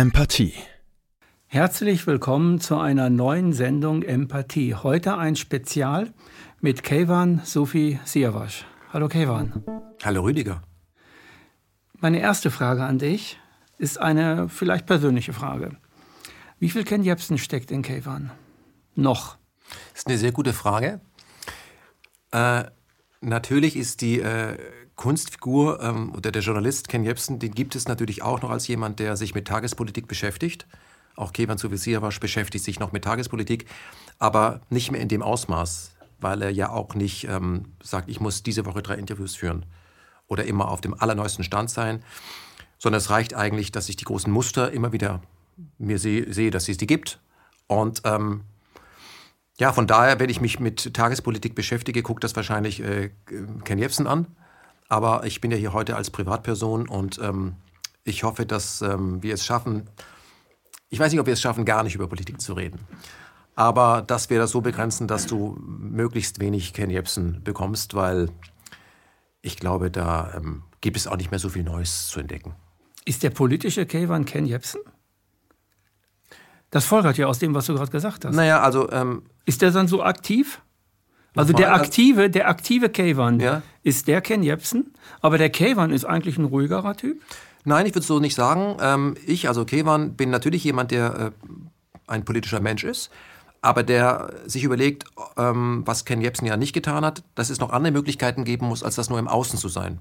Empathie. Herzlich willkommen zu einer neuen Sendung Empathie. Heute ein Spezial mit Kevan Sophie Siavasch. Hallo Kevan. Hallo Rüdiger. Meine erste Frage an dich ist eine vielleicht persönliche Frage. Wie viel Ken Jebsen steckt in Kevan? Noch. Das ist eine sehr gute Frage. Äh, natürlich ist die äh, Kunstfigur ähm, oder der Journalist Ken Jebsen, den gibt es natürlich auch noch als jemand, der sich mit Tagespolitik beschäftigt. Auch Kevan Suvisiavasch beschäftigt sich noch mit Tagespolitik, aber nicht mehr in dem Ausmaß, weil er ja auch nicht ähm, sagt, ich muss diese Woche drei Interviews führen oder immer auf dem allerneuesten Stand sein, sondern es reicht eigentlich, dass ich die großen Muster immer wieder mir sehe, sehe dass es die gibt. Und ähm, ja, von daher, wenn ich mich mit Tagespolitik beschäftige, guckt das wahrscheinlich äh, Ken Jebsen an. Aber ich bin ja hier heute als Privatperson und ähm, ich hoffe, dass ähm, wir es schaffen. Ich weiß nicht, ob wir es schaffen, gar nicht über Politik zu reden. Aber dass wir das so begrenzen, dass du möglichst wenig Ken Jebsen bekommst, weil ich glaube, da ähm, gibt es auch nicht mehr so viel Neues zu entdecken. Ist der politische Kevan Ken Jebsen? Das folgert ja aus dem, was du gerade gesagt hast. Naja, also. Ähm, ist der dann so aktiv? Also der aktive, der aktive Kevan ja? ist der Ken Jebsen, aber der Kevan ist eigentlich ein ruhigerer Typ? Nein, ich würde so nicht sagen. Ähm, ich, also Kevan, bin natürlich jemand, der äh, ein politischer Mensch ist, aber der sich überlegt, ähm, was Ken Jebsen ja nicht getan hat, dass es noch andere Möglichkeiten geben muss, als das nur im Außen zu sein.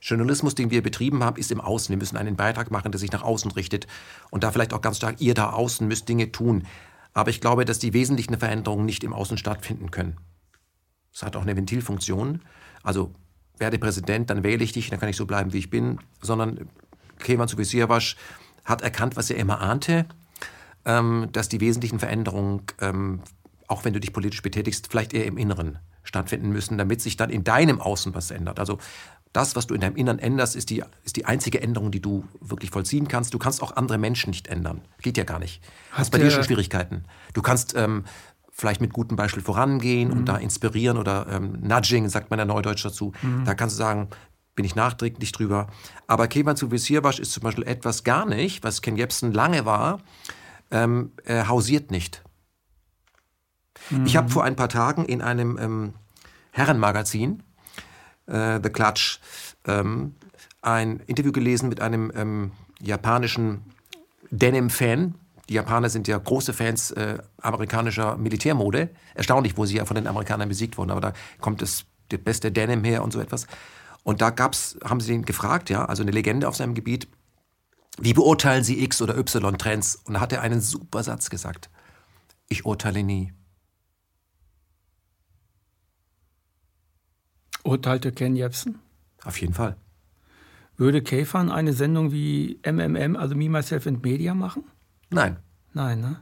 Journalismus, den wir betrieben haben, ist im Außen. Wir müssen einen Beitrag machen, der sich nach außen richtet. Und da vielleicht auch ganz stark, ihr da außen müsst Dinge tun. Aber ich glaube, dass die wesentlichen Veränderungen nicht im Außen stattfinden können. Es hat auch eine Ventilfunktion. Also werde Präsident, dann wähle ich dich, dann kann ich so bleiben, wie ich bin. Sondern Kevan Subisiavasch hat erkannt, was er immer ahnte, ähm, dass die wesentlichen Veränderungen, ähm, auch wenn du dich politisch betätigst, vielleicht eher im Inneren stattfinden müssen, damit sich dann in deinem Außen was ändert. Also das, was du in deinem Innern änderst, ist die, ist die einzige Änderung, die du wirklich vollziehen kannst. Du kannst auch andere Menschen nicht ändern. Geht ja gar nicht. Hast bei dir schon Schwierigkeiten. Du kannst ähm, vielleicht mit gutem Beispiel vorangehen mhm. und da inspirieren oder ähm, Nudging, sagt man ja neudeutsch dazu. Mhm. Da kannst du sagen, bin ich nachträglich drüber. Aber Kevan zu Visierwasch ist zum Beispiel etwas gar nicht, was Ken Jebsen lange war. Ähm, er hausiert nicht. Mhm. Ich habe vor ein paar Tagen in einem ähm, Herrenmagazin, äh, The Clutch, ähm, ein Interview gelesen mit einem ähm, japanischen Denim-Fan, die Japaner sind ja große Fans äh, amerikanischer Militärmode. Erstaunlich, wo sie ja von den Amerikanern besiegt wurden. Aber da kommt das, das beste Denim her und so etwas. Und da gab's, haben sie ihn gefragt, ja, also eine Legende auf seinem Gebiet, wie beurteilen Sie X oder Y Trends? Und da hat er einen super Satz gesagt. Ich urteile nie. Urteilte Ken Jebsen? Auf jeden Fall. Würde Käfern eine Sendung wie MMM, also Me, Myself and Media machen? Nein. Nein, ne?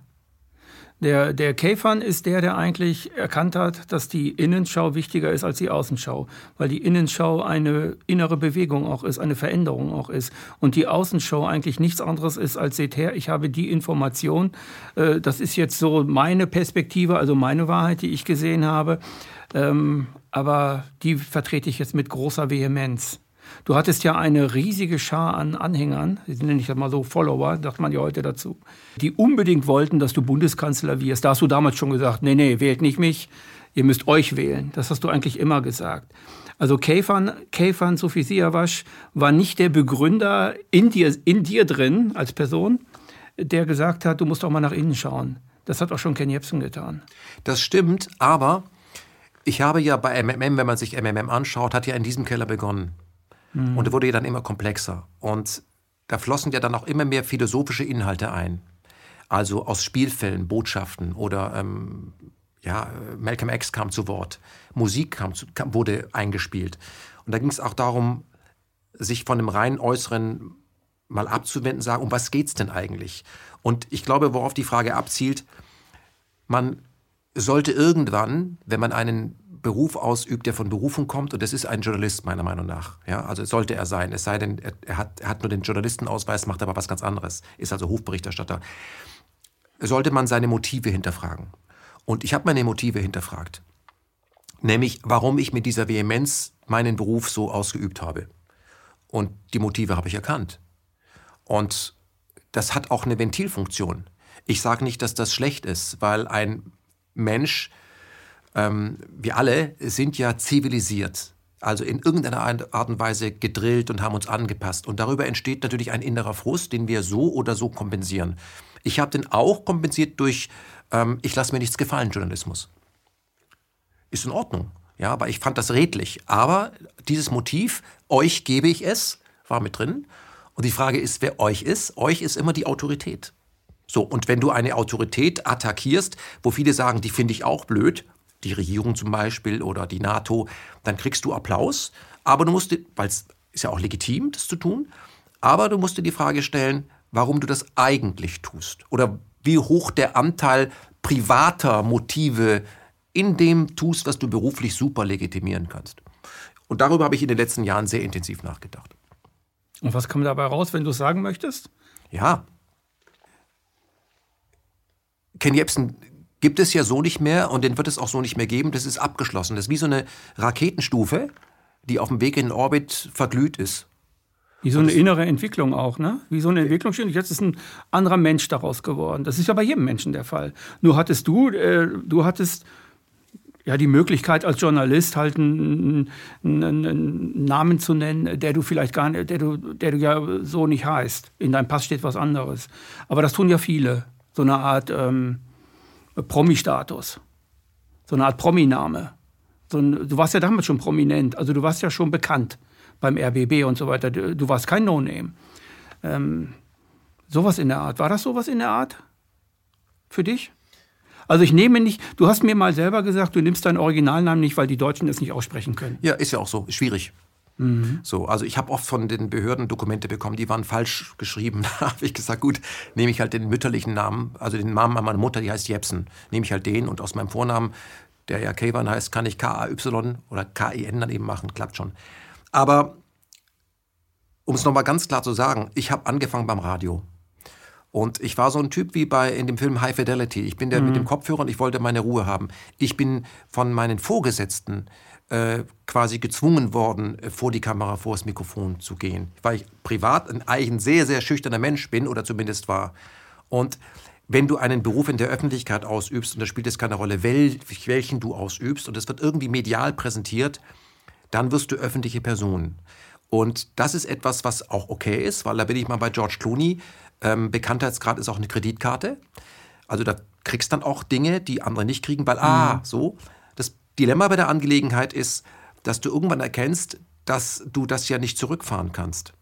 Der, der Käfern ist der, der eigentlich erkannt hat, dass die Innenschau wichtiger ist als die Außenschau, weil die Innenschau eine innere Bewegung auch ist, eine Veränderung auch ist. Und die Außenschau eigentlich nichts anderes ist als, seht her, ich habe die Information, äh, das ist jetzt so meine Perspektive, also meine Wahrheit, die ich gesehen habe, ähm, aber die vertrete ich jetzt mit großer Vehemenz. Du hattest ja eine riesige Schar an Anhängern, die nenne ich das mal so Follower, sagt man ja heute dazu, die unbedingt wollten, dass du Bundeskanzler wirst. Da hast du damals schon gesagt, nee, nee, wählt nicht mich, ihr müsst euch wählen. Das hast du eigentlich immer gesagt. Also Käfern, Käfern Sophie Siavasch war nicht der Begründer in dir, in dir drin als Person, der gesagt hat, du musst auch mal nach innen schauen. Das hat auch schon Ken Jebsen getan. Das stimmt, aber ich habe ja bei MMM, wenn man sich MMM anschaut, hat ja in diesem Keller begonnen. Mhm. Und wurde ja dann immer komplexer. Und da flossen ja dann auch immer mehr philosophische Inhalte ein. Also aus Spielfällen, Botschaften oder ähm, ja, Malcolm X kam zu Wort, Musik kam zu, kam, wurde eingespielt. Und da ging es auch darum, sich von dem rein Äußeren mal abzuwenden, sagen, um was geht es denn eigentlich? Und ich glaube, worauf die Frage abzielt, man sollte irgendwann, wenn man einen Beruf ausübt, der von Berufung kommt. Und das ist ein Journalist, meiner Meinung nach. Ja, also sollte er sein. Es sei denn, er, hat, er hat nur den Journalistenausweis, macht aber was ganz anderes. Ist also Hofberichterstatter. Sollte man seine Motive hinterfragen. Und ich habe meine Motive hinterfragt. Nämlich, warum ich mit dieser Vehemenz meinen Beruf so ausgeübt habe. Und die Motive habe ich erkannt. Und das hat auch eine Ventilfunktion. Ich sage nicht, dass das schlecht ist, weil ein Mensch, ähm, wir alle sind ja zivilisiert. Also in irgendeiner Art und Weise gedrillt und haben uns angepasst. Und darüber entsteht natürlich ein innerer Frust, den wir so oder so kompensieren. Ich habe den auch kompensiert durch, ähm, ich lasse mir nichts gefallen, Journalismus. Ist in Ordnung. Ja, aber ich fand das redlich. Aber dieses Motiv, euch gebe ich es, war mit drin. Und die Frage ist, wer euch ist. Euch ist immer die Autorität. So, und wenn du eine Autorität attackierst, wo viele sagen, die finde ich auch blöd, die Regierung zum Beispiel oder die NATO, dann kriegst du Applaus. Aber du musst, weil es ist ja auch legitim, das zu tun, aber du musst dir die Frage stellen, warum du das eigentlich tust. Oder wie hoch der Anteil privater Motive in dem tust, was du beruflich super legitimieren kannst. Und darüber habe ich in den letzten Jahren sehr intensiv nachgedacht. Und was kam dabei raus, wenn du es sagen möchtest? Ja. Ken Jebsen gibt es ja so nicht mehr und den wird es auch so nicht mehr geben. Das ist abgeschlossen. Das ist wie so eine Raketenstufe, die auf dem Weg in den Orbit verglüht ist. Wie so eine innere Entwicklung auch, ne? Wie so eine Entwicklung steht. Jetzt ist ein anderer Mensch daraus geworden. Das ist ja bei jedem Menschen der Fall. Nur hattest du, äh, du hattest ja, die Möglichkeit als Journalist halt einen, einen, einen, Namen zu nennen, der du vielleicht gar nicht, der du, der du ja so nicht heißt. In deinem Pass steht was anderes. Aber das tun ja viele. So eine Art ähm, Promi-Status. So eine Art Prominame. So du warst ja damals schon prominent, also du warst ja schon bekannt beim RBB und so weiter. Du, du warst kein No-Name. Ähm, sowas in der Art. War das sowas in der Art für dich? Also ich nehme nicht, du hast mir mal selber gesagt, du nimmst deinen Originalnamen nicht, weil die Deutschen es nicht aussprechen können. Ja, ist ja auch so, schwierig. Mhm. So, also ich habe oft von den Behörden Dokumente bekommen, die waren falsch geschrieben. Da habe ich gesagt, gut, nehme ich halt den mütterlichen Namen, also den Namen meiner Mutter, die heißt Jepsen, nehme ich halt den und aus meinem Vornamen, der ja Kevan heißt, kann ich K-A-Y oder K-I-N dann eben machen, klappt schon. Aber um es nochmal ganz klar zu sagen, ich habe angefangen beim Radio. Und ich war so ein Typ wie bei in dem Film High Fidelity. Ich bin der mhm. mit dem Kopfhörer und ich wollte meine Ruhe haben. Ich bin von meinen Vorgesetzten äh, quasi gezwungen worden, äh, vor die Kamera, vor das Mikrofon zu gehen. Weil ich privat ein, eigentlich ein sehr, sehr schüchterner Mensch bin oder zumindest war. Und wenn du einen Beruf in der Öffentlichkeit ausübst, und da spielt es keine Rolle, wel, welchen du ausübst, und es wird irgendwie medial präsentiert, dann wirst du öffentliche Person. Und das ist etwas, was auch okay ist, weil da bin ich mal bei George Clooney. Ähm, Bekanntheitsgrad ist auch eine Kreditkarte. Also da kriegst dann auch Dinge, die andere nicht kriegen, weil, ah, mhm. so. Dilemma bei der Angelegenheit ist, dass du irgendwann erkennst, dass du das ja nicht zurückfahren kannst.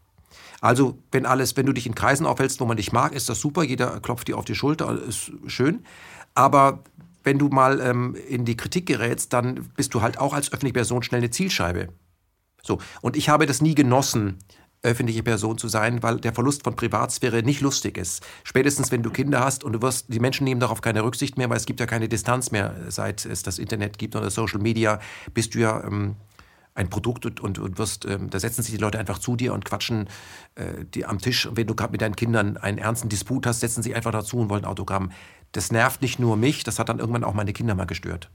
Also, wenn alles, wenn du dich in Kreisen aufhältst, wo man dich mag, ist das super, jeder klopft dir auf die Schulter, ist schön. Aber wenn du mal ähm, in die Kritik gerätst, dann bist du halt auch als öffentliche Person schnell eine Zielscheibe. So. Und ich habe das nie genossen, öffentliche Person zu sein, weil der Verlust von Privatsphäre nicht lustig ist. Spätestens, wenn du Kinder hast und du wirst, die Menschen nehmen darauf keine Rücksicht mehr, weil es gibt ja keine Distanz mehr, seit es das Internet gibt oder Social Media, bist du ja ähm, ein Produkt und, und, und wirst, ähm, da setzen sich die Leute einfach zu dir und quatschen äh, die am Tisch. Wenn du gerade mit deinen Kindern einen ernsten Disput hast, setzen sie einfach dazu und wollen Autogramm. Das nervt nicht nur mich, das hat dann irgendwann auch meine Kinder mal gestört.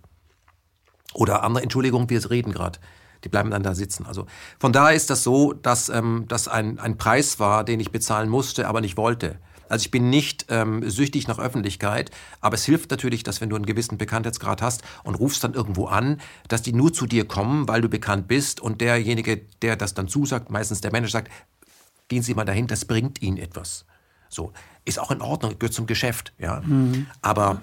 Oder andere, Entschuldigung, wir reden gerade. Die bleiben dann da sitzen. Also von daher ist das so, dass ähm, das ein, ein Preis war, den ich bezahlen musste, aber nicht wollte. Also ich bin nicht ähm, süchtig nach Öffentlichkeit, aber es hilft natürlich, dass wenn du einen gewissen Bekanntheitsgrad hast und rufst dann irgendwo an, dass die nur zu dir kommen, weil du bekannt bist und derjenige, der das dann zusagt, meistens der Manager sagt, gehen Sie mal dahin, das bringt Ihnen etwas. So ist auch in Ordnung, gehört zum Geschäft, ja. Mhm. Aber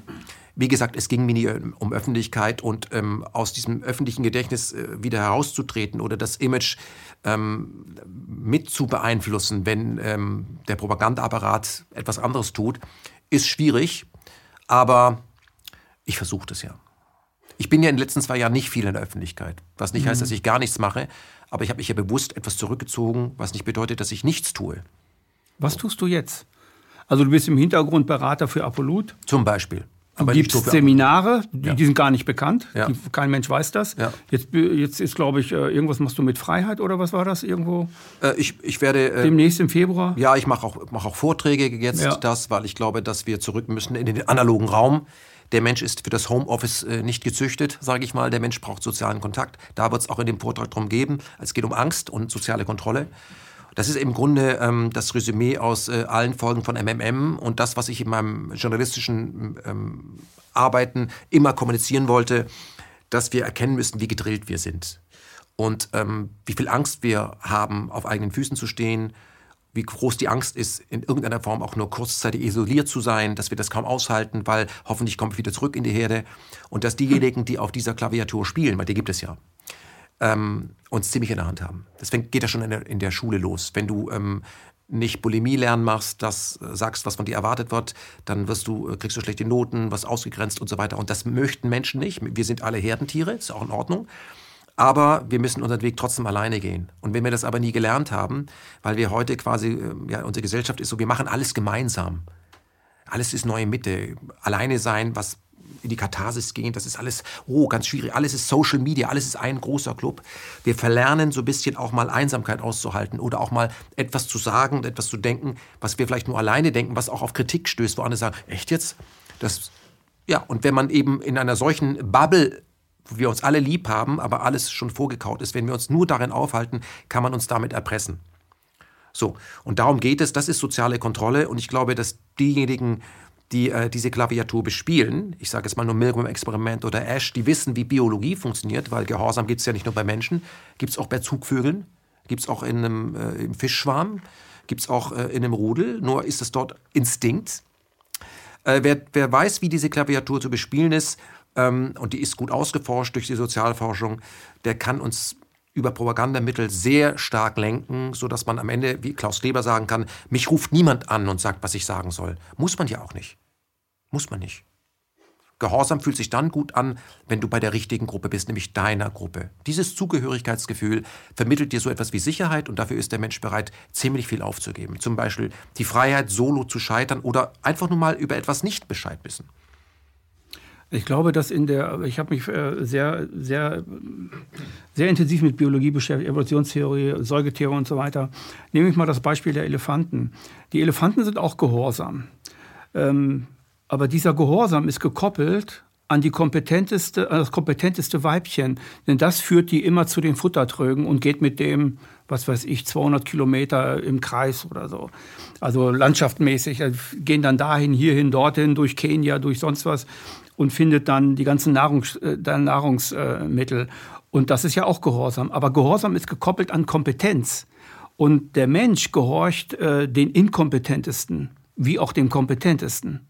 wie gesagt, es ging mir nie um Öffentlichkeit und ähm, aus diesem öffentlichen Gedächtnis äh, wieder herauszutreten oder das Image ähm, mit zu beeinflussen, wenn ähm, der Propagandaapparat etwas anderes tut, ist schwierig. Aber ich versuche das ja. Ich bin ja in den letzten zwei Jahren nicht viel in der Öffentlichkeit, was nicht mhm. heißt, dass ich gar nichts mache. Aber ich habe mich ja bewusst etwas zurückgezogen, was nicht bedeutet, dass ich nichts tue. Was tust du jetzt? Also du bist im Hintergrund Berater für Apolut? Zum Beispiel. Aber gibt es Seminare, die, ja. die, sind gar nicht bekannt. Ja. Die, kein Mensch weiß das. Ja. Jetzt, jetzt ist, glaube ich, äh, irgendwas machst du mit Freiheit oder was war das irgendwo? Äh, ich, ich werde. Äh, Demnächst im Februar? Ja, ich mache auch, mach auch Vorträge jetzt, das, weil ich glaube, dass wir zurück müssen in den analogen Raum. Der Mensch ist für das Homeoffice äh, nicht gezüchtet, sage ich mal. Der Mensch braucht sozialen Kontakt. Da wird es auch in dem Vortrag drum geben. Es geht um Angst und soziale Kontrolle. Das ist im Grunde ähm, das Resümee aus äh, allen Folgen von MMM und das, was ich in meinem journalistischen ähm, Arbeiten immer kommunizieren wollte, dass wir erkennen müssen, wie gedrillt wir sind und ähm, wie viel Angst wir haben, auf eigenen Füßen zu stehen, wie groß die Angst ist, in irgendeiner Form auch nur kurzzeitig isoliert zu sein, dass wir das kaum aushalten, weil hoffentlich kommen wir wieder zurück in die Herde und dass diejenigen, die auf dieser Klaviatur spielen, weil die gibt es ja, ähm, uns ziemlich in der Hand haben. Das geht ja schon in der, in der Schule los. Wenn du ähm, nicht Bulimie lernen machst, das äh, sagst, was von dir erwartet wird, dann wirst du, äh, kriegst du schlechte Noten, was ausgegrenzt und so weiter. Und das möchten Menschen nicht. Wir sind alle Herdentiere, ist auch in Ordnung. Aber wir müssen unseren Weg trotzdem alleine gehen. Und wenn wir das aber nie gelernt haben, weil wir heute quasi, äh, ja, unsere Gesellschaft ist so, wir machen alles gemeinsam. Alles ist neue Mitte. Alleine sein, was in die Katharsis gehen, das ist alles, oh, ganz schwierig. Alles ist Social Media, alles ist ein großer Club. Wir verlernen so ein bisschen auch mal Einsamkeit auszuhalten oder auch mal etwas zu sagen und etwas zu denken, was wir vielleicht nur alleine denken, was auch auf Kritik stößt, wo andere sagen, echt jetzt? Das, ja, und wenn man eben in einer solchen Bubble wo wir uns alle lieb haben, aber alles schon vorgekaut ist. Wenn wir uns nur darin aufhalten, kann man uns damit erpressen. So, und darum geht es, das ist soziale Kontrolle und ich glaube, dass diejenigen, die äh, diese Klaviatur bespielen, ich sage jetzt mal nur Milgram-Experiment oder Ash, die wissen, wie Biologie funktioniert, weil Gehorsam gibt es ja nicht nur bei Menschen, gibt es auch bei Zugvögeln, gibt es auch in einem, äh, im Fischschwarm, gibt es auch äh, in einem Rudel, nur ist es dort Instinkt. Äh, wer, wer weiß, wie diese Klaviatur zu bespielen ist, ähm, und die ist gut ausgeforscht durch die Sozialforschung, der kann uns über Propagandamittel sehr stark lenken, sodass man am Ende, wie Klaus Kleber sagen kann, mich ruft niemand an und sagt, was ich sagen soll. Muss man ja auch nicht. Muss man nicht. Gehorsam fühlt sich dann gut an, wenn du bei der richtigen Gruppe bist, nämlich deiner Gruppe. Dieses Zugehörigkeitsgefühl vermittelt dir so etwas wie Sicherheit und dafür ist der Mensch bereit, ziemlich viel aufzugeben. Zum Beispiel die Freiheit, solo zu scheitern oder einfach nur mal über etwas nicht Bescheid wissen. Ich glaube, dass in der, ich habe mich äh, sehr, sehr, sehr intensiv mit Biologie beschäftigt, Evolutionstheorie, Säugetheorie und so weiter. Nehme ich mal das Beispiel der Elefanten. Die Elefanten sind auch gehorsam. Ähm, aber dieser Gehorsam ist gekoppelt an die kompetenteste, an das kompetenteste Weibchen. Denn das führt die immer zu den Futtertrögen und geht mit dem, was weiß ich, 200 Kilometer im Kreis oder so. Also landschaftmäßig, gehen dann dahin, hierhin, dorthin, durch Kenia, durch sonst was und findet dann die ganzen Nahrungs, äh, Nahrungsmittel. Und das ist ja auch Gehorsam. Aber Gehorsam ist gekoppelt an Kompetenz. Und der Mensch gehorcht äh, den Inkompetentesten wie auch dem Kompetentesten.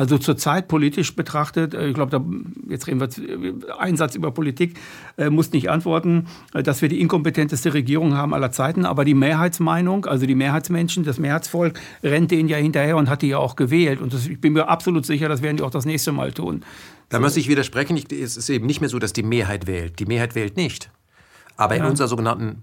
Also zurzeit politisch betrachtet, äh, ich glaube, jetzt reden wir einen Satz über Politik, äh, muss nicht antworten, äh, dass wir die inkompetenteste Regierung haben aller Zeiten, aber die Mehrheitsmeinung, also die Mehrheitsmenschen, das Mehrheitsvolk rennt denen ja hinterher und hat die ja auch gewählt. Und das, ich bin mir absolut sicher, das werden die auch das nächste Mal tun. Da so. muss ich widersprechen. es ist eben nicht mehr so, dass die Mehrheit wählt. Die Mehrheit wählt nicht. Aber in unserer sogenannten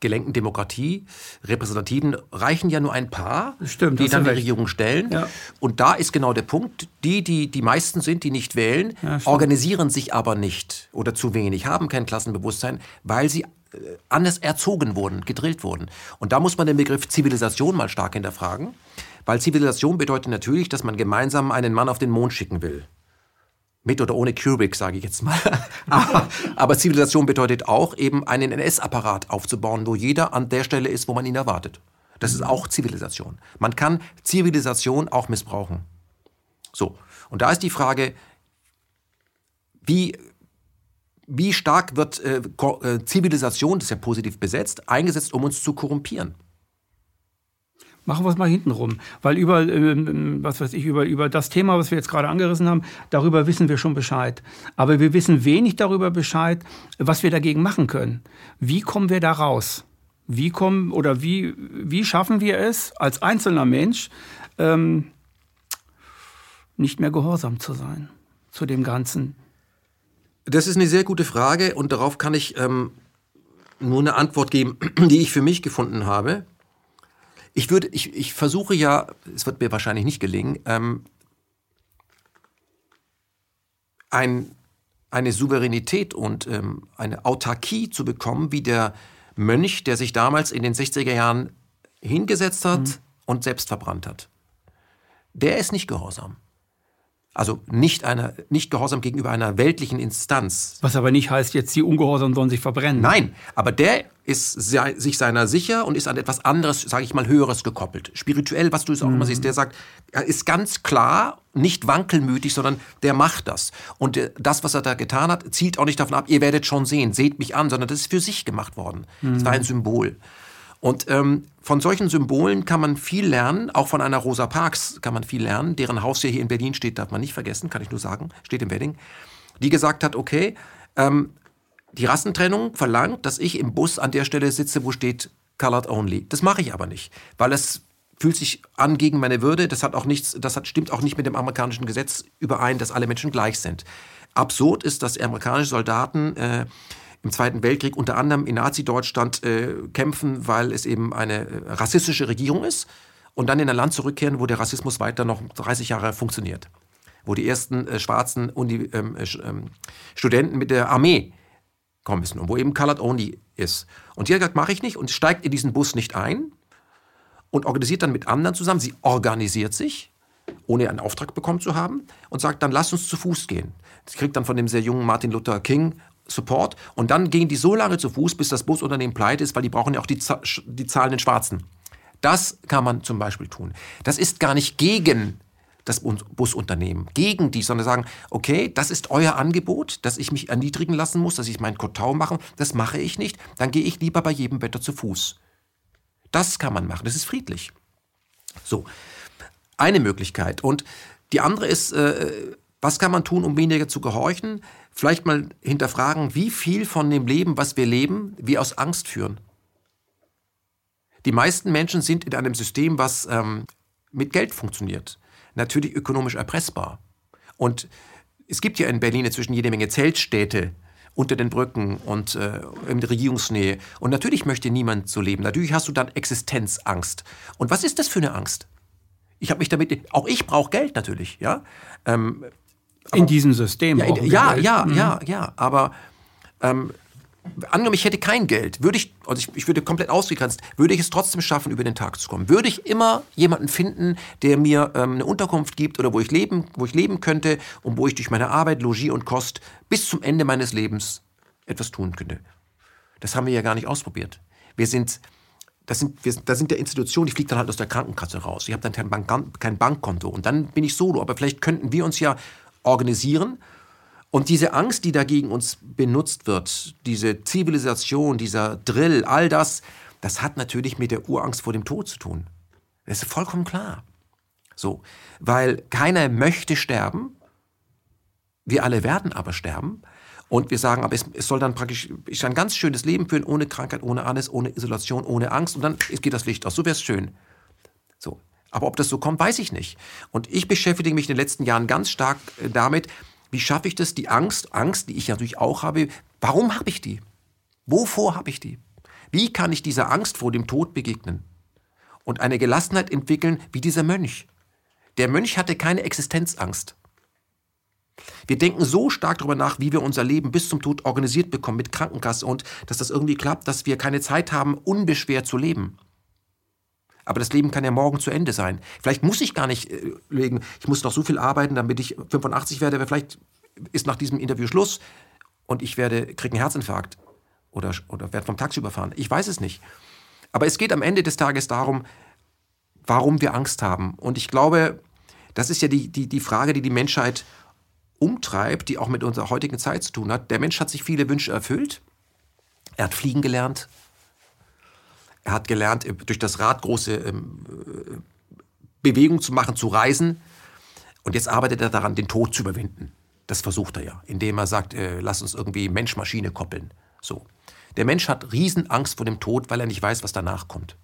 gelenkten Demokratie, Repräsentativen, reichen ja nur ein paar, Stimmt, die dann die Regierung stellen. Ja. Und da ist genau der Punkt, die, die die meisten sind, die nicht wählen, ja, organisieren sich aber nicht oder zu wenig, haben kein Klassenbewusstsein, weil sie äh, anders erzogen wurden, gedrillt wurden. Und da muss man den Begriff Zivilisation mal stark hinterfragen, weil Zivilisation bedeutet natürlich, dass man gemeinsam einen Mann auf den Mond schicken will. Mit oder ohne Kubrick, sage ich jetzt mal. aber, Zivilisation bedeutet auch, eben einen NS-Apparat aufzubauen, wo jeder an der Stelle ist, wo man ihn erwartet. Das ist auch Zivilisation. Man kann Zivilisation auch missbrauchen. So, und da ist die Frage, wie, wie stark wird äh, äh Zivilisation, das ist ja positiv besetzt, eingesetzt, um uns zu korrumpieren? Machen wir es mal hinten rum. Weil über, äh, was weiß ich, über, über das Thema, was wir jetzt gerade angerissen haben, darüber wissen wir schon Bescheid. Aber wir wissen wenig darüber Bescheid, was wir dagegen machen können. Wie kommen wir da raus? Wie kommen oder wie, wie schaffen wir es als einzelner Mensch, ähm, nicht mehr gehorsam zu sein zu dem Ganzen? Das ist eine sehr gute Frage und darauf kann ich ähm, nur eine Antwort geben, die ich für mich gefunden habe. Ich würde, ich, ich versuche ja, es wird mir wahrscheinlich nicht gelingen, ähm, ein, eine Souveränität und ähm, eine Autarkie zu bekommen, wie der Mönch, der sich damals in den 60er Jahren hingesetzt hat mhm. und selbst verbrannt hat. Der ist nicht gehorsam. Also nicht, einer, nicht Gehorsam gegenüber einer weltlichen Instanz. Was aber nicht heißt, jetzt die Ungehorsam sollen sich verbrennen. Nein, aber der ist sich seiner sicher und ist an etwas anderes, sage ich mal, Höheres gekoppelt. Spirituell, was du es auch mhm. immer siehst, der sagt, er ist ganz klar, nicht wankelmütig, sondern der macht das. Und das, was er da getan hat, zielt auch nicht davon ab, ihr werdet schon sehen, seht mich an, sondern das ist für sich gemacht worden. Es mhm. war ein Symbol. Und ähm, von solchen Symbolen kann man viel lernen, auch von einer Rosa Parks kann man viel lernen, deren Haus hier in Berlin steht, darf man nicht vergessen, kann ich nur sagen, steht im Wedding, die gesagt hat, okay, ähm, die Rassentrennung verlangt, dass ich im Bus an der Stelle sitze, wo steht Colored Only. Das mache ich aber nicht, weil es fühlt sich an gegen meine Würde. Das hat auch nichts, das hat, stimmt auch nicht mit dem amerikanischen Gesetz überein, dass alle Menschen gleich sind. Absurd ist, dass amerikanische Soldaten äh, im Zweiten Weltkrieg unter anderem in Nazi-Deutschland äh, kämpfen, weil es eben eine äh, rassistische Regierung ist und dann in ein Land zurückkehren, wo der Rassismus weiter noch 30 Jahre funktioniert. Wo die ersten äh, schwarzen Uni, ähm, äh, ähm, Studenten mit der Armee kommen müssen und wo eben Colored Only ist. Und die hat gesagt, mache ich nicht und steigt in diesen Bus nicht ein und organisiert dann mit anderen zusammen. Sie organisiert sich, ohne einen Auftrag bekommen zu haben und sagt dann, lass uns zu Fuß gehen. Sie kriegt dann von dem sehr jungen Martin Luther King Support und dann gehen die so lange zu Fuß, bis das Busunternehmen pleite ist, weil die brauchen ja auch die, die zahlenden Schwarzen. Das kann man zum Beispiel tun. Das ist gar nicht gegen das Busunternehmen, gegen die, sondern sagen, okay, das ist euer Angebot, dass ich mich erniedrigen lassen muss, dass ich meinen Kotau mache, das mache ich nicht, dann gehe ich lieber bei jedem Wetter zu Fuß. Das kann man machen, das ist friedlich. So, eine Möglichkeit. Und die andere ist, äh, was kann man tun, um weniger zu gehorchen? Vielleicht mal hinterfragen, wie viel von dem Leben, was wir leben, wir aus Angst führen. Die meisten Menschen sind in einem System, was ähm, mit Geld funktioniert. Natürlich ökonomisch erpressbar. Und es gibt ja in Berlin inzwischen jede Menge Zeltstädte unter den Brücken und äh, in der Regierungsnähe. Und natürlich möchte niemand so leben. Natürlich hast du dann Existenzangst. Und was ist das für eine Angst? Ich habe mich damit, auch ich brauche Geld natürlich, ja. Ähm, aber, in diesem System. Ja, in, ja, ja, mhm. ja, ja, aber ähm, angenommen, ich hätte kein Geld, würde ich, also ich, ich würde komplett ausgegrenzt, würde ich es trotzdem schaffen, über den Tag zu kommen? Würde ich immer jemanden finden, der mir ähm, eine Unterkunft gibt oder wo ich leben, wo ich leben könnte und wo ich durch meine Arbeit, Logis und Kost bis zum Ende meines Lebens etwas tun könnte? Das haben wir ja gar nicht ausprobiert. Wir sind das sind, wir, das sind der Institutionen, die fliegt dann halt aus der Krankenkasse raus. Ich habe dann kein, Bank, kein Bankkonto und dann bin ich solo. Aber vielleicht könnten wir uns ja organisieren. Und diese Angst, die dagegen uns benutzt wird, diese Zivilisation, dieser Drill, all das, das hat natürlich mit der Urangst vor dem Tod zu tun. Das ist vollkommen klar. So, weil keiner möchte sterben. Wir alle werden aber sterben. Und wir sagen, aber es, es soll dann praktisch ich ein ganz schönes Leben führen, ohne Krankheit, ohne alles, ohne Isolation, ohne Angst. Und dann geht das Licht aus. So wäre es schön. So. Aber ob das so kommt, weiß ich nicht. Und ich beschäftige mich in den letzten Jahren ganz stark äh, damit, wie schaffe ich das, die Angst, Angst, die ich natürlich auch habe, warum habe ich die? Wovor habe ich die? Wie kann ich dieser Angst vor dem Tod begegnen? Und eine Gelassenheit entwickeln wie dieser Mönch. Der Mönch hatte keine Existenzangst. Wir denken so stark darüber nach, wie wir unser Leben bis zum Tod organisiert bekommen mit Krankenkasse und dass das irgendwie klappt, dass wir keine Zeit haben, unbeschwert zu leben. Aber das Leben kann ja morgen zu Ende sein. Vielleicht muss ich gar nicht äh, legen, ich muss noch so viel arbeiten, damit ich 85 werde, aber vielleicht ist nach diesem Interview Schluss und ich werde, kriege einen Herzinfarkt oder, oder werde vom Taxi überfahren. Ich weiß es nicht. Aber es geht am Ende des Tages darum, warum wir Angst haben. Und ich glaube, das ist ja die, die, die Frage, die die Menschheit umtreibt, die auch mit unserer heutigen Zeit zu tun hat. Der Mensch hat sich viele Wünsche erfüllt. Er hat fliegen gelernt, er hat gelernt, durch das Rad große ähm, äh, Bewegungen zu machen, zu reisen. Und jetzt arbeitet er daran, den Tod zu überwinden. Das versucht er ja, indem er sagt, äh, lass uns irgendwie Mensch-Maschine koppeln. So. Der Mensch hat Riesenangst vor dem Tod, weil er nicht weiß, was danach kommt.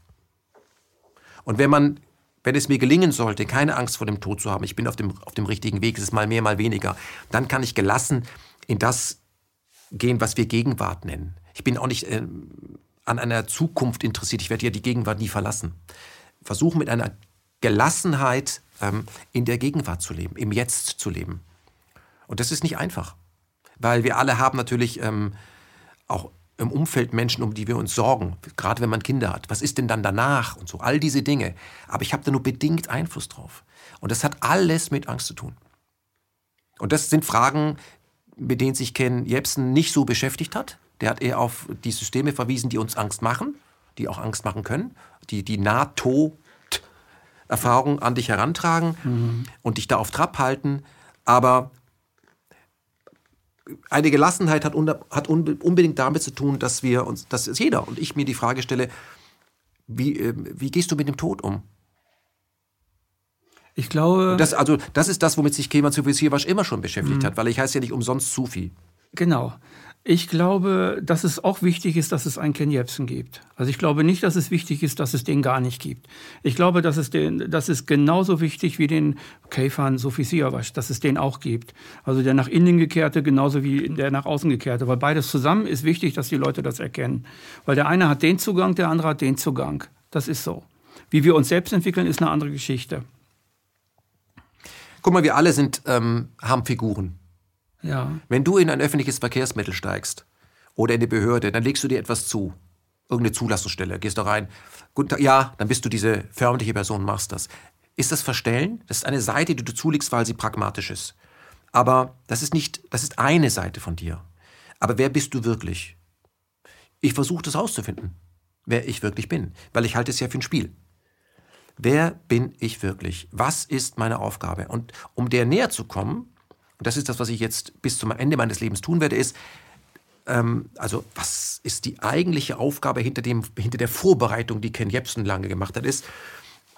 Und wenn man, wenn es mir gelingen sollte, keine Angst vor dem Tod zu haben, ich bin auf dem, auf dem richtigen Weg, es ist mal mehr, mal weniger, dann kann ich gelassen in das gehen, was wir Gegenwart nennen. Ich bin auch nicht äh, an einer Zukunft interessiert. Ich werde ja die Gegenwart nie verlassen. Versuchen mit einer Gelassenheit ähm, in der Gegenwart zu leben, im Jetzt zu leben. Und das ist nicht einfach, weil wir alle haben natürlich ähm, auch im Umfeld Menschen, um die wir uns sorgen, gerade wenn man Kinder hat. Was ist denn dann danach und so, all diese Dinge. Aber ich habe da nur bedingt Einfluss drauf. Und das hat alles mit Angst zu tun. Und das sind Fragen, mit denen sich Ken Jebsen nicht so beschäftigt hat. Der hat eher auf die Systeme verwiesen, die uns Angst machen, die auch Angst machen können, die die NATO-Erfahrung an dich herantragen mhm. und dich da auf Trab halten. Aber eine Gelassenheit hat, hat, unbedingt damit zu tun, dass wir uns, dass jeder und ich mir die Frage stelle, wie, äh, wie gehst du mit dem Tod um? Ich glaube. Das, also, das ist das, womit sich Kemal Sufisirwasch immer schon beschäftigt mhm. hat, weil ich heiße ja nicht umsonst Sufi. Genau. Ich glaube, dass es auch wichtig ist, dass es einen Ken Jebsen gibt. Also ich glaube nicht, dass es wichtig ist, dass es den gar nicht gibt. Ich glaube, dass es den, das ist genauso wichtig wie den Käfern Sophie Siavash, dass es den auch gibt. Also der nach innen gekehrte genauso wie der nach außen gekehrte. Weil beides zusammen ist wichtig, dass die Leute das erkennen. Weil der eine hat den Zugang, der andere hat den Zugang. Das ist so. Wie wir uns selbst entwickeln, ist eine andere Geschichte. Guck mal, wir alle sind, ähm, haben Figuren. Ja. Wenn du in ein öffentliches Verkehrsmittel steigst oder in eine Behörde, dann legst du dir etwas zu. Irgendeine Zulassungsstelle, gehst da rein. Guten Tag, ja, dann bist du diese förmliche Person, machst das. Ist das Verstellen? Das ist eine Seite, die du zulegst, weil sie pragmatisch ist. Aber das ist nicht, das ist eine Seite von dir. Aber wer bist du wirklich? Ich versuche das herauszufinden, wer ich wirklich bin, weil ich halte es ja für ein Spiel. Wer bin ich wirklich? Was ist meine Aufgabe? Und um der näher zu kommen, und das ist das, was ich jetzt bis zum Ende meines Lebens tun werde, ist, ähm, also was ist die eigentliche Aufgabe hinter, dem, hinter der Vorbereitung, die Ken Jebsen lange gemacht hat, ist,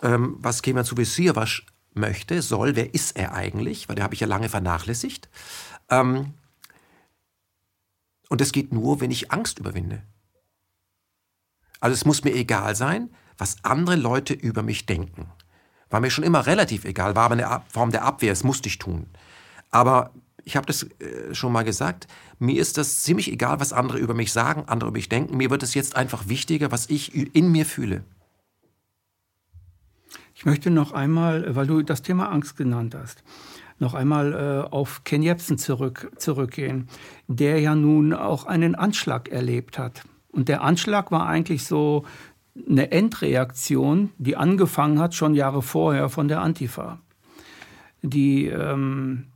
ähm, was Kemal Subesirwasch möchte, soll, wer ist er eigentlich, weil der habe ich ja lange vernachlässigt. Ähm, und das geht nur, wenn ich Angst überwinde. Also es muss mir egal sein, was andere Leute über mich denken. War mir schon immer relativ egal, war aber eine Form der Abwehr, es musste ich tun. Aber ich habe das äh, schon mal gesagt, mir ist das ziemlich egal, was andere über mich sagen, andere über mich denken. Mir wird es jetzt einfach wichtiger, was ich in mir fühle. Ich möchte noch einmal, weil du das Thema Angst genannt hast, noch einmal äh, auf Ken Jebsen zurück, zurückgehen, der ja nun auch einen Anschlag erlebt hat. Und der Anschlag war eigentlich so eine Endreaktion, die angefangen hat schon Jahre vorher von der Antifa. Die ähm,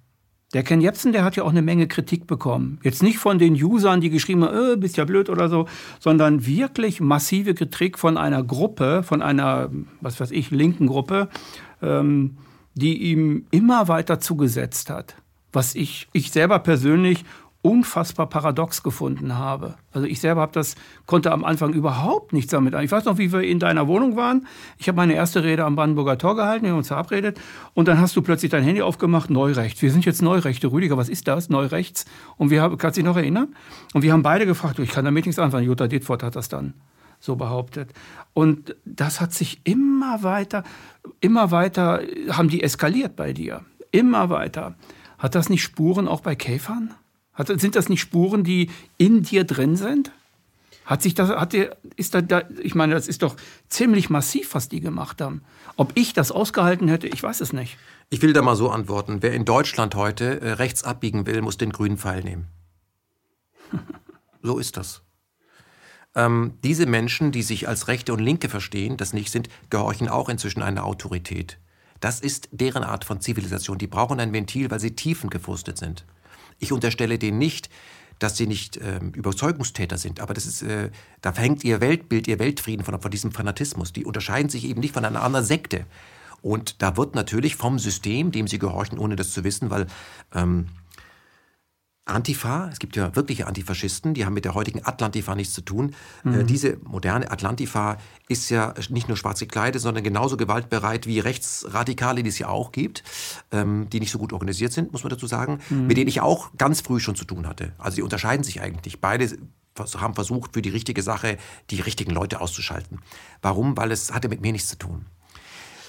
der Ken Jebsen, der hat ja auch eine Menge Kritik bekommen. Jetzt nicht von den Usern, die geschrieben haben, äh, bist ja blöd oder so, sondern wirklich massive Kritik von einer Gruppe, von einer, was weiß ich, linken Gruppe, ähm, die ihm immer weiter zugesetzt hat. Was ich, ich selber persönlich unfassbar paradox gefunden habe. Also ich selber habe das konnte am Anfang überhaupt nichts damit. Ich weiß noch, wie wir in deiner Wohnung waren. Ich habe meine erste Rede am Brandenburger Tor gehalten, wir haben uns verabredet und dann hast du plötzlich dein Handy aufgemacht, Neurechts. Wir sind jetzt Neurechte, Rüdiger, was ist das? Neurechts? Und wir haben, kannst du dich noch erinnern? Und wir haben beide gefragt, ich kann damit nichts anfangen. Jutta Dittfort hat das dann so behauptet. Und das hat sich immer weiter, immer weiter, haben die eskaliert bei dir. Immer weiter. Hat das nicht Spuren auch bei Käfern? Hat, sind das nicht Spuren, die in dir drin sind? Hat sich das, hat der, ist da, da, ich meine, das ist doch ziemlich massiv, was die gemacht haben. Ob ich das ausgehalten hätte, ich weiß es nicht. Ich will da mal so antworten. Wer in Deutschland heute äh, rechts abbiegen will, muss den grünen Pfeil nehmen. so ist das. Ähm, diese Menschen, die sich als Rechte und Linke verstehen, das nicht sind, gehorchen auch inzwischen einer Autorität. Das ist deren Art von Zivilisation. Die brauchen ein Ventil, weil sie tiefengefrustet sind. Ich unterstelle denen nicht, dass sie nicht ähm, Überzeugungstäter sind, aber das ist, äh, da verhängt ihr Weltbild, ihr Weltfrieden von, von diesem Fanatismus. Die unterscheiden sich eben nicht von einer anderen Sekte. Und da wird natürlich vom System, dem sie gehorchen, ohne das zu wissen, weil ähm, Antifa, es gibt ja wirkliche Antifaschisten, die haben mit der heutigen Atlantifa nichts zu tun. Äh, mhm. Äh, diese moderne Atlantifa ist ja nicht nur schwarz gekleidet, sondern genauso gewaltbereit wie Rechtsradikale, die es ja auch gibt, ähm, die nicht so gut organisiert sind, muss man dazu sagen, mhm. mit denen ich auch ganz früh schon zu tun hatte. Also die unterscheiden sich eigentlich. Beide haben versucht, für die richtige Sache die richtigen Leute auszuschalten. Warum? Weil es hatte mit mir nichts zu tun.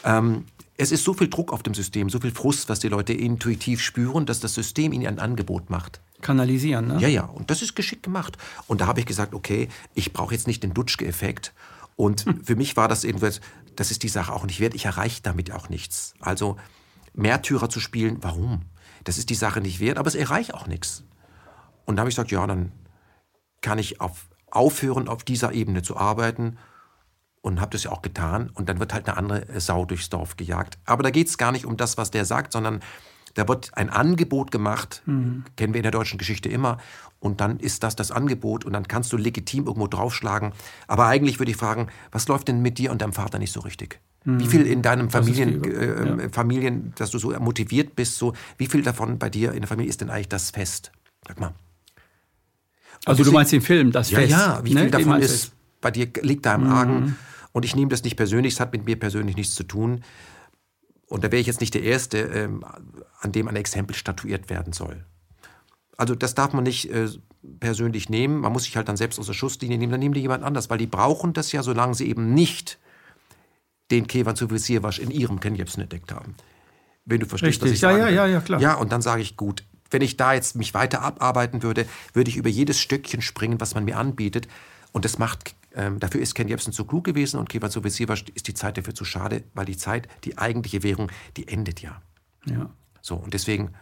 Ähm, es ist so viel Druck auf dem System, so viel Frust, was die Leute intuitiv spüren, dass das System ihnen ein Angebot macht. Kanalisieren, ne? Ja, ja. Und das ist geschickt gemacht. Und da habe ich gesagt, okay, ich brauche jetzt nicht den Dutschke-Effekt. Und hm. für mich war das eben, das ist die Sache auch nicht wert. Ich erreiche damit auch nichts. Also Märtyrer zu spielen, warum? Das ist die Sache nicht wert, aber es erreicht auch nichts. Und da habe ich gesagt, ja, dann kann ich auf, aufhören, auf dieser Ebene zu arbeiten und habe das ja auch getan. Und dann wird halt eine andere Sau durchs Dorf gejagt. Aber da geht es gar nicht um das, was der sagt, sondern Da wird ein Angebot gemacht, mhm. kennen wir in der deutschen Geschichte immer, und dann ist das das Angebot und dann kannst du legitim irgendwo draufschlagen. Aber eigentlich würde ich fragen, was läuft denn mit dir und deinem Vater nicht so richtig? Mhm. Wie viel in deinem Familien, die, äh, ja. Familien, dass du so motiviert bist, so, wie viel davon bei dir in der Familie ist denn eigentlich das Fest? Sag mal. Also, du meinst den Film, das ja, Fest? Ja, wie viel ne? davon ist bei dir, liegt da im mhm. Argen? Und ich nehme das nicht persönlich, es hat mit mir persönlich nichts zu tun. Und da wäre ich jetzt nicht der Erste, ähm, an dem ein Exempel statuiert werden soll. Also das darf man nicht äh, persönlich nehmen. Man muss sich halt dann selbst aus der Schusslinie nehmen. Dann nehmen die jemand anders, weil die brauchen das ja, solange sie eben nicht den Kevan zu Visierwasch in ihrem Kenjepsen entdeckt haben. Wenn du verstehst, Richtig. was ich ja, ja, ja, ja, klar. Ja, und dann sage ich, gut, wenn ich da jetzt mich weiter abarbeiten würde, würde ich über jedes Stückchen springen, was man mir anbietet. Und das macht, ähm, dafür ist Ken Jebsen zu klug gewesen und Kevan Visierwasch ist die Zeit dafür zu schade, weil die Zeit, die eigentliche Währung, die endet ja. Ja. So, und deswegen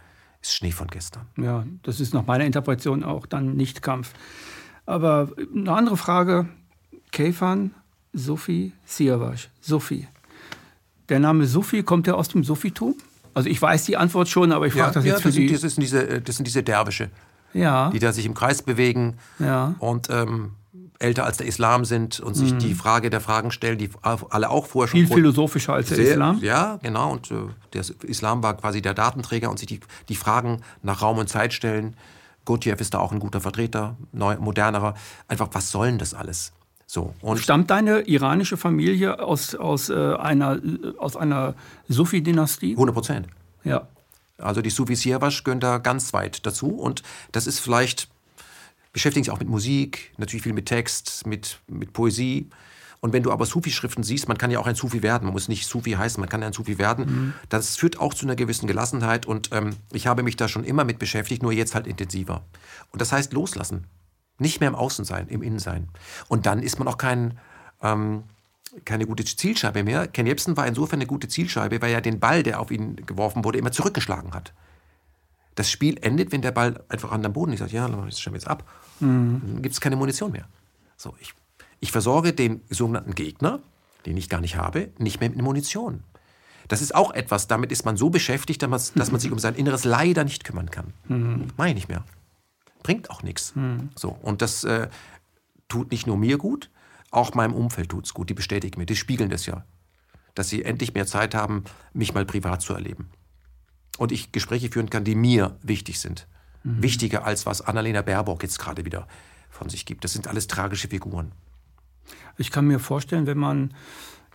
ist Schnee von gestern. Ja, das ist nach meiner Interpretation auch dann nicht Kampf. Aber eine andere Frage: Käfern, Sophie, Siavash, Sophie. Der Name Sophie, kommt der aus dem Sophitum? Also ich weiß die Antwort schon, aber ich frage ja, das jetzt ja, für das die... das, sind diese, das sind diese Derwische, ja. die da sich im Kreis bewegen ja. und ähm, älter als der Islam sind und sich mhm. die Frage der Fragen stellen, die alle auch vorher schon... Viel philosophischer als der Islam. Ja, genau. Und äh, der Islam war quasi der Datenträger und sich die, die Fragen nach Raum und Zeit stellen. Gurdjieff ist da auch ein guter Vertreter, neu, modernerer. Einfach, was soll denn das alles? So, und Stammt deine iranische Familie aus, aus, äh, einer, aus einer Sufi-Dynastie? 100 Prozent. Ja. Also die Sufis Sierwasch gehören da ganz weit dazu. Und das ist vielleicht beschäftigen sich auch mit Musik, natürlich viel mit Text, mit, mit Poesie. Und wenn du aber Sufi-Schriften siehst, man kann ja auch ein Sufi werden, man muss nicht Sufi heißen, man kann ja ein Sufi werden, mhm. das führt auch zu einer gewissen Gelassenheit und ähm, ich habe mich da schon immer mit beschäftigt, nur jetzt halt intensiver. Und das heißt loslassen, nicht mehr im Außen sein, im Innen sein. Und dann ist man auch kein, ähm, keine gute Zielscheibe mehr. Ken Jebsen war insofern eine gute Zielscheibe, weil er den Ball, der auf ihn geworfen wurde, immer zurückgeschlagen hat. Das Spiel endet, wenn der Ball einfach an den Boden ist. Ja, das stellen wir jetzt ab. Mhm. Dann gibt es keine Munition mehr. So, ich, ich versorge den sogenannten Gegner, den ich gar nicht habe, nicht mehr mit Munition. Das ist auch etwas, damit ist man so beschäftigt, dass man, sich um sein Inneres leider nicht kümmern kann. Mhm. Mache ich nicht mehr. Bringt auch nichts. Mhm. So, und das äh, tut nicht nur mir gut, auch meinem Umfeld tut es gut. Die bestätigen mir, die spiegeln das ja. Dass sie endlich mehr Zeit haben, mich mal privat zu erleben und ich Gespräche führen kann, die mir wichtig sind. Mhm. Wichtiger als was Annalena Baerbock jetzt gerade wieder von sich gibt. Das sind alles tragische Figuren. Ich kann mir vorstellen, wenn man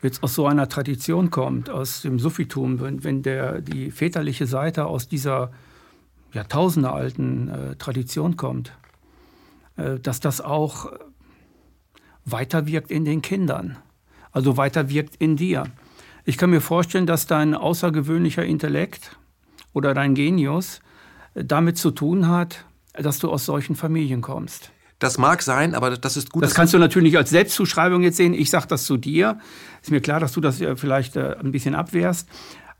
jetzt aus so einer Tradition kommt, aus dem Suffitum, wenn, wenn der, die väterliche Seite aus dieser jahrtausendealten äh, Tradition kommt, äh, dass das auch weiterwirkt in den Kindern, also weiterwirkt in dir. Ich kann mir vorstellen, dass dein außergewöhnlicher Intellekt oder dein Genius damit zu tun hat, dass du aus solchen Familien kommst. Das mag sein, aber das ist gut. Das kannst du natürlich als Selbstzuschreibung jetzt sehen. Ich sage das zu dir. Ist mir klar, dass du das vielleicht äh, ein bisschen abwehrst.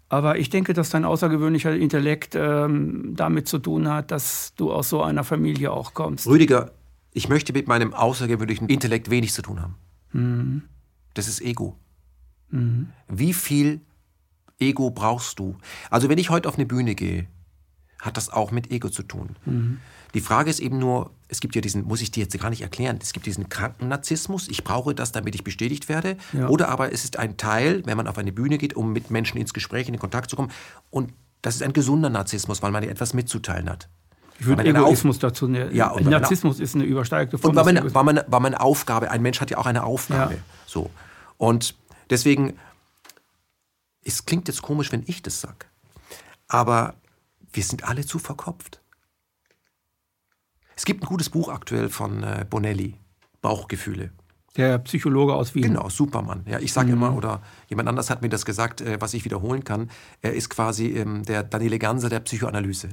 Aber ich denke, dass dein außergewöhnlicher Intellekt ähm, damit zu tun hat, dass du aus so einer Familie auch kommst. Rüdiger, ich möchte mit meinem außergewöhnlichen Intellekt wenig zu tun haben. Mhm. Das ist Ego. Mhm. Wie viel Ego brauchst du. Also wenn ich heute auf eine Bühne gehe, hat das auch mit Ego zu tun. Mhm. Die Frage ist eben nur, es gibt ja diesen, muss ich dir jetzt gar nicht erklären, es gibt diesen kranken Narzissmus, ich brauche das, damit ich bestätigt werde. Ja. Oder aber es ist ein Teil, wenn man auf eine Bühne geht, um mit Menschen ins Gespräch, in den Kontakt zu kommen. Und das ist ein gesunder Narzissmus, weil man etwas mitzuteilen hat. Ich würde Egoismus dazu nennen. Ja, Narzissmus ist eine übersteigerte Form. Und war meine, war, meine, war meine Aufgabe, ein Mensch hat ja auch eine Aufgabe. Ja. So. Und deswegen es klingt jetzt komisch, wenn ich das sage, aber wir sind alle zu verkopft. Es gibt ein gutes Buch aktuell von äh, Bonelli, Bauchgefühle. Der Psychologe aus Wien. Genau, Supermann. Ja, ich sage mhm. immer, oder jemand anders hat mir das gesagt, äh, was ich wiederholen kann. Er ist quasi ähm, der Daniele Ganser der Psychoanalyse.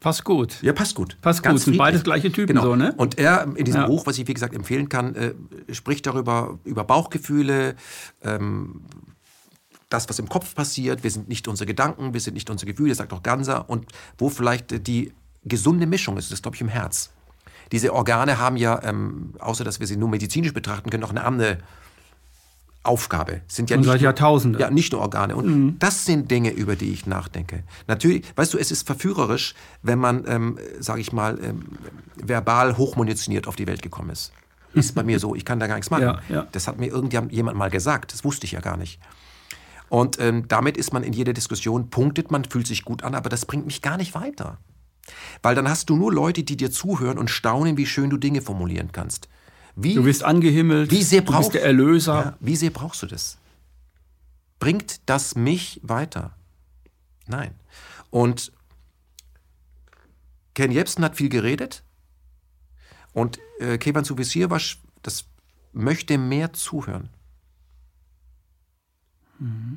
Passt gut. Ja, passt gut. Passt Ganz gut. Sind beides gleiche Typen genau. so, ne? Und er in diesem ja. Buch, was ich wie gesagt empfehlen kann, äh, spricht darüber über Bauchgefühle, ähm, das, was im Kopf passiert, wir sind nicht unsere Gedanken, wir sind nicht unsere Gefühle, sagt auch Ganser, und wo vielleicht die gesunde Mischung ist, das glaube ich im Herz. Diese Organe haben ja, ähm, außer dass wir sie nur medizinisch betrachten können, noch eine andere Aufgabe. Sind ja Und nicht seit nur- Jahrtausenden. Ja, nicht nur Organe. Und das sind Dinge, über die ich nachdenke. Natürlich, weißt du, es ist verführerisch, wenn man, ähm, sage ich mal, ähm, verbal hochmunitioniert auf die Welt gekommen ist. Ist bei mir so. Ich kann da gar nichts machen. Ja, ja. Das hat mir irgendjemand mal gesagt. Das wusste ich ja gar nicht. Und ähm, damit ist man in jeder Diskussion, punktet man, fühlt sich gut an, aber das bringt mich gar nicht weiter. Weil dann hast du nur Leute, die dir zuhören und staunen, wie schön du Dinge formulieren kannst. Wie, Du bist angehimmelt, wie sehr du brauchst bist der Erlöser. Ja, wie sehr brauchst du das? Bringt das mich weiter? Nein. Und Ken Jebsen hat viel geredet und äh, Kevan Suvisivac, das möchte mehr zuhören.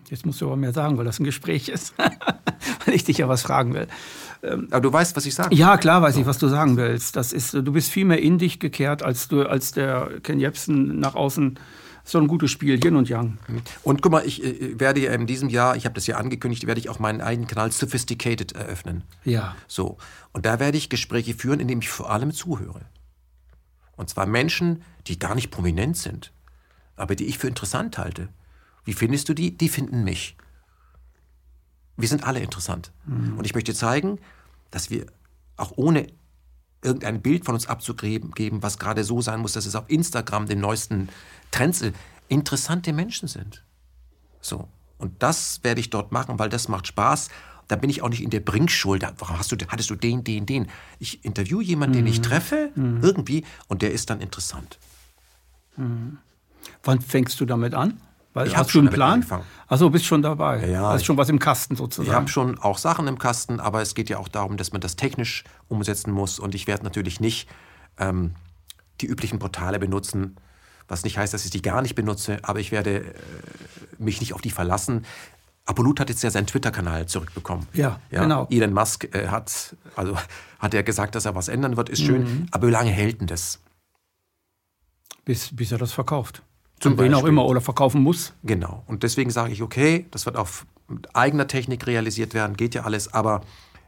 Jetzt musst du aber mehr sagen, weil das ein Gespräch ist. weil ich dich ja was fragen will. Aber du weißt, was ich sage. Ja, klar weiß ich, was du sagen willst. Das ist, du bist viel mehr in dich gekehrt, als du, als der Ken Jebsen nach außen. So ein gutes Spiel, Yin und Yang. Und guck mal, ich äh, werde ja in diesem Jahr, ich habe das ja angekündigt, werde ich auch meinen eigenen Kanal Sophisticated eröffnen. Ja. So. Und da werde ich Gespräche führen, indem ich vor allem zuhöre. Und zwar Menschen, die gar nicht prominent sind, aber die ich für interessant halte. Wie findest du die? Die finden mich. Wir sind alle interessant. Und ich möchte zeigen, dass wir auch ohne irgendein Bild von uns abzugeben, geben, was gerade so sein muss, dass es auf Instagram den neuesten Trends ist, interessante Menschen sind. So. Und das werde ich dort machen, weil das macht Spaß. Da bin ich auch nicht in der Bringschuld. Warum hast du, hattest du den, den, den? Ich interviewe jemanden, den ich treffe, irgendwie, und der ist dann interessant. Wann fängst du damit an? Weil, Ich hab hast schon einen Plan? Achso, bist schon dabei. Ja, Hast ich- schon was im Kasten Ich sozusagen. habe schon auch Sachen im Kasten, aber es geht ja auch darum, dass man das technisch umsetzen muss. Und ich werde natürlich nicht ähm, die üblichen Portale benutzen, was nicht heißt, dass ich die gar nicht benutze, aber ich werde äh, mich nicht auf die verlassen. Apollut hat jetzt ja seinen Twitter-Kanal zurückbekommen. Ja, genau. Elon Musk äh, hat, also, hat ja gesagt, dass er was ändern wird, ist schön. Aber wie lange hält denn das? bis, bis er das verkauft. Zum wen auch immer oder verkaufen muss. Genau. Und deswegen sage ich, okay, das wird auf eigener Technik realisiert werden, geht ja alles, aber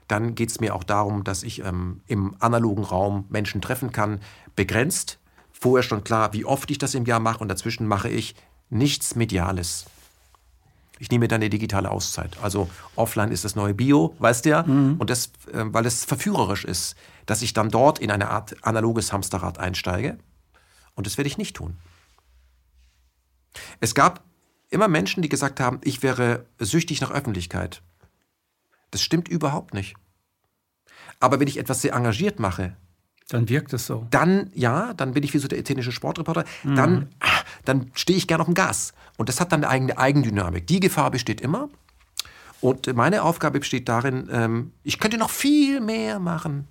dann geht es mir auch darum, dass ich ähm, im analogen Raum Menschen treffen kann, begrenzt. Vorher schon klar, wie oft ich das im Jahr mache und dazwischen mache ich nichts Mediales. Ich nehme dann eine digitale Auszeit. Also offline ist das neue Bio, weißt du ja. Und das, äh, weil es verführerisch ist, dass ich dann dort in eine Art analoges Hamsterrad einsteige. Und das werde ich nicht tun. Es gab immer Menschen, die gesagt haben, ich wäre süchtig nach Öffentlichkeit. Das stimmt überhaupt nicht. Aber wenn ich etwas sehr engagiert mache, Dann wirkt es so. dann, ja, dann bin ich wie so der italienische Sportreporter, dann, ah, dann stehe ich gerne auf dem Gas. Und das hat dann eine eigene Eigendynamik. Die Gefahr besteht immer. Und meine Aufgabe besteht darin, ähm, ich könnte noch viel mehr machen,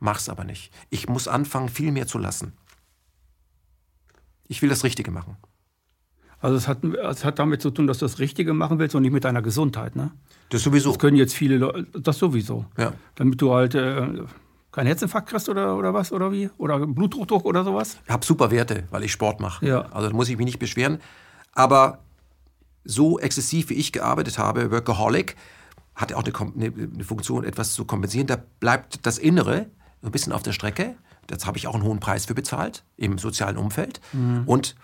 mach's aber nicht. Ich muss anfangen, viel mehr zu lassen. Ich will das Richtige machen. Also es hat, es hat damit zu tun, dass du das Richtige machen willst und nicht mit deiner Gesundheit. Ne? Das sowieso. Das können jetzt viele Leute, das sowieso. Ja. Damit du halt äh, keinen Herzinfarkt kriegst oder, oder was oder wie? Oder Bluthochdruck oder sowas? Ich habe super Werte, weil ich Sport mache. Ja. Also da muss ich mich nicht beschweren. Aber so exzessiv wie ich gearbeitet habe, Workaholic, hat auch eine, eine, Funktion, etwas zu kompensieren. Da bleibt das Innere ein bisschen auf der Strecke. Das habe ich auch einen hohen Preis für bezahlt im sozialen Umfeld. Und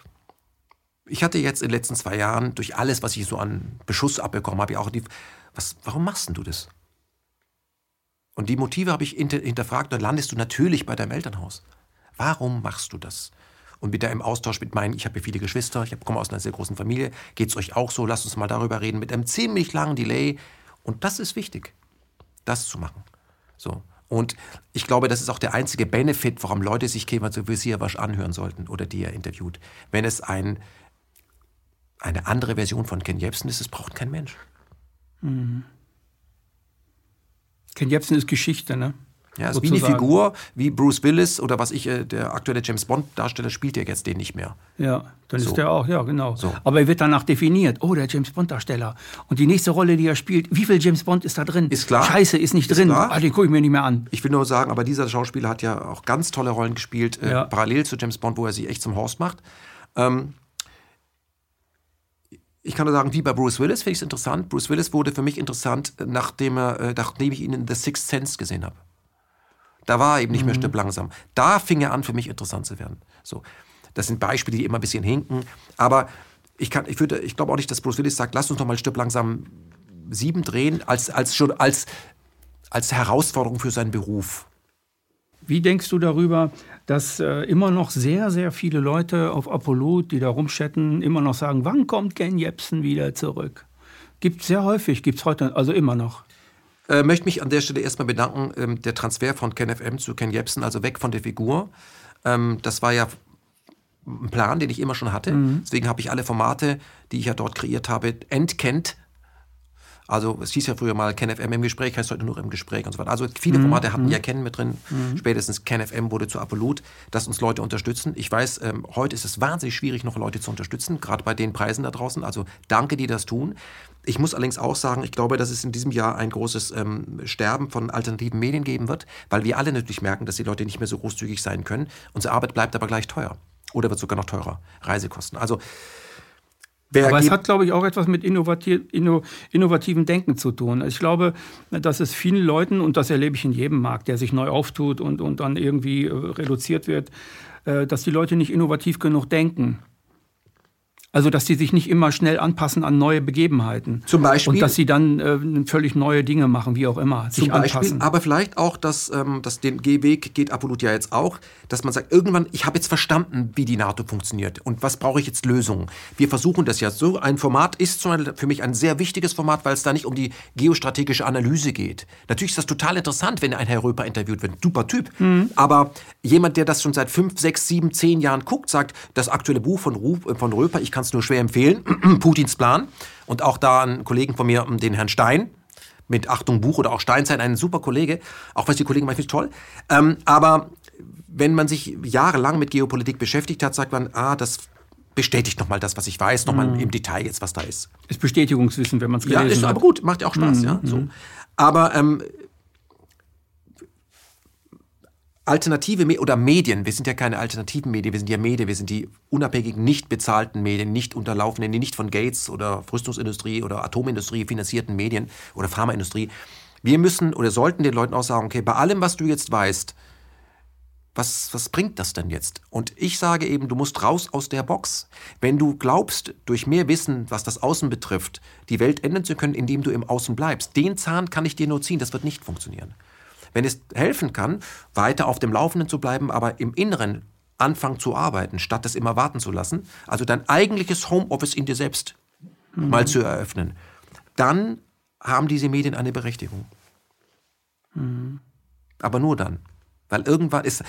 ich hatte jetzt in den letzten zwei Jahren durch alles, was ich so an Beschuss abbekommen habe, ja auch die, was, warum machst denn du das? Und die Motive habe ich hinter, hinterfragt, dann landest du natürlich bei deinem Elternhaus. Warum machst du das? Und wieder im Austausch mit meinen, ich habe ja viele Geschwister, ich komme aus einer sehr großen Familie, geht es euch auch so? Lasst uns mal darüber reden, mit einem ziemlich langen Delay. Und das ist wichtig, das zu machen. So. Und ich glaube, das ist auch der einzige Benefit, warum Leute sich Kemal Sivasiavasch anhören sollten oder die er interviewt. Wenn es ein, eine andere Version von Ken Jebsen ist, das braucht kein Mensch. Ken Jebsen ist Geschichte, ne? Ja, ist wie eine. Figur, wie Bruce Willis oder was ich, äh, der aktuelle James Bond-Darsteller spielt ja jetzt den nicht mehr. Ja, dann So. ist der auch, ja, genau. So. Aber er wird danach definiert. Oh, der James Bond-Darsteller. Und die nächste Rolle, die er spielt, wie viel James Bond ist da drin? Ist klar. Scheiße, ist nicht Ist drin. klar. Ah, den gucke ich mir nicht mehr an. Ich will nur sagen, aber dieser Schauspieler hat ja auch ganz tolle Rollen gespielt, äh, Ja. parallel zu James Bond, wo er sie echt zum Horst macht. Ähm, ich kann nur sagen, wie bei Bruce Willis finde ich es interessant. Bruce Willis wurde für mich interessant, äh, nachdem, er, äh, nachdem ich ihn in The Sixth Sense gesehen habe. Da war er eben nicht mehr stirb langsam. Da fing er an, für mich interessant zu werden. So. Das sind Beispiele, die immer ein bisschen hinken. Aber ich, kann, ich, würde, ich glaube auch nicht, dass Bruce Willis sagt, lass uns noch mal Stück langsam sieben drehen, als, als, schon, als, als Herausforderung für seinen Beruf. Wie denkst du darüber, dass äh, immer noch sehr, sehr viele Leute auf Apollo, die da rumchatten, immer noch sagen, wann kommt Ken Jebsen wieder zurück? Gibt es sehr häufig, gibt es heute, also immer noch. Äh, möchte mich an der Stelle erstmal bedanken, ähm, der Transfer von Ken FM zu Ken Jebsen, also weg von der Figur. Ähm, das war ja ein Plan, den ich immer schon hatte. Mhm. Deswegen habe ich alle Formate, die ich ja dort kreiert habe, entkennt. Also es hieß ja früher mal KenFM im Gespräch, heißt heute nur im Gespräch und so weiter. Also viele mhm. Formate hatten mhm. ja Ken mit drin. Mhm. Spätestens KenFM wurde zu Apollut, dass uns Leute unterstützen. Ich weiß, ähm, heute ist es wahnsinnig schwierig, noch Leute zu unterstützen, gerade bei den Preisen da draußen. Also danke, die das tun. Ich muss allerdings auch sagen, ich glaube, dass es in diesem Jahr ein großes ähm, Sterben von alternativen Medien geben wird, weil wir alle natürlich merken, dass die Leute nicht mehr so großzügig sein können. Unsere Arbeit bleibt aber gleich teuer. Oder wird sogar noch teurer. Reisekosten. Also Wer Aber es hat, glaube ich, auch etwas mit inno, innovativem Denken zu tun. Ich glaube, dass es vielen Leuten, und das erlebe ich in jedem Markt, der sich neu auftut und, und dann irgendwie äh, reduziert wird, äh, dass die Leute nicht innovativ genug denken. Also, dass sie sich nicht immer schnell anpassen an neue Begebenheiten. Zum Beispiel. Und dass sie dann äh, völlig neue Dinge machen, wie auch immer. Sich Beispiel, anpassen. aber vielleicht auch, dass, ähm, dass den Gehweg geht Apollut ja jetzt auch, dass man sagt, irgendwann, ich habe jetzt verstanden, wie die NATO funktioniert und was brauche ich jetzt Lösungen. Wir versuchen das ja so. Ein Format ist für mich ein sehr wichtiges Format, weil es da nicht um die geostrategische Analyse geht. Natürlich ist das total interessant, wenn ein Herr Röper interviewt wird. Super Typ. Mhm. Aber jemand, der das schon seit fünf, sechs, sieben, zehn Jahren guckt, sagt, das aktuelle Buch von, Ruf, von Röper, ich kann kann es nur schwer empfehlen. Putins Plan. Und auch da einen Kollegen von mir, den Herrn Stein, mit Achtung Buch oder auch Steinzeit, ein super Kollege, auch was die Kollegen manchmal toll. Ähm, aber wenn man sich jahrelang mit Geopolitik beschäftigt hat, sagt man, ah, das bestätigt nochmal das, was ich weiß, nochmal mhm. im Detail jetzt, was da ist. Ist Bestätigungswissen, wenn man es gelesen ja, ist hat. aber gut, macht ja auch Spaß, mhm. ja. So. Mhm. Aber ähm, alternative Me oder Medien, wir sind ja keine alternativen Medien, wir sind ja Medien, wir sind die unabhängigen, nicht bezahlten Medien, nicht unterlaufenden, die nicht von Gates oder Rüstungsindustrie oder Atomindustrie finanzierten Medien oder Pharmaindustrie. Wir müssen oder sollten den Leuten auch sagen, okay, bei allem, was du jetzt weißt, was, was bringt das denn jetzt? Und ich sage eben, du musst raus aus der Box. Wenn du glaubst, durch mehr Wissen, was das Außen betrifft, die Welt ändern zu können, indem du im Außen bleibst, den Zahn kann ich dir nur ziehen, das wird nicht funktionieren. Wenn es helfen kann, weiter auf dem Laufenden zu bleiben, aber im Inneren anfangen zu arbeiten, statt es immer warten zu lassen, also dein eigentliches Homeoffice in dir selbst mhm. mal zu eröffnen, dann haben diese Medien eine Berechtigung. Mhm. Aber nur dann. Weil irgendwann ist,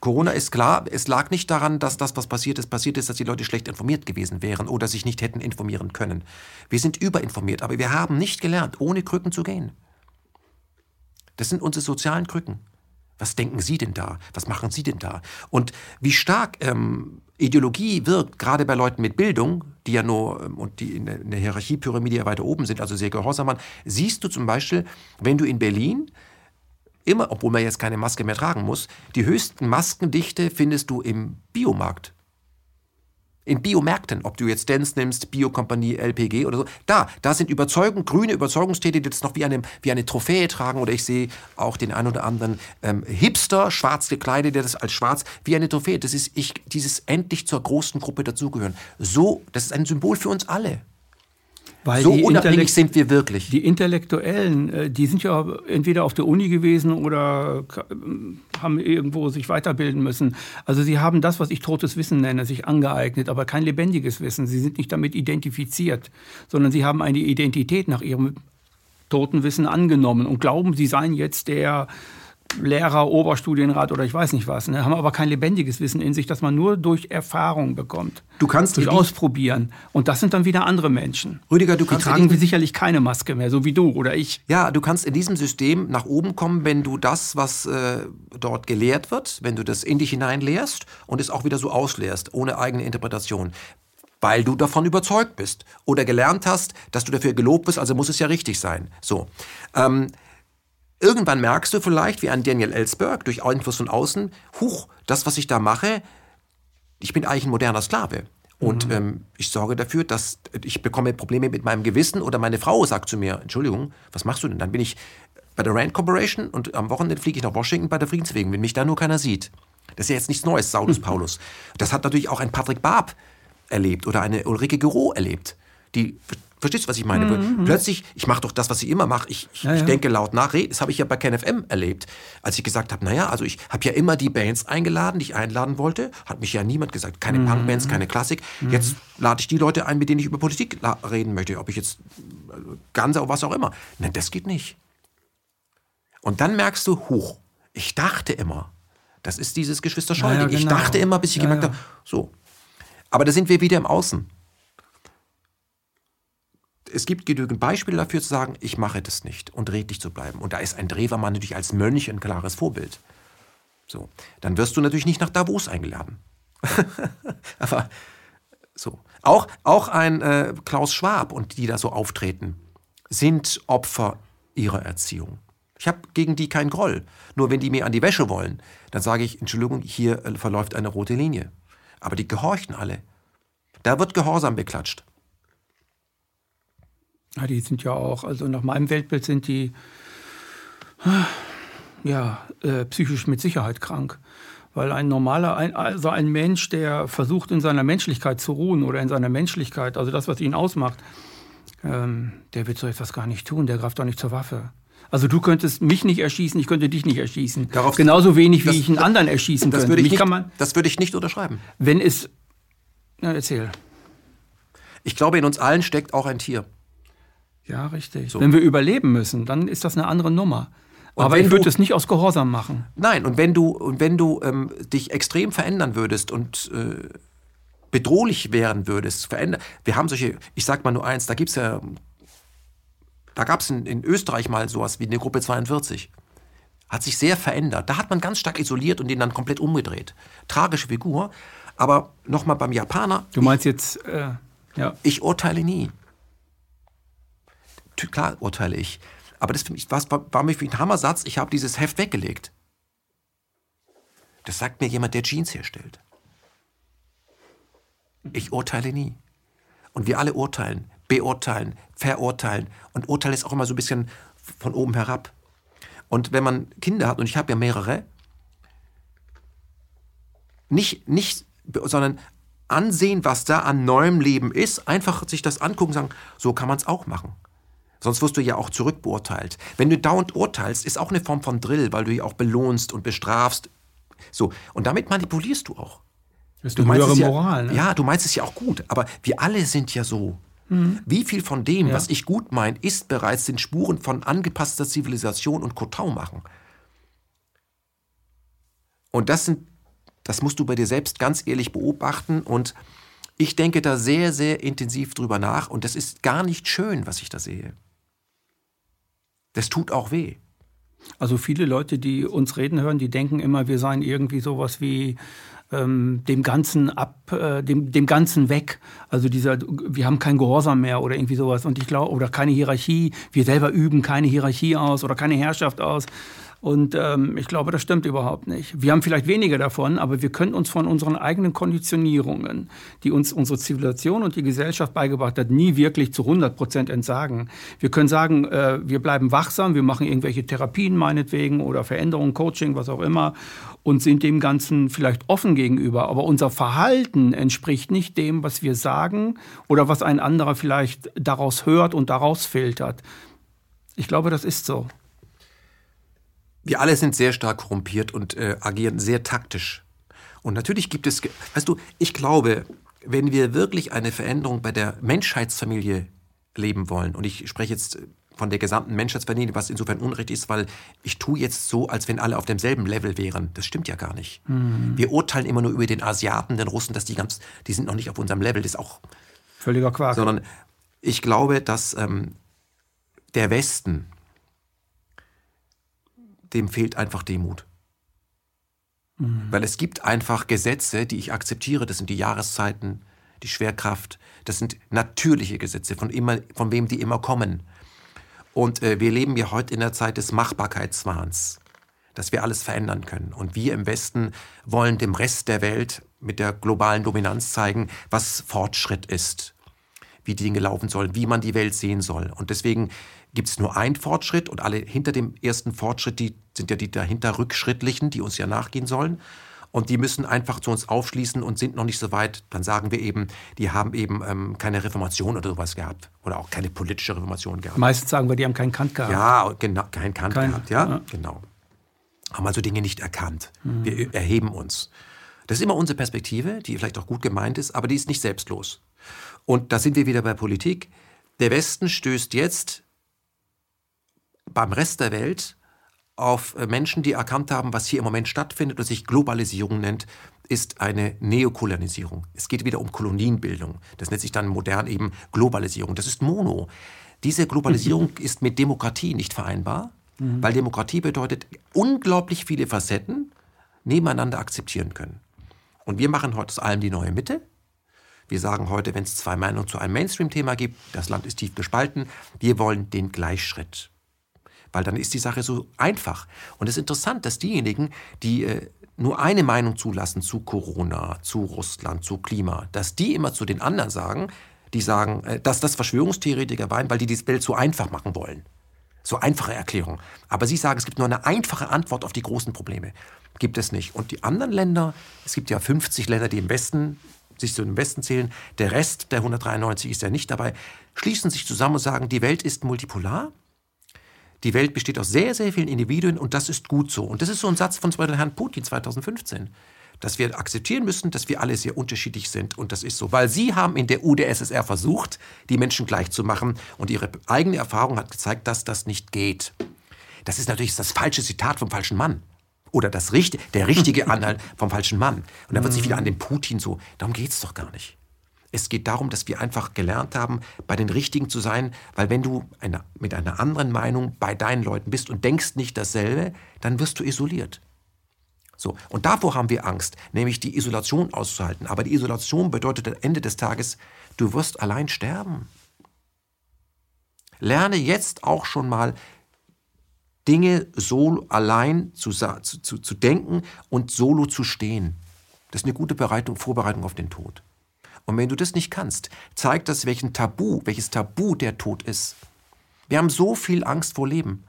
Corona ist klar, es lag nicht daran, dass das, was passiert ist, passiert ist, dass die Leute schlecht informiert gewesen wären oder sich nicht hätten informieren können. Wir sind überinformiert, aber wir haben nicht gelernt, ohne Krücken zu gehen. Das sind unsere sozialen Krücken. Was denken Sie denn da? Was machen Sie denn da? Und wie stark ähm, Ideologie wirkt, gerade bei Leuten mit Bildung, die ja nur ähm, und die in der, in der Hierarchiepyramide ja weiter oben sind, also sehr gehorsam waren, siehst du zum Beispiel, wenn du in Berlin immer, obwohl man jetzt keine Maske mehr tragen muss, die höchsten Maskendichte findest du im Biomarkt in Biomärkten, ob du jetzt Dance nimmst, Biokompanie, LPG oder so, da, da sind Überzeugung, grüne Überzeugungstätige, die das noch wie eine, wie eine Trophäe tragen oder ich sehe auch den ein oder anderen ähm, Hipster, schwarz gekleidet, der das als schwarz, wie eine Trophäe, das ist ich, dieses endlich zur großen Gruppe dazugehören. So, das ist ein Symbol für uns alle. Weil so unabhängig sind wir wirklich. Die Intellektuellen, äh, die sind ja entweder auf der Uni gewesen oder haben irgendwo sich weiterbilden müssen. Also sie haben das, was ich totes Wissen nenne, sich angeeignet, aber kein lebendiges Wissen. Sie sind nicht damit identifiziert, sondern sie haben eine Identität nach ihrem toten Wissen angenommen und glauben, sie seien jetzt der Lehrer, Oberstudienrat oder ich weiß nicht was, ne, haben aber kein lebendiges Wissen in sich, das man nur durch Erfahrung bekommt. Du kannst durch Ausprobieren. Und das sind dann wieder andere Menschen. Rüdiger, du Die kannst tragen sicherlich keine Maske mehr, so wie du oder ich. Ja, du kannst in diesem System nach oben kommen, wenn du das, was äh, dort gelehrt wird, wenn du das in dich hineinlehrst und es auch wieder so auslehrst, ohne eigene Interpretation weil du davon überzeugt bist oder gelernt hast, dass du dafür gelobt bist, also muss es ja richtig sein. So. Ähm, Irgendwann merkst du vielleicht, wie ein Daniel Ellsberg, durch Einfluss von außen, huch, das, was ich da mache, ich bin eigentlich ein moderner Sklave. Und mhm. ähm, ich sorge dafür, dass ich bekomme Probleme mit meinem Gewissen oder meine Frau sagt zu mir, Entschuldigung, was machst du denn? Dann bin ich bei der Rand Corporation und am Wochenende fliege ich nach Washington bei der Friedenswegen, wenn mich da nur keiner sieht. Das ist ja jetzt nichts Neues, Saulus Paulus. Das hat natürlich auch ein Patrick Barb erlebt oder eine Ulrike Gero erlebt, die Verstehst du, was ich meine? Mhm. Plötzlich, ich mache doch das, was ich immer mache. Ich, ich, ja, ja. ich, denke laut nach. Das habe ich ja bei KenFM erlebt. Als ich gesagt habe, naja, also ich habe ja immer die Bands eingeladen, die ich einladen wollte. Hat mich ja niemand gesagt. Keine mhm. Punkbands, keine Klassik. Mhm. Jetzt lade ich die Leute ein, mit denen ich über Politik reden möchte. Ob ich jetzt äh, Ganze oder was auch immer. Nein, das geht nicht. Und dann merkst du, hoch, ich dachte immer, das ist dieses Geschwister ja, genau. Ich dachte immer, bis ich gemerkt habe, so. Aber da sind wir wieder im Außen es gibt genügend Beispiele dafür zu sagen, ich mache das nicht und redlich zu bleiben. Und da ist ein Drewermann natürlich als Mönch ein klares Vorbild. So, dann wirst du natürlich nicht nach Davos eingeladen. Aber so. Auch, auch ein äh, Klaus Schwab und die da so auftreten, sind Opfer ihrer Erziehung. Ich habe gegen die keinen Groll. Nur wenn die mir an die Wäsche wollen, dann sage ich, Entschuldigung, hier äh, verläuft eine rote Linie. Aber die gehorchen alle. Da wird Gehorsam beklatscht. Ja, die sind ja auch, also nach meinem Weltbild sind die ja, äh, psychisch mit Sicherheit krank. Weil ein normaler, ein, also ein Mensch, der versucht in seiner Menschlichkeit zu ruhen oder in seiner Menschlichkeit, also das, was ihn ausmacht, ähm, der wird so etwas gar nicht tun, der greift doch nicht zur Waffe. Also du könntest mich nicht erschießen, ich könnte dich nicht erschießen. Darauf, Genauso wenig, wie das, ich einen anderen erschießen das könnte. Würde ich nicht, man, das würde ich nicht unterschreiben. Wenn es... Na, erzähl. Ich glaube, in uns allen steckt auch ein Tier. Ja, richtig. So. Wenn wir überleben müssen, dann ist das eine andere Nummer. Und Aber ich würde es nicht aus Gehorsam machen. Nein, und wenn du, und wenn du ähm, dich extrem verändern würdest und äh, bedrohlich werden würdest, verändern. Wir haben solche, ich sag mal nur eins, da gibt's ja, da gab es in, in, Österreich mal sowas wie eine Gruppe 42. Hat sich sehr verändert. Da hat man ganz stark isoliert und den dann komplett umgedreht. Tragische Figur. Aber nochmal beim Japaner. Du meinst ich, jetzt, äh, ja. Ich urteile nie klar urteile ich. Aber das für mich, war, war mir für ein Hammersatz, ich habe dieses Heft weggelegt. Das sagt mir jemand, der Jeans herstellt. Ich urteile nie. Und wir alle urteilen, beurteilen, verurteilen. Und Urteil ist auch immer so ein bisschen von oben herab. Und wenn man Kinder hat, und ich habe ja mehrere, nicht, nicht, sondern ansehen, was da an neuem Leben ist, einfach sich das angucken und sagen, so kann man es auch machen. Sonst wirst du ja auch zurückbeurteilt. Wenn du dauernd urteilst, ist auch eine Form von Drill, weil du ja auch belohnst und bestrafst. So, und damit manipulierst du auch. Das ist du eine höhere Moral, ja, ne? Ja, du meinst es ja auch gut, aber wir alle sind ja so. Mhm. Wie viel von dem, ja. was ich gut meine, ist bereits den Spuren von angepasster Zivilisation und Kotau machen? Und das sind, das musst du bei dir selbst ganz ehrlich beobachten und ich denke da sehr, sehr intensiv drüber nach und das ist gar nicht schön, was ich da sehe. Das tut auch weh. Also viele Leute, die uns reden hören, die denken immer, wir seien irgendwie sowas wie ähm, dem Ganzen ab, äh, dem, dem Ganzen weg. Also dieser, wir haben kein Gehorsam mehr oder irgendwie sowas. Und ich glaube, oder keine Hierarchie. Wir selber üben keine Hierarchie aus oder keine Herrschaft aus. Und ähm, ich glaube, das stimmt überhaupt nicht. Wir haben vielleicht weniger davon, aber wir können uns von unseren eigenen Konditionierungen, die uns unsere Zivilisation und die Gesellschaft beigebracht hat, nie wirklich zu 100 Prozent entsagen. Wir können sagen, äh, wir bleiben wachsam, wir machen irgendwelche Therapien meinetwegen oder Veränderungen, Coaching, was auch immer und sind dem Ganzen vielleicht offen gegenüber. Aber unser Verhalten entspricht nicht dem, was wir sagen oder was ein anderer vielleicht daraus hört und daraus filtert. Ich glaube, das ist so. Wir alle sind sehr stark korrumpiert und äh, agieren sehr taktisch. Und natürlich gibt es, weißt du, ich glaube, wenn wir wirklich eine Veränderung bei der Menschheitsfamilie leben wollen, und ich spreche jetzt von der gesamten Menschheitsfamilie, was insofern unrecht ist, weil ich tue jetzt so, als wenn alle auf demselben Level wären. Das stimmt ja gar nicht. Mhm. Wir urteilen immer nur über den Asiaten, den Russen, dass die ganz, die sind noch nicht auf unserem Level. Das ist auch völliger Quark. Sondern ich glaube, dass ähm, der Westen dem fehlt einfach Demut. Mhm. Weil es gibt einfach Gesetze, die ich akzeptiere. Das sind die Jahreszeiten, die Schwerkraft. Das sind natürliche Gesetze, von, immer, von wem die immer kommen. Und äh, wir leben ja heute in der Zeit des Machbarkeitswahns, dass wir alles verändern können. Und wir im Westen wollen dem Rest der Welt mit der globalen Dominanz zeigen, was Fortschritt ist, wie die Dinge laufen sollen, wie man die Welt sehen soll. Und deswegen gibt es nur einen Fortschritt und alle hinter dem ersten Fortschritt, die sind ja die dahinter Rückschrittlichen, die uns ja nachgehen sollen. und die müssen einfach zu uns aufschließen und sind noch nicht so weit, dann sagen wir eben, die haben eben ähm, keine Reformation oder sowas gehabt oder auch keine politische Reformation gehabt. Meistens sagen wir, die haben keinen Kant gehabt. Ja, genau, keinen Kant Kein- gehabt, ja, ja. genau. Haben also Dinge nicht erkannt. Wir erheben uns. Das ist immer unsere Perspektive, die vielleicht auch gut gemeint ist, aber die ist nicht selbstlos. Und da sind wir wieder bei Politik. Der Westen stößt jetzt beim Rest der Welt auf äh, Menschen, die erkannt haben, was hier im Moment stattfindet und sich Globalisierung nennt, ist eine Neokolonisierung. Es geht wieder um Kolonienbildung. Das nennt sich dann modern eben Globalisierung. Das ist Mono. Diese Globalisierung ist mit Demokratie nicht vereinbar, weil Demokratie bedeutet unglaublich viele Facetten nebeneinander akzeptieren können. Und wir machen heute aus allem die neue Mitte. Wir sagen heute, wenn es zwei Meinungen zu einem Mainstream-Thema gibt, das Land ist tief gespalten, wir wollen den Gleichschritt. Weil dann ist die Sache so einfach. Und es ist interessant, dass diejenigen, die äh, nur eine Meinung zulassen zu Corona, zu Russland, zu Klima, dass die immer zu den anderen sagen, die sagen, äh, dass das Verschwörungstheoretiker waren, weil die die Welt so einfach machen wollen. So einfache Erklärung. Aber Sie sagen, es gibt nur eine einfache Antwort auf die großen Probleme. Gibt es nicht. Und die anderen Länder, es gibt ja 50 Länder, die im Westen sich zu den Westen zählen, der Rest der 193 ist ja nicht dabei, schließen sich zusammen und sagen, die Welt ist multipolar. Die Welt besteht aus sehr, sehr vielen Individuen und das ist gut so. Und das ist so ein Satz von zum Beispiel Herrn Putin 2015, dass wir akzeptieren müssen, dass wir alle sehr unterschiedlich sind und das ist so. Weil Sie haben in der UdSSR versucht, die Menschen gleich zu machen und Ihre eigene Erfahrung hat gezeigt, dass das nicht geht. Das ist natürlich das falsche Zitat vom falschen Mann. Oder das richtige, der richtige Anhalt vom falschen Mann. Und dann wird sich wieder an den Putin so, darum geht es doch gar nicht. Es geht darum, dass wir einfach gelernt haben, bei den Richtigen zu sein, weil wenn du eine, mit einer anderen Meinung bei deinen Leuten bist und denkst nicht dasselbe, dann wirst du isoliert. So, und davor haben wir Angst, nämlich die Isolation auszuhalten. Aber die Isolation bedeutet am Ende des Tages, du wirst allein sterben. Lerne jetzt auch schon mal Dinge solo allein zu, zu, zu, denken und solo zu stehen. Das ist eine gute Bereitung, Vorbereitung auf den Tod. Und wenn du das nicht kannst, zeigt das, welchen Tabu, welches Tabu der Tod ist. Wir haben so viel Angst vor Leben,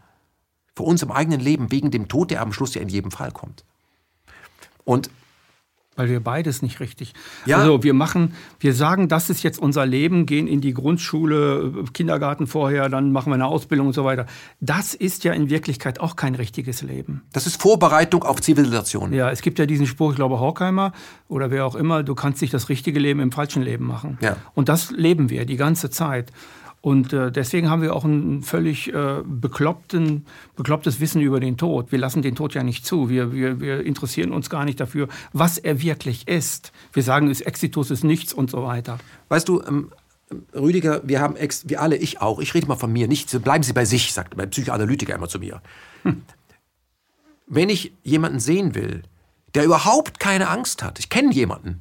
vor unserem eigenen Leben, wegen dem Tod, der am Schluss ja in jedem Fall kommt. Und Weil wir beides nicht richtig. Ja. Also wir machen, wir sagen, das ist jetzt unser Leben, gehen in die Grundschule, Kindergarten vorher, dann machen wir eine Ausbildung und so weiter. Das ist ja in Wirklichkeit auch kein richtiges Leben. das ist Vorbereitung auf Zivilisation. Ja, es gibt ja diesen Spruch, ich glaube Horkheimer oder wer auch immer, du kannst nicht das richtige Leben im falschen Leben machen. Ja. Und das leben wir die ganze Zeit. Und äh, deswegen haben wir auch ein völlig äh, bekloppten, beklopptes Wissen über den Tod. Wir lassen den Tod ja nicht zu. Wir, wir, wir interessieren uns gar nicht dafür, was er wirklich ist. Wir sagen, es Exitus ist nichts und so weiter. Weißt du, ähm, Rüdiger, wir haben ex, wir alle, ich auch, ich rede mal von mir, nicht, bleiben Sie bei sich, sagt mein Psychoanalytiker immer zu mir. Wenn ich jemanden sehen will, der überhaupt keine Angst hat, ich kenne jemanden,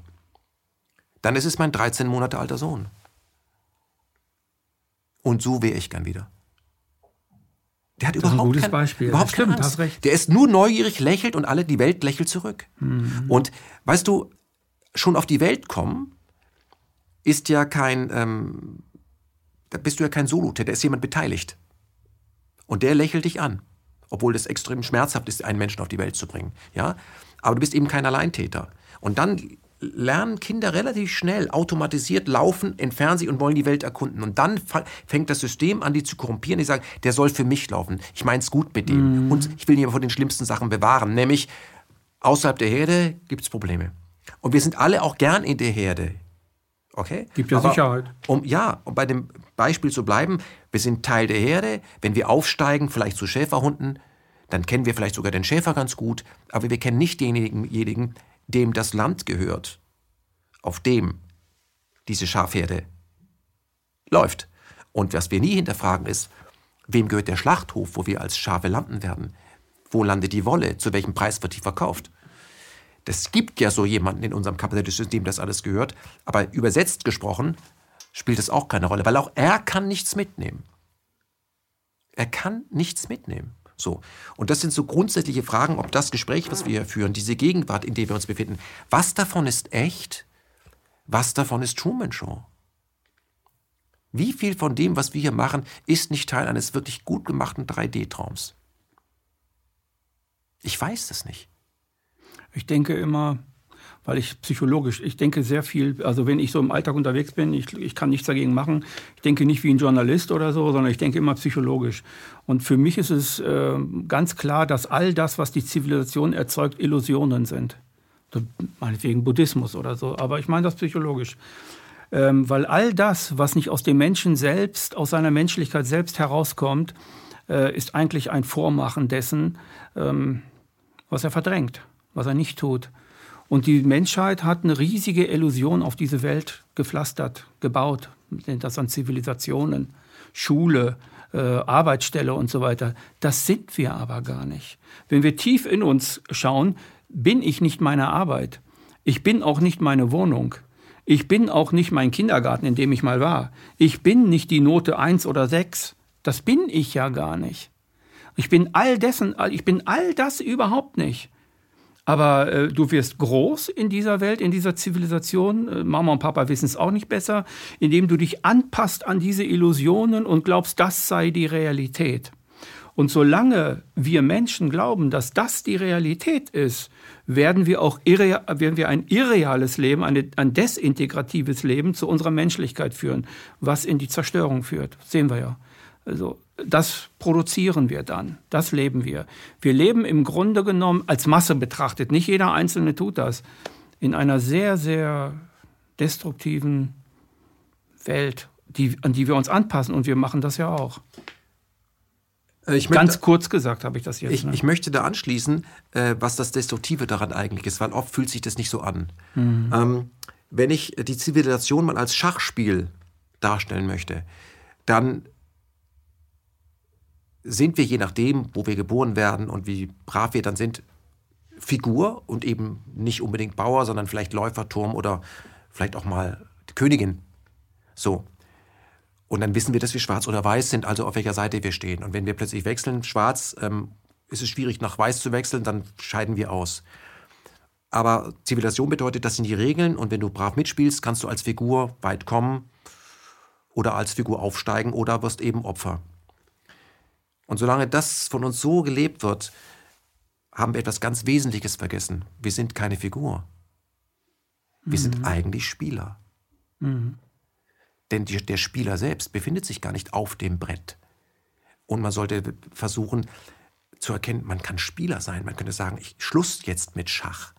dann ist es mein 13 Monate alter Sohn. Und so wäre ich gern wieder. Der hat ist ein überhaupt, gutes kein, Beispiel. überhaupt Das stimmt, keine Angst. hast recht. Der ist nur neugierig, lächelt und alle, die Welt lächelt zurück. Und weißt du, schon auf die Welt kommen, ist ja kein, ähm, da bist du ja kein Solo-Täter, da ist jemand beteiligt. Und der lächelt dich an. Obwohl das extrem schmerzhaft ist, einen Menschen auf die Welt zu bringen. Ja? Aber du bist eben kein Alleintäter. Und dann lernen Kinder relativ schnell automatisiert laufen, entfernen sich und wollen die Welt erkunden. Und dann fängt das System an, die zu korrumpieren. Die sagen, der soll für mich laufen. Ich meine es gut mit dem. Und ich will ihn aber vor den schlimmsten Sachen bewahren. Nämlich, außerhalb der Herde gibt es Probleme. Und wir sind alle auch gern in der Herde. Okay? Gibt ja Aber Sicherheit. Um, ja, um bei dem Beispiel zu bleiben, wir sind Teil der Herde. Wenn wir aufsteigen, vielleicht zu Schäferhunden, dann kennen wir vielleicht sogar den Schäfer ganz gut, aber wir kennen nicht denjenigen, dem das Land gehört, auf dem diese Schafherde läuft. Und was wir nie hinterfragen ist, wem gehört der Schlachthof, wo wir als Schafe landen werden? Wo landet die Wolle? Zu welchem Preis wird die verkauft? Das gibt ja so jemanden in unserem kapitalistischen System, das alles gehört. Aber übersetzt gesprochen spielt es auch keine Rolle, weil auch er kann nichts mitnehmen. Er kann nichts mitnehmen. So. Und das sind so grundsätzliche Fragen, ob das Gespräch, was wir hier führen, diese Gegenwart, in der wir uns befinden, was davon ist echt, was davon ist Truman Show? Wie viel von dem, was wir hier machen, ist nicht Teil eines wirklich gut gemachten 3D-Traums? Ich weiß das nicht. Ich denke immer, weil ich psychologisch, ich denke sehr viel, also wenn ich so im Alltag unterwegs bin, ich, ich kann nichts dagegen machen. Ich denke nicht wie ein Journalist oder so, sondern ich denke immer psychologisch. Und für mich ist es äh, ganz klar, dass all das, was die Zivilisation erzeugt, Illusionen sind. Meinetwegen Buddhismus oder so, aber ich meine das psychologisch. Ähm, weil all das, was nicht aus dem Menschen selbst, aus seiner Menschlichkeit selbst herauskommt, äh, ist eigentlich ein Vormachen dessen, ähm, was er verdrängt, was er nicht tut. Und die Menschheit hat eine riesige Illusion auf diese Welt gepflastert, gebaut. Nennt das an Zivilisationen, Schule, äh, Arbeitsstelle und so weiter. Das sind wir aber gar nicht. Wenn wir tief in uns schauen, bin ich nicht meine Arbeit. Ich bin auch nicht meine Wohnung. Ich bin auch nicht mein Kindergarten, in dem ich mal war. Ich bin nicht die Note 1 oder 6. Das bin ich ja gar nicht. Ich bin all dessen, ich bin all das überhaupt nicht. Aber äh, du wirst groß in dieser Welt, in dieser Zivilisation. Äh, Mama und Papa wissen es auch nicht besser, indem du dich anpasst an diese Illusionen und glaubst, das sei die Realität. Und solange wir Menschen glauben, dass das die Realität ist, werden wir auch irre, werden wir ein irreales Leben, eine, ein desintegratives Leben zu unserer Menschlichkeit führen, was in die Zerstörung führt. Das sehen wir ja. Also das produzieren wir dann, das leben wir. Wir leben im Grunde genommen als Masse betrachtet, nicht jeder Einzelne tut das, in einer sehr, sehr destruktiven Welt, die, an die wir uns anpassen und wir machen das ja auch. Äh, ich Ganz kurz gesagt habe ich das jetzt. Ich, ne? ich möchte da anschließen, äh, was das Destruktive daran eigentlich ist, weil oft fühlt sich das nicht so an. Mhm. Ähm, wenn ich die Zivilisation mal als Schachspiel darstellen möchte, dann sind wir je nachdem, wo wir geboren werden und wie brav wir dann sind, Figur und eben nicht unbedingt Bauer, sondern vielleicht Läuferturm oder vielleicht auch mal Königin. So. Und dann wissen wir, dass wir schwarz oder weiß sind, also auf welcher Seite wir stehen. Und wenn wir plötzlich wechseln, schwarz, ähm, ist es schwierig, nach weiß zu wechseln, dann scheiden wir aus. Aber Zivilisation bedeutet, das sind die Regeln und wenn du brav mitspielst, kannst du als Figur weit kommen oder als Figur aufsteigen oder wirst eben Opfer. Und solange das von uns so gelebt wird, haben wir etwas ganz Wesentliches vergessen. Wir sind keine Figur. Wir mhm. sind eigentlich Spieler. Mhm. Denn die, der Spieler selbst befindet sich gar nicht auf dem Brett. Und man sollte versuchen zu erkennen, man kann Spieler sein. Man könnte sagen, ich Schluss jetzt mit Schach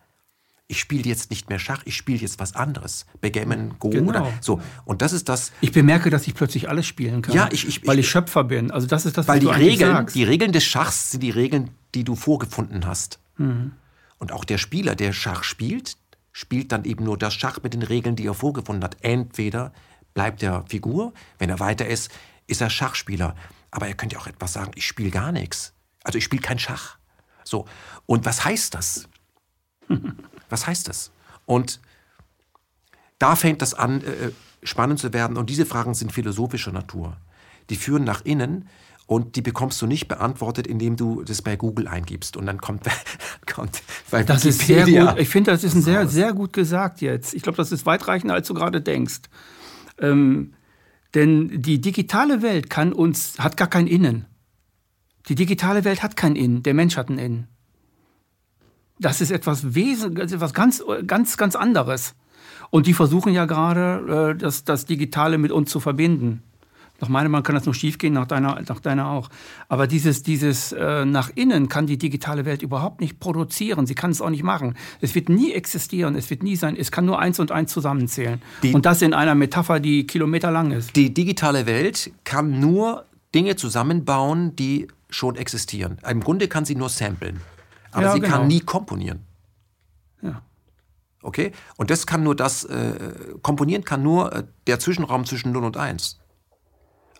ich spiele jetzt nicht mehr Schach, ich spiele jetzt was anderes. Backgammon, Go genau. oder so. Und das ist das. Ich bemerke, dass ich plötzlich alles spielen kann. Ja, ich, ich weil ich Schöpfer bin. Also das ist das, was weil die Regeln, sagst. die Regeln des Schachs sind die Regeln, die du vorgefunden hast. Mhm. Und auch der Spieler, der Schach spielt, spielt dann eben nur das Schach mit den Regeln, die er vorgefunden hat. Entweder bleibt er Figur, wenn er weiter ist, ist er Schachspieler. Aber er könnte ja auch etwas sagen, ich spiele gar nichts. Also ich spiele kein Schach. So. Und was heißt das? Was heißt das? Und da fängt das an, äh, spannend zu werden. Und diese Fragen sind philosophischer Natur. Die führen nach innen und die bekommst du nicht beantwortet, indem du das bei Google eingibst. Und dann kommt, kommt bei Das ist sehr gut. Ich finde, das ist ein sehr, sehr gut gesagt jetzt. Ich glaube, das ist weitreichender, als du gerade denkst. Ähm, denn die digitale Welt kann uns, hat gar kein Innen. Die digitale Welt hat kein Innen. Der Mensch hat ein Innen das ist etwas Wesen, etwas ganz, ganz, ganz anderes. Und die versuchen ja gerade, äh, das, das Digitale mit uns zu verbinden. Nach meiner Meinung kann das nur schiefgehen, nach deiner, nach deiner auch. Aber dieses, dieses äh, nach innen kann die digitale Welt überhaupt nicht produzieren. Sie kann es auch nicht machen. Es wird nie existieren, es wird nie sein. Es kann nur eins und eins zusammenzählen. Die, und das in einer Metapher, die kilometerlang ist. Die digitale Welt kann nur Dinge zusammenbauen, die schon existieren. Im Grunde kann sie nur samplen. Aber ja, sie genau. kann nie komponieren. Ja. Okay? Und das kann nur das, äh, komponieren kann nur äh, der Zwischenraum zwischen 0 und 1.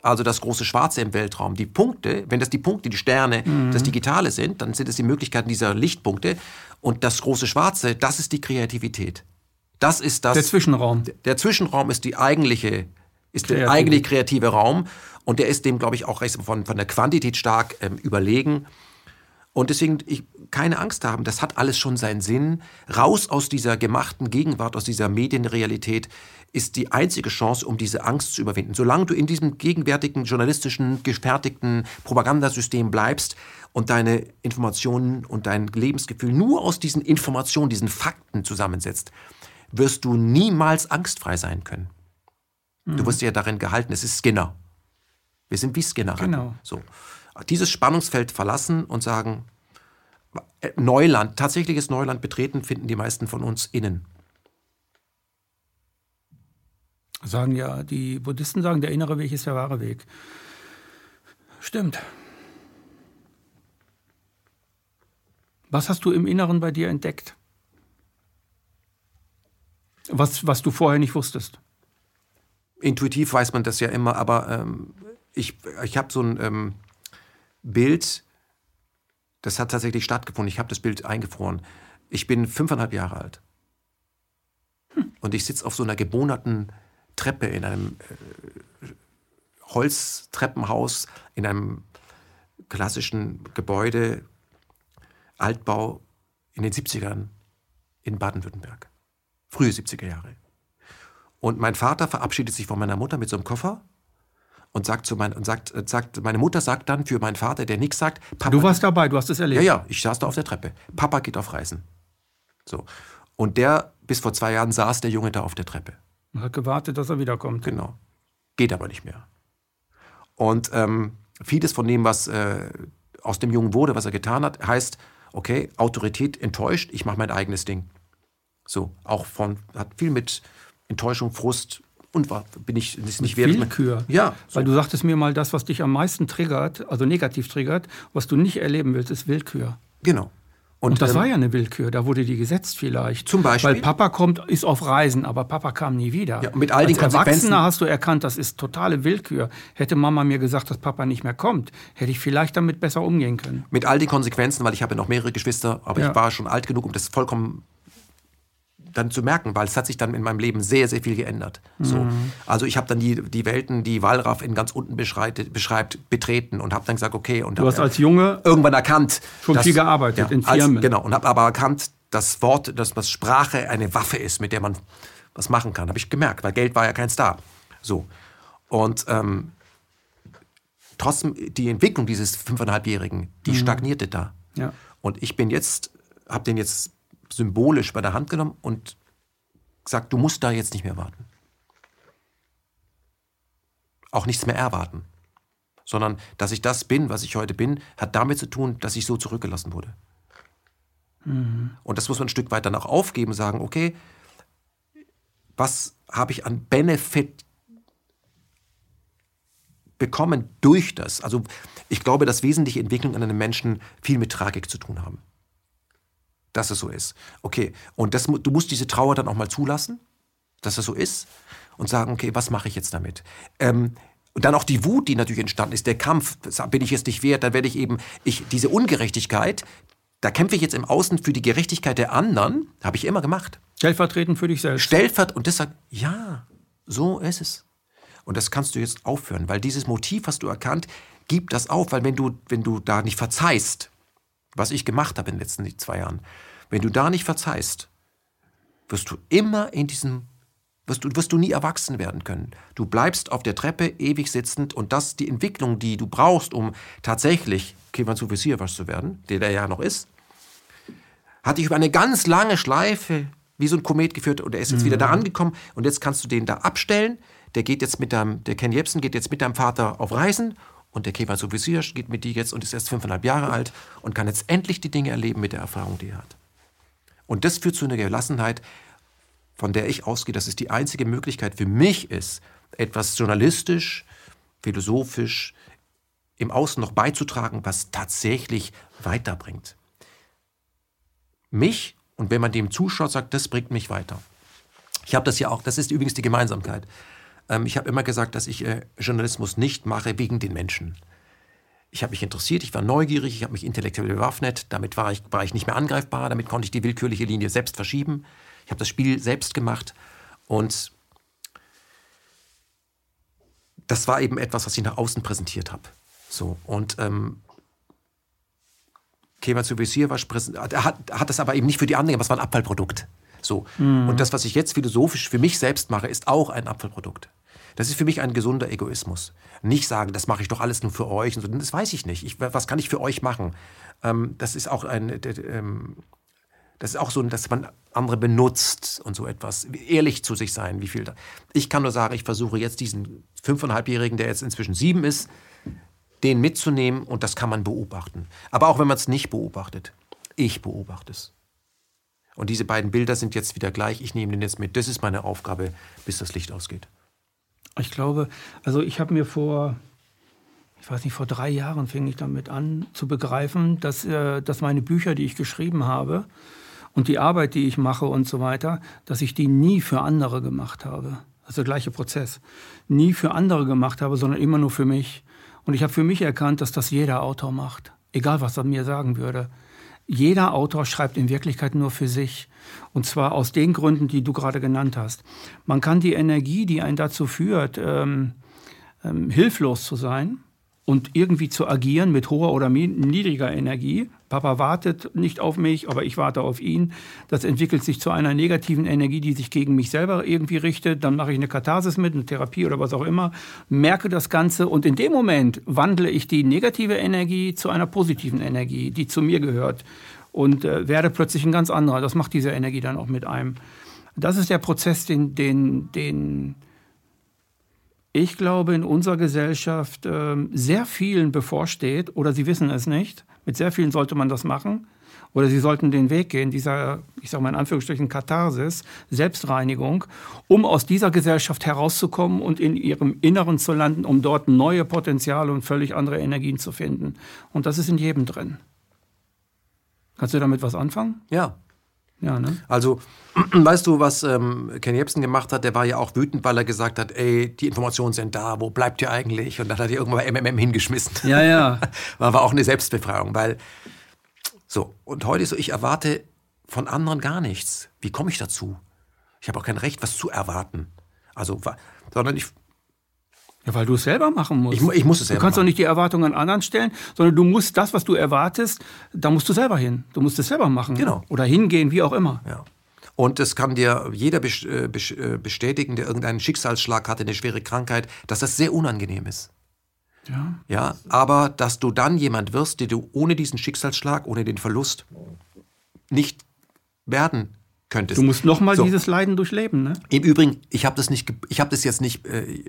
Also das große Schwarze im Weltraum. Die Punkte, wenn das die Punkte, die Sterne, mhm. das Digitale sind, dann sind es die Möglichkeiten dieser Lichtpunkte. Und das große Schwarze, das ist die Kreativität. Das ist das. Der Zwischenraum. Der Zwischenraum ist die eigentliche, ist Kreative. der eigentlich kreative Raum. Und der ist dem, glaube ich, auch von, von der Quantität stark ähm, überlegen. Und deswegen ich, keine Angst haben, das hat alles schon seinen Sinn. Raus aus dieser gemachten Gegenwart, aus dieser Medienrealität ist die einzige Chance, um diese Angst zu überwinden. Solange du in diesem gegenwärtigen, journalistischen, gefertigten Propagandasystem bleibst und deine Informationen und dein Lebensgefühl nur aus diesen Informationen, diesen Fakten zusammensetzt, wirst du niemals angstfrei sein können. Mhm. Du wirst ja darin gehalten, es ist Skinner. Wir sind wie Skinner. Genau. So. Dieses Spannungsfeld verlassen und sagen, äh, Neuland, tatsächliches Neuland betreten, finden die meisten von uns innen. Sagen ja, die Buddhisten sagen, der innere Weg ist der wahre Weg. Stimmt. Was hast du im Inneren bei dir entdeckt? Was, was du vorher nicht wusstest? Intuitiv weiß man das ja immer, aber ähm, ich, ich habe so ein ähm, Bild, das hat tatsächlich stattgefunden. Ich habe das Bild eingefroren. Ich bin fünfeinhalb Jahre alt. Hm. Und ich sitze auf so einer gebohnerten Treppe in einem äh, Holztreppenhaus, in einem klassischen Gebäude, Altbau in den 70ern in Baden-Württemberg. Frühe 70er Jahre. Und mein Vater verabschiedet sich von meiner Mutter mit so einem Koffer und sagt zu mein, und sagt, äh, sagt, meine Mutter sagt dann für meinen Vater, der nichts sagt, Papa. Du warst dabei, du hast es erlebt. Ja, ja, ich saß da auf der Treppe. Papa geht auf Reisen. So. Und der, bis vor zwei Jahren saß der Junge da auf der Treppe. Und hat gewartet, dass er wiederkommt. Genau. Geht aber nicht mehr. Und ähm, vieles von dem, was äh, aus dem Jungen wurde, was er getan hat, heißt, okay, Autorität enttäuscht, ich mache mein eigenes Ding. So, auch von, hat viel mit Enttäuschung, Frust, und war, bin ich ist nicht wert. Willkür. Ja. So. Weil du sagtest mir mal, das, was dich am meisten triggert, also negativ triggert, was du nicht erleben willst, ist Willkür. Genau. Und, und das ähm, war ja eine Willkür, da wurde die gesetzt vielleicht. Zum Beispiel. Weil Papa kommt, ist auf Reisen, aber Papa kam nie wieder. Ja, mit all den Als Erwachsener hast du erkannt, das ist totale Willkür. Hätte Mama mir gesagt, dass Papa nicht mehr kommt, hätte ich vielleicht damit besser umgehen können. Mit all den Konsequenzen, weil ich habe ja noch mehrere Geschwister, aber ja. ich war schon alt genug, um das vollkommen dann zu merken, weil es hat sich dann in meinem Leben sehr, sehr viel geändert. So. Mhm. Also ich habe dann die, die Welten, die Wallraff in ganz unten beschreibt, betreten und habe dann gesagt, okay. Und du hast als Junge irgendwann erkannt. Schon dass, viel gearbeitet ja, in Firmen. Als, genau, und habe aber erkannt, dass Wort, dass was Sprache eine Waffe ist, mit der man was machen kann. Habe ich gemerkt, weil Geld war ja kein Star. So. Und ähm, trotzdem, die Entwicklung dieses fünfeinhalbjährigen, die mhm. stagnierte da. Ja. Und ich bin jetzt, habe den jetzt symbolisch bei der Hand genommen und gesagt, du musst da jetzt nicht mehr warten. Auch nichts mehr erwarten. Sondern, dass ich das bin, was ich heute bin, hat damit zu tun, dass ich so zurückgelassen wurde. Mhm. Und das muss man ein Stück weit dann auch aufgeben, sagen, okay, was habe ich an Benefit bekommen durch das? Also ich glaube, dass wesentliche Entwicklungen an einem Menschen viel mit Tragik zu tun haben dass es so ist. Okay, und das, du musst diese Trauer dann auch mal zulassen, dass es so ist und sagen, okay, was mache ich jetzt damit? Ähm, und dann auch die Wut, die natürlich entstanden ist, der Kampf, bin ich jetzt nicht wert, dann werde ich eben, ich, diese Ungerechtigkeit, da kämpfe ich jetzt im Außen für die Gerechtigkeit der anderen, habe ich immer gemacht. Stellvertretend für dich selbst. Stellvertretend, und deshalb, ja, so ist es. Und das kannst du jetzt aufhören, weil dieses Motiv hast du erkannt, gib das auf, weil wenn du, wenn du da nicht verzeihst, was ich gemacht habe in den letzten zwei Jahren, wenn du da nicht verzeihst, wirst du immer in diesem, wirst du, wirst du nie erwachsen werden können. Du bleibst auf der Treppe ewig sitzend und das die Entwicklung, die du brauchst, um tatsächlich Kevan was zu werden, der der ja noch ist, hat dich über eine ganz lange Schleife wie so ein Komet geführt und er ist jetzt mhm. wieder da mhm. angekommen und jetzt kannst du den da abstellen. Der geht jetzt mit deinem, der Ken Jebsen geht jetzt mit deinem Vater auf Reisen und der Kevan Sufisier geht mit dir jetzt und ist erst fünfeinhalb Jahre alt und kann jetzt endlich die Dinge erleben mit der Erfahrung, die er hat. Und das führt zu einer Gelassenheit, von der ich ausgehe, dass es die einzige Möglichkeit für mich ist, etwas journalistisch, philosophisch im Außen noch beizutragen, was tatsächlich weiterbringt. Mich, und wenn man dem zuschaut, sagt, das bringt mich weiter. Ich habe das ja auch, das ist übrigens die Gemeinsamkeit. Ähm, ich habe immer gesagt, dass ich äh, Journalismus nicht mache wegen den Menschen. Ich habe mich interessiert, ich war neugierig, ich habe mich intellektuell bewaffnet, damit war ich, war ich nicht mehr angreifbar, damit konnte ich die willkürliche Linie selbst verschieben. Ich habe das Spiel selbst gemacht und das war eben etwas, was ich nach außen präsentiert habe. So, und ähm, Kemal Zubesirwasch hat, hat das aber eben nicht für die anderen, aber es war ein Abfallprodukt. So. Mhm. Und das, was ich jetzt philosophisch für mich selbst mache, ist auch ein Abfallprodukt. Das ist für mich ein gesunder Egoismus. Nicht sagen, das mache ich doch alles nur für euch. Und so. Das weiß ich nicht. Ich, was kann ich für euch machen? Ähm, das ist auch ein, ähm, das ist auch so, dass man andere benutzt und so etwas. Ehrlich zu sich sein, wie viel da. Ich kann nur sagen, ich versuche jetzt diesen fünfeinhalbjährigen, der jetzt inzwischen sieben ist, den mitzunehmen und das kann man beobachten. Aber auch wenn man es nicht beobachtet, ich beobachte es. Und diese beiden Bilder sind jetzt wieder gleich. Ich nehme den jetzt mit. Das ist meine Aufgabe, bis das Licht ausgeht. Ich glaube, also ich habe mir vor, ich weiß nicht, vor drei Jahren fing ich damit an zu begreifen, dass, äh, dass meine Bücher, die ich geschrieben habe und die Arbeit, die ich mache und so weiter, dass ich die nie für andere gemacht habe. Also der gleiche Prozess. Nie für andere gemacht habe, sondern immer nur für mich. Und ich habe für mich erkannt, dass das jeder Autor macht. Egal, was er mir sagen würde. Jeder Autor schreibt in Wirklichkeit nur für sich. Und zwar aus den Gründen, die du gerade genannt hast. Man kann die Energie, die einen dazu führt, ähm, ähm, hilflos zu sein, und irgendwie zu agieren mit hoher oder niedriger Energie. Papa wartet nicht auf mich, aber ich warte auf ihn. Das entwickelt sich zu einer negativen Energie, die sich gegen mich selber irgendwie richtet. Dann mache ich eine Katharsis mit, eine Therapie oder was auch immer, merke das Ganze und in dem Moment wandle ich die negative Energie zu einer positiven Energie, die zu mir gehört und äh, werde plötzlich ein ganz anderer. Das macht diese Energie dann auch mit einem. Das ist der Prozess, den, den, den ich glaube, in unserer Gesellschaft äh, sehr vielen bevorsteht oder sie wissen es nicht. Mit sehr vielen sollte man das machen. Oder sie sollten den Weg gehen, dieser, ich sage mal in Anführungsstrichen, Katharsis, Selbstreinigung, um aus dieser Gesellschaft herauszukommen und in ihrem Inneren zu landen, um dort neue Potenziale und völlig andere Energien zu finden. Und das ist in jedem drin. Kannst du damit was anfangen? Ja, ja, ne? Also, weißt du, was ähm, Ken Jebsen gemacht hat? Der war ja auch wütend, weil er gesagt hat, ey, die Informationen sind da, wo bleibt ihr eigentlich? Und dann hat er irgendwann mal MMM hingeschmissen. Ja, ja. war auch eine Selbstbefreiung, weil so, und heute so, ich erwarte von anderen gar nichts. Wie komme ich dazu? Ich habe auch kein Recht, was zu erwarten. Also, sondern ich ja, weil du es selber machen musst. Ich, ich muss es selber Du kannst machen. doch nicht die Erwartungen an anderen stellen, sondern du musst das, was du erwartest, da musst du selber hin. Du musst es selber machen. Genau. Oder hingehen, wie auch immer. Ja. Und es kann dir jeder äh, äh, bestätigen, der irgendeinen Schicksalsschlag hatte, eine schwere Krankheit, dass das sehr unangenehm ist. Ja. Ja, aber dass du dann jemand wirst, der du ohne diesen Schicksalsschlag, ohne den Verlust nicht werden könntest. Du musst nochmal so. dieses Leiden durchleben, ne? Im Übrigen, ich habe das nicht, ich habe das jetzt nicht, äh,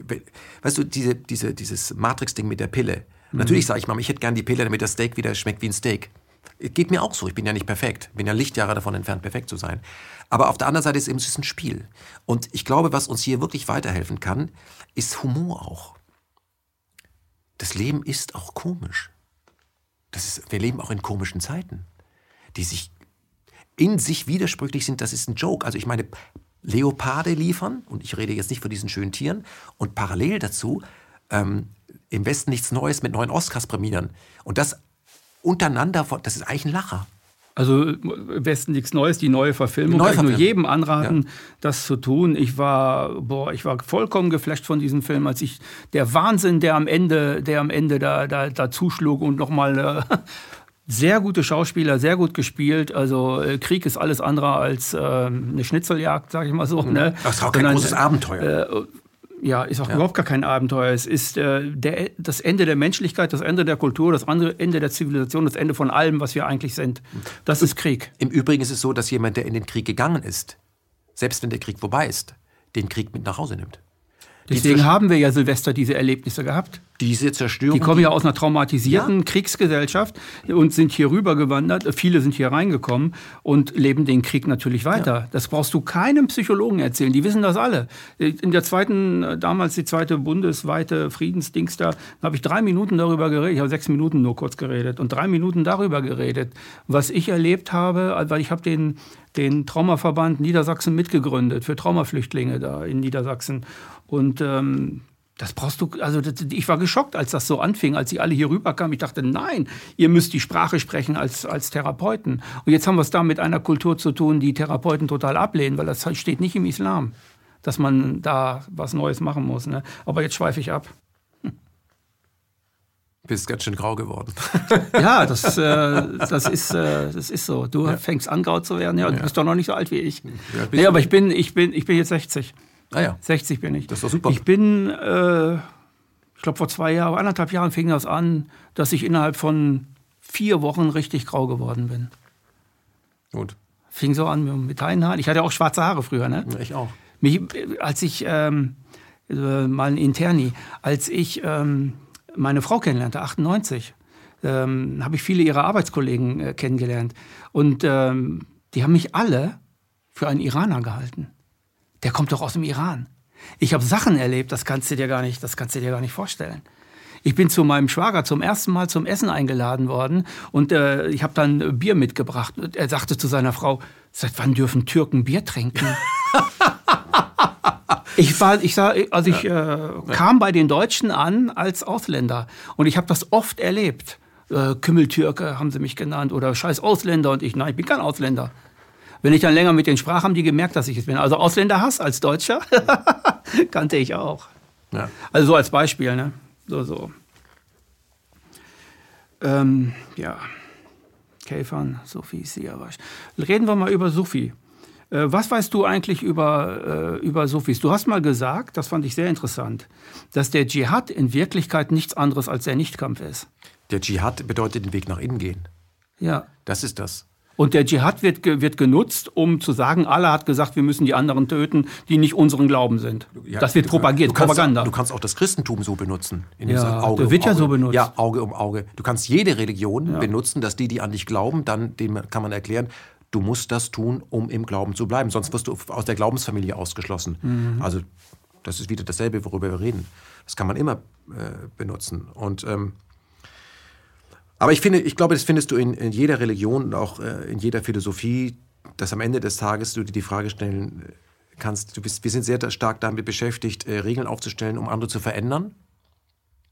weißt du, diese, diese, dieses Matrix-Ding mit der Pille. Mhm. Natürlich sage ich mal, ich hätte gern die Pille, damit das Steak wieder schmeckt wie ein Steak. Geht mir auch so. Ich bin ja nicht perfekt. Bin ja Lichtjahre davon entfernt, perfekt zu sein. Aber auf der anderen Seite ist es ein Spiel. Und ich glaube, was uns hier wirklich weiterhelfen kann, ist Humor auch. Das Leben ist auch komisch. Das ist, wir leben auch in komischen Zeiten, die sich in sich widersprüchlich sind, das ist ein Joke. Also ich meine, Leoparde liefern, und ich rede jetzt nicht von diesen schönen Tieren, und parallel dazu ähm, im Westen nichts Neues mit neuen Oscars prämieren. Und das untereinander, das ist eigentlich ein Lacher. Also im Westen nichts Neues, die neue Verfilmung. Neue Kann ich nur jedem anraten, ja. das zu tun. Ich war, boah, ich war vollkommen geflasht von diesem Film, als ich der Wahnsinn, der am Ende, der am Ende da, da, da zuschlug und nochmal äh, sehr gute Schauspieler, sehr gut gespielt. Also äh, Krieg ist alles andere als äh, eine Schnitzeljagd, sage ich mal so. Ne? Das ist auch kein großes Abenteuer. Äh, ja, ist auch ja. überhaupt gar kein Abenteuer. Es ist äh, der, das Ende der Menschlichkeit, das Ende der Kultur, das Ende der Zivilisation, das Ende von allem, was wir eigentlich sind. Das ist Krieg. Im Übrigen ist es so, dass jemand, der in den Krieg gegangen ist, selbst wenn der Krieg vorbei ist, den Krieg mit nach Hause nimmt. Deswegen haben wir ja Silvester diese Erlebnisse gehabt. Diese Zerstörung. Die kommen ja aus einer traumatisierten ja. Kriegsgesellschaft und sind hier rübergewandert. Viele sind hier reingekommen und leben den Krieg natürlich weiter. Ja. Das brauchst du keinem Psychologen erzählen. Die wissen das alle. In der zweiten, damals die zweite bundesweite Friedensdings da, habe ich drei Minuten darüber geredet. Ich habe sechs Minuten nur kurz geredet und drei Minuten darüber geredet, was ich erlebt habe, weil ich habe den den Traumaverband Niedersachsen mitgegründet für Traumaflüchtlinge da in Niedersachsen. Und ähm, das brauchst du, also das, ich war geschockt, als das so anfing, als sie alle hier rüberkamen. Ich dachte, nein, ihr müsst die Sprache sprechen als, als Therapeuten. Und jetzt haben wir es da mit einer Kultur zu tun, die Therapeuten total ablehnen, weil das steht nicht im Islam, dass man da was Neues machen muss. Ne? Aber jetzt schweife ich ab. Bist ganz schön grau geworden. ja, das, äh, das, ist, äh, das ist so. Du ja. fängst an, grau zu werden. Ja, du ja. bist doch noch nicht so alt wie ich. Ja, nee, aber ich bin, ich, bin, ich bin jetzt 60. Ah ja. 60 bin ich. Das ist doch super. Ich bin, äh, ich glaube, vor zwei Jahren, anderthalb Jahren fing das an, dass ich innerhalb von vier Wochen richtig grau geworden bin. Gut. Fing so an mit Haaren. Ich hatte auch schwarze Haare früher, ne? Ich auch. Mich, als ich, ähm, äh, mal ein Interni, als ich ähm, meine Frau kennenlernte, 98, ähm, habe ich viele ihrer Arbeitskollegen äh, kennengelernt. Und ähm, die haben mich alle für einen Iraner gehalten. Der kommt doch aus dem Iran. Ich habe Sachen erlebt, das kannst du dir gar nicht, das kannst du dir gar nicht vorstellen. Ich bin zu meinem Schwager zum ersten Mal zum Essen eingeladen worden und äh, ich habe dann Bier mitgebracht. Er sagte zu seiner Frau: Seit wann dürfen Türken Bier trinken? ich war, ich sah, also ich äh, kam bei den Deutschen an als Ausländer und ich habe das oft erlebt. Äh, Kümmeltürke haben sie mich genannt oder Scheiß Ausländer und ich, nein, ich bin kein Ausländer. Wenn ich dann länger mit denen sprach, haben die gemerkt, dass ich es bin. Also Ausländerhass als Deutscher kannte ich auch. Ja. Also so als Beispiel, ne? So, so. Ähm, ja. Käfern, Sophie Siavasch. Reden wir mal über Sophie. Äh, was weißt du eigentlich über, äh, über Sufis? Du hast mal gesagt, das fand ich sehr interessant, dass der Dschihad in Wirklichkeit nichts anderes als der Nichtkampf ist. Der Dschihad bedeutet den Weg nach innen gehen. Ja. Das ist das. Und der Dschihad wird, wird genutzt, um zu sagen, Allah hat gesagt, wir müssen die anderen töten, die nicht unseren Glauben sind. Ja, das wird propagiert, du kannst, Propaganda. Du kannst auch das Christentum so benutzen. In Ja, Auge der um wird ja Auge. so benutzt. Ja, Auge um Auge. Du kannst jede Religion benutzen, dass die, die an dich glauben, dann dem kann man erklären, du musst das tun, um im Glauben zu bleiben. Sonst wirst du aus der Glaubensfamilie ausgeschlossen. Mhm. Also das ist wieder dasselbe, worüber wir reden. Das kann man immer äh, benutzen. Und ähm, aber ich finde, ich glaube, das findest du in, in jeder Religion und auch äh, in jeder Philosophie, dass am Ende des Tages du dir die Frage stellen äh, kannst, du bist, wir sind sehr stark damit beschäftigt, äh, Regeln aufzustellen, um andere zu verändern.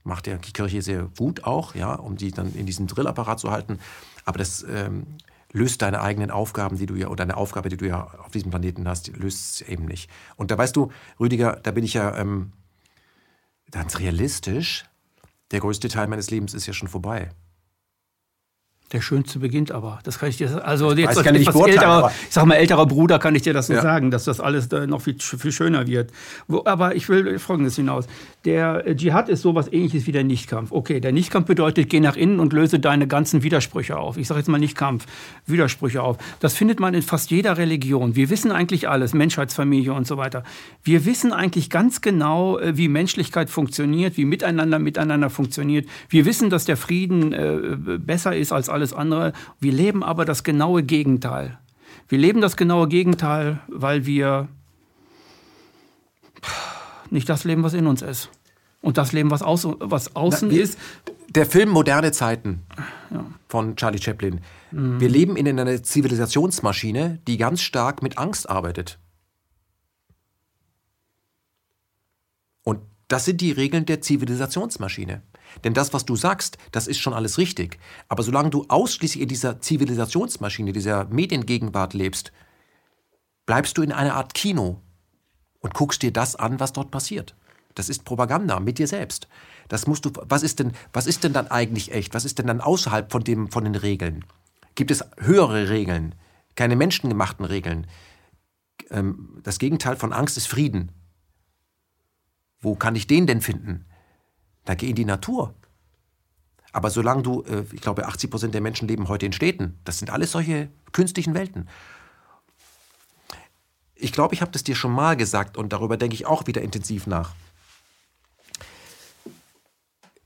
Macht ja die Kirche sehr gut auch, ja, um die dann in diesem Drillapparat zu halten. Aber das ähm, löst deine eigenen Aufgaben, die du ja, oder deine Aufgabe, die du ja auf diesem Planeten hast, löst es eben nicht. Und da weißt du, Rüdiger, da bin ich ja ähm, ganz realistisch. Der größte Teil meines Lebens ist ja schon vorbei. Der schönste beginnt aber. Das kann ich dir also jetzt als kann ich nicht etwas älterer, aber- ich sag mal älterer Bruder kann ich dir das so Ja. sagen, dass das alles äh, noch viel, viel schöner wird. Wo, aber ich will Folgendes hinaus: Der äh, Dschihad ist sowas Ähnliches wie der Nichtkampf. Okay, der Nichtkampf bedeutet, geh nach innen und löse deine ganzen Widersprüche auf. Ich sage jetzt mal nicht Kampf, Widersprüche auf. Das findet man in fast jeder Religion. Wir wissen eigentlich alles, Menschheitsfamilie und so weiter. Wir wissen eigentlich ganz genau, äh, wie Menschlichkeit funktioniert, wie miteinander miteinander funktioniert. Wir wissen, dass der Frieden äh, besser ist als alles andere. Wir leben aber das genaue Gegenteil. Wir leben das genaue Gegenteil, weil wir nicht das leben, was in uns ist. Und das Leben, was, außen, was außen wir- ist, Der Film Moderne Zeiten von Charlie Chaplin. Wir leben in einer Zivilisationsmaschine, die ganz stark mit Angst arbeitet. Und das sind die Regeln der Zivilisationsmaschine. Denn das, was du sagst, das ist schon alles richtig. Aber solange du ausschließlich in dieser Zivilisationsmaschine, dieser Mediengegenwart lebst, bleibst du in einer Art Kino und guckst dir das an, was dort passiert. Das ist Propaganda mit dir selbst. Das musst du. Was ist denn, was ist denn dann eigentlich echt? Was ist denn dann außerhalb von dem, von den Regeln? Gibt es höhere Regeln, keine menschengemachten Regeln? Ähm, das Gegenteil von Angst ist Frieden. Wo kann ich den denn finden? Da geh in die Natur. Aber solange du, äh, ich glaube, 80 Prozent der Menschen leben heute in Städten. Das sind alles solche künstlichen Welten. Ich glaube, ich habe das dir schon mal gesagt und darüber denke ich auch wieder intensiv nach.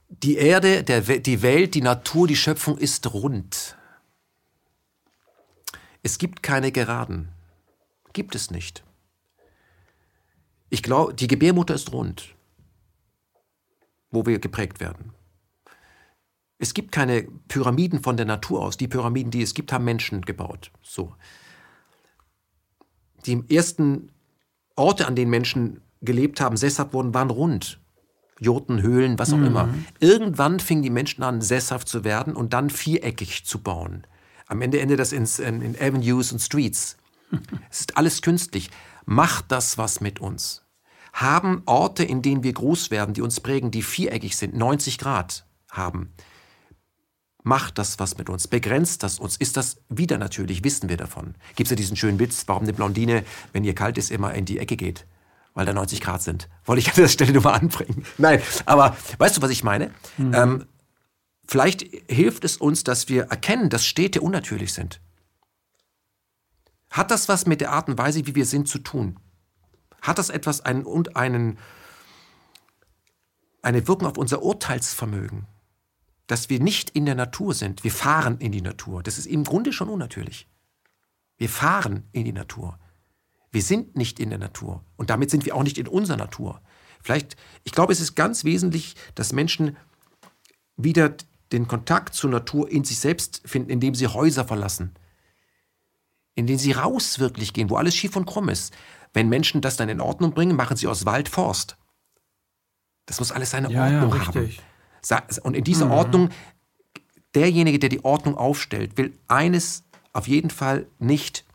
Die Erde, der, die Welt, die Natur, die Schöpfung ist rund. Es gibt keine Geraden. Gibt es nicht. Ich glaube, die Gebärmutter ist rund, wo wir geprägt werden. Es gibt keine Pyramiden von der Natur aus. Die Pyramiden, die es gibt, haben Menschen gebaut. So. Die ersten Orte, an denen Menschen gelebt haben, sesshaft wurden, waren rund. Jurten, Höhlen, was auch immer. Irgendwann fingen die Menschen an, sesshaft zu werden und dann viereckig zu bauen. Am Ende endet das in, in Avenues und Streets. Es ist alles künstlich. Macht das was mit uns? Haben Orte, in denen wir groß werden, die uns prägen, die viereckig sind, 90 Grad haben, macht das was mit uns? Begrenzt das uns? Ist das wieder natürlich? Wissen wir davon? Gibt es ja diesen schönen Witz, warum eine Blondine, wenn ihr kalt ist, immer in die Ecke geht? weil da 90 Grad sind. Wollte ich an der Stelle nur mal anbringen. Nein, aber weißt du, was ich meine? Mhm. Ähm, vielleicht hilft es uns, dass wir erkennen, dass Städte unnatürlich sind. Hat das was mit der Art und Weise, wie wir sind, zu tun? Hat das etwas einen, und einen, eine Wirkung auf unser Urteilsvermögen? Dass wir nicht in der Natur sind. Wir fahren in die Natur. Das ist im Grunde schon unnatürlich. Wir fahren in die Natur. Wir sind nicht in der Natur und damit sind wir auch nicht in unserer Natur. Vielleicht, ich glaube, es ist ganz wesentlich, dass Menschen wieder den Kontakt zur Natur in sich selbst finden, indem sie Häuser verlassen, indem sie raus wirklich gehen, wo alles schief und krumm ist. Wenn Menschen das dann in Ordnung bringen, machen sie aus Wald Forst. Das muss alles seine ja, Ordnung ja, haben. Und in dieser mhm. Ordnung, derjenige, der die Ordnung aufstellt, will eines auf jeden Fall nicht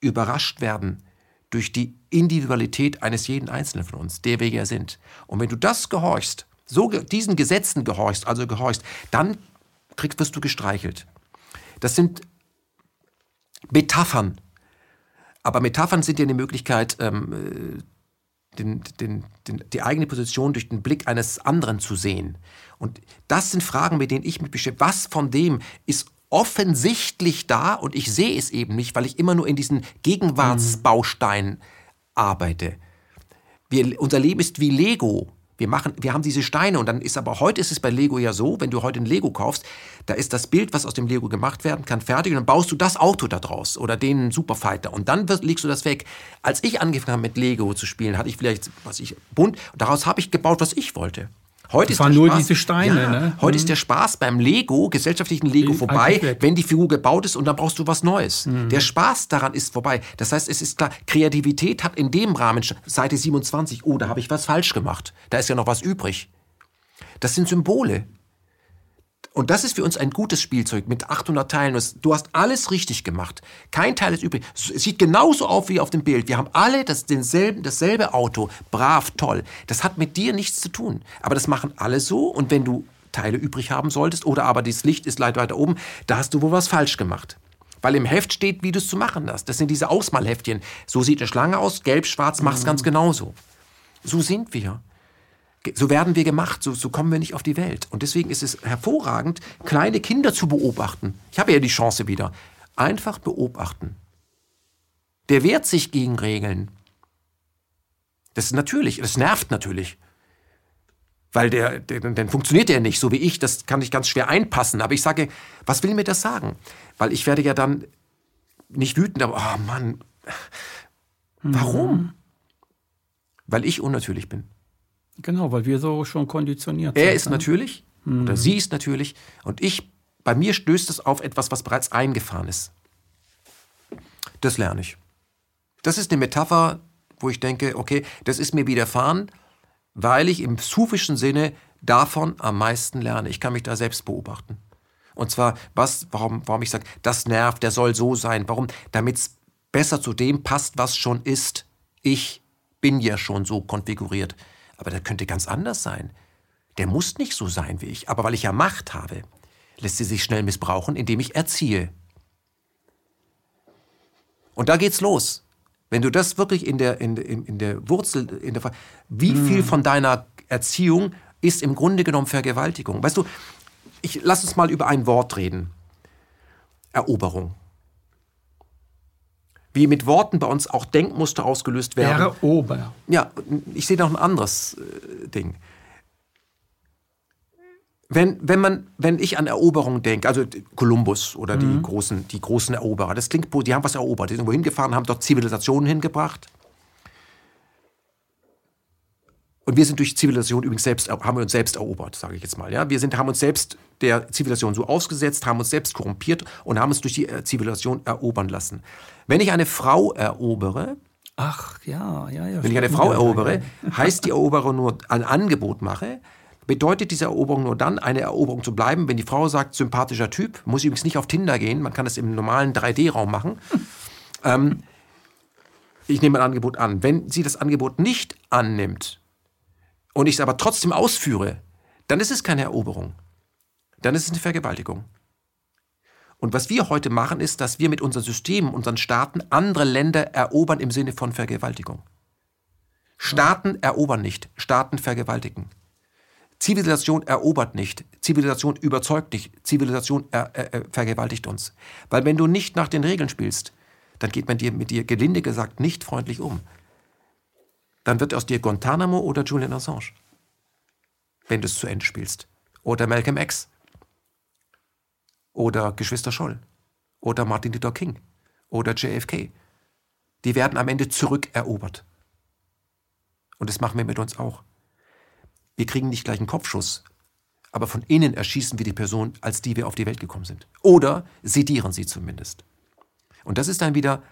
überrascht werden durch die Individualität eines jeden Einzelnen von uns, der wir ja sind. Und wenn du das gehorchst, so diesen Gesetzen gehorchst, also gehorchst, dann kriegst, wirst du gestreichelt. Das sind Metaphern. Aber Metaphern sind ja eine Möglichkeit, ähm, äh, den, den, den, die eigene Position durch den Blick eines anderen zu sehen. Und das sind Fragen, mit denen ich mich beschäftige. Was von dem ist offensichtlich da und ich sehe es eben nicht, weil ich immer nur in diesen Gegenwartsbausteinen arbeite. Wir, unser Leben ist wie Lego. Wir, machen, wir haben diese Steine und dann ist aber heute ist es bei Lego ja so, wenn du heute ein Lego kaufst, da ist das Bild, was aus dem Lego gemacht werden kann, fertig und dann baust du das Auto da draus oder den Superfighter und dann legst du das weg. Als ich angefangen habe mit Lego zu spielen, hatte ich vielleicht, was ich, bunt, daraus habe ich gebaut, was ich wollte. Heute das ist waren nur Spaß, diese Steine. Ja, ne? Heute mhm. ist der Spaß beim Lego, gesellschaftlichen Lego, vorbei, wenn die Figur gebaut ist und dann brauchst du was Neues. Mhm. Der Spaß daran ist vorbei. Das heißt, es ist klar, Kreativität hat in dem Rahmen, Seite 27, oh, da habe ich was falsch gemacht. Da ist ja noch was übrig. Das sind Symbole. Und das ist für uns ein gutes Spielzeug mit 800 Teilen. Du hast alles richtig gemacht. Kein Teil ist übrig. Es sieht genauso auf wie auf dem Bild. Wir haben alle das, denselben, dasselbe Auto. Brav, toll. Das hat mit dir nichts zu tun. Aber das machen alle so. Und wenn du Teile übrig haben solltest oder aber das Licht ist leicht weiter oben, da hast du wohl was falsch gemacht. Weil im Heft steht, wie du es zu machen hast. Das sind diese Ausmalheftchen. So sieht eine Schlange aus, gelb, schwarz, mach's mhm. ganz genauso. So sind wir. So werden wir gemacht, so, so kommen wir nicht auf die Welt. Und deswegen ist es hervorragend, kleine Kinder zu beobachten. Ich habe ja die Chance wieder. Einfach beobachten. Der wehrt sich gegen Regeln. Das ist natürlich, das nervt natürlich. Weil der, der, dann funktioniert der nicht, so wie ich. Das kann ich ganz schwer einpassen. Aber ich sage, was will mir das sagen? Weil ich werde ja dann nicht wütend, aber, oh Mann, warum? Mhm. Weil ich unnatürlich bin. Genau, weil wir so schon konditioniert sind. Er ist ne? natürlich mhm. oder sie ist natürlich und ich, bei mir stößt es auf etwas, was bereits eingefahren ist. Das lerne ich. Das ist eine Metapher, wo ich denke, okay, das ist mir widerfahren, weil ich im sufischen Sinne davon am meisten lerne. Ich kann mich da selbst beobachten. Und zwar, was, warum, warum ich sage, das nervt, der soll so sein. Warum? Damit es besser zu dem passt, was schon ist. Ich bin ja schon so konfiguriert. Aber der könnte ganz anders sein. Der muss nicht so sein wie ich. Aber weil ich ja Macht habe, lässt sie sich schnell missbrauchen, indem ich erziehe. Und da geht's los. Wenn du das wirklich in der, in, in, in der Wurzel, in der, wie viel hm. von deiner Erziehung ist im Grunde genommen Vergewaltigung? Weißt du, ich lass uns mal über ein Wort reden. Eroberung wie mit Worten bei uns auch Denkmuster ausgelöst werden. Erober. Ja, ich sehe noch ein anderes äh, Ding. Wenn, wenn, man, wenn ich an Eroberung denke, also Kolumbus oder mhm. die, großen, die großen Eroberer, das klingt, die haben was erobert, die sind wohin gefahren, haben dort Zivilisationen hingebracht. Und wir sind durch Zivilisation übrigens selbst, haben wir uns selbst erobert, sage ich jetzt mal. Ja? Wir sind, haben uns selbst der Zivilisation so ausgesetzt, haben uns selbst korrumpiert und haben uns durch die äh, Zivilisation erobern lassen. Wenn ich eine Frau erobere, Ach ja, ja, ja. Wenn ich eine Frau erobere, heißt die Eroberung nur ein Angebot mache, bedeutet diese Eroberung nur dann, eine Eroberung zu bleiben, wenn die Frau sagt, sympathischer Typ, muss übrigens nicht auf Tinder gehen, man kann es im normalen 3D-Raum machen. ähm, ich nehme ein Angebot an. Wenn sie das Angebot nicht annimmt, und ich es aber trotzdem ausführe, dann ist es keine Eroberung. Dann ist es eine Vergewaltigung. Und was wir heute machen, ist, dass wir mit unseren Systemen, unseren Staaten andere Länder erobern im Sinne von Vergewaltigung. Staaten erobern nicht, Staaten vergewaltigen. Zivilisation erobert nicht, Zivilisation überzeugt nicht, Zivilisation er, er, er vergewaltigt uns. Weil wenn du nicht nach den Regeln spielst, dann geht man dir mit dir gelinde gesagt nicht freundlich um. Dann wird aus dir Guantanamo oder Julian Assange, wenn du es zu Ende spielst. Oder Malcolm X. Oder Geschwister Scholl. Oder Martin Luther King. Oder JFK. Die werden am Ende zurückerobert. Und das machen wir mit uns auch. Wir kriegen nicht gleich einen Kopfschuss, aber von innen erschießen wir die Person, als die wir auf die Welt gekommen sind. Oder sedieren sie zumindest. Und das ist dann wieder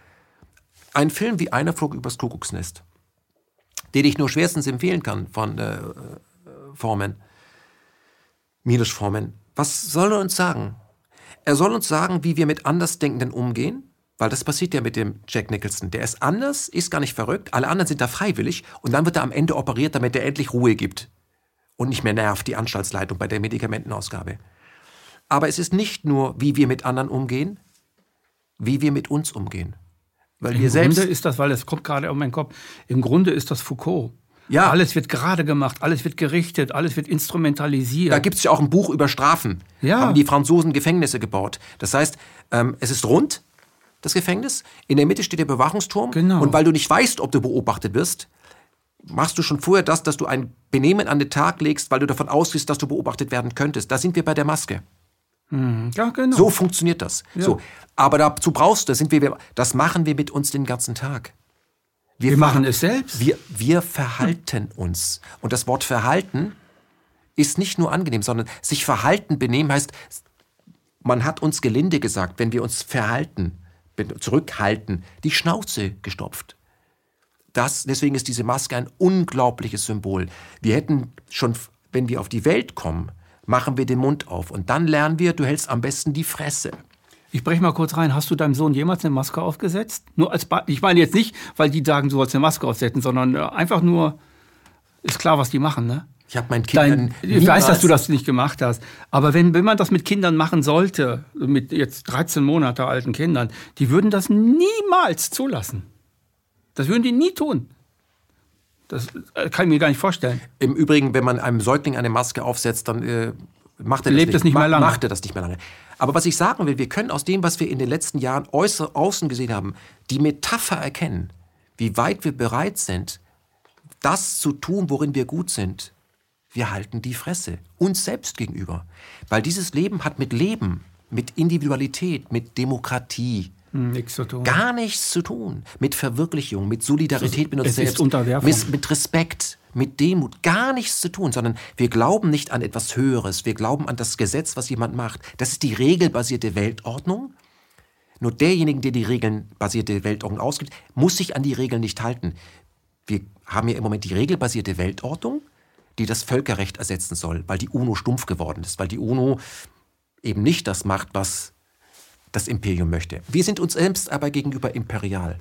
ein Film wie Einer flog übers Kuckucksnest, den ich nur schwerstens empfehlen kann von äh, Forman, Milos Forman. Was soll er uns sagen? Er soll uns sagen, wie wir mit Andersdenkenden umgehen, weil das passiert ja mit dem Jack Nicholson. Der ist anders, ist gar nicht verrückt, alle anderen sind da freiwillig und dann wird er am Ende operiert, damit er endlich Ruhe gibt und nicht mehr nervt, die Anstaltsleitung bei der Medikamentenausgabe. Aber es ist nicht nur, wie wir mit anderen umgehen, wie wir mit uns umgehen. Weil Im wir selbst Grunde ist das, weil es kommt gerade auf meinen Kopf, im Grunde ist das Foucault. Ja. Alles wird gerade gemacht, alles wird gerichtet, alles wird instrumentalisiert. Da gibt es ja auch ein Buch über Strafen. Ja. Haben die Franzosen Gefängnisse gebaut. Das heißt, ähm, es ist rund, das Gefängnis. In der Mitte steht der Bewachungsturm. Genau. Und weil du nicht weißt, ob du beobachtet wirst, machst du schon vorher das, dass du ein Benehmen an den Tag legst, weil du davon ausgehst, dass du beobachtet werden könntest. Da sind wir bei der Maske. Mhm. Ja, genau. So funktioniert das. Ja. So. Aber dazu brauchst du, das, sind wir, das machen wir mit uns den ganzen Tag. Wir, wir machen es selbst. Wir, wir verhalten uns. Und das Wort Verhalten ist nicht nur angenehm, sondern sich verhalten, benehmen heißt, man hat uns gelinde gesagt, wenn wir uns verhalten, zurückhalten, die Schnauze gestopft das, deswegen ist diese Maske ein unglaubliches Symbol. Wir hätten schon, wenn wir auf die Welt kommen, machen wir den Mund auf und dann lernen wir, du hältst am besten die Fresse. Ich breche mal kurz rein. Hast du deinem Sohn jemals eine Maske aufgesetzt? Nur als ba ich meine jetzt nicht, weil die sagen, du sollst eine Maske aufsetzen, sondern äh, einfach nur, ist klar, was die machen, ne? Ich habe meinen Kindern. Dein, ich weiß, dass du das nicht gemacht hast. Aber wenn, wenn man das mit Kindern machen sollte, mit jetzt 13 Monate alten Kindern, die würden das niemals zulassen. Das würden die nie tun. Das äh, kann ich mir gar nicht vorstellen. Im Übrigen, wenn man einem Säugling eine Maske aufsetzt, dann äh, macht er Lebt das, nicht, nicht mehr lange. Macht er das nicht mehr lange. Aber was ich sagen will, wir können aus dem, was wir in den letzten Jahren äußer, außen gesehen haben, die Metapher erkennen, wie weit wir bereit sind, das zu tun, worin wir gut sind. Wir halten die Fresse, uns selbst gegenüber. Weil dieses Leben hat mit Leben, mit Individualität, mit Demokratie, nichts zu tun. Gar nichts zu tun. Mit Verwirklichung, mit Solidarität mit uns es selbst. Ist Unterwerfung. Mit, mit Respekt, mit Demut. Gar nichts zu tun, sondern wir glauben nicht an etwas Höheres. Wir glauben an das Gesetz, was jemand macht. Das ist die regelbasierte Weltordnung. Nur derjenige, der die regelbasierte Weltordnung ausgibt, muss sich an die Regeln nicht halten. Wir haben ja im Moment die regelbasierte Weltordnung, die das Völkerrecht ersetzen soll, weil die UNO stumpf geworden ist, weil die UNO eben nicht das macht, was das Imperium möchte. Wir sind uns selbst aber gegenüber imperial.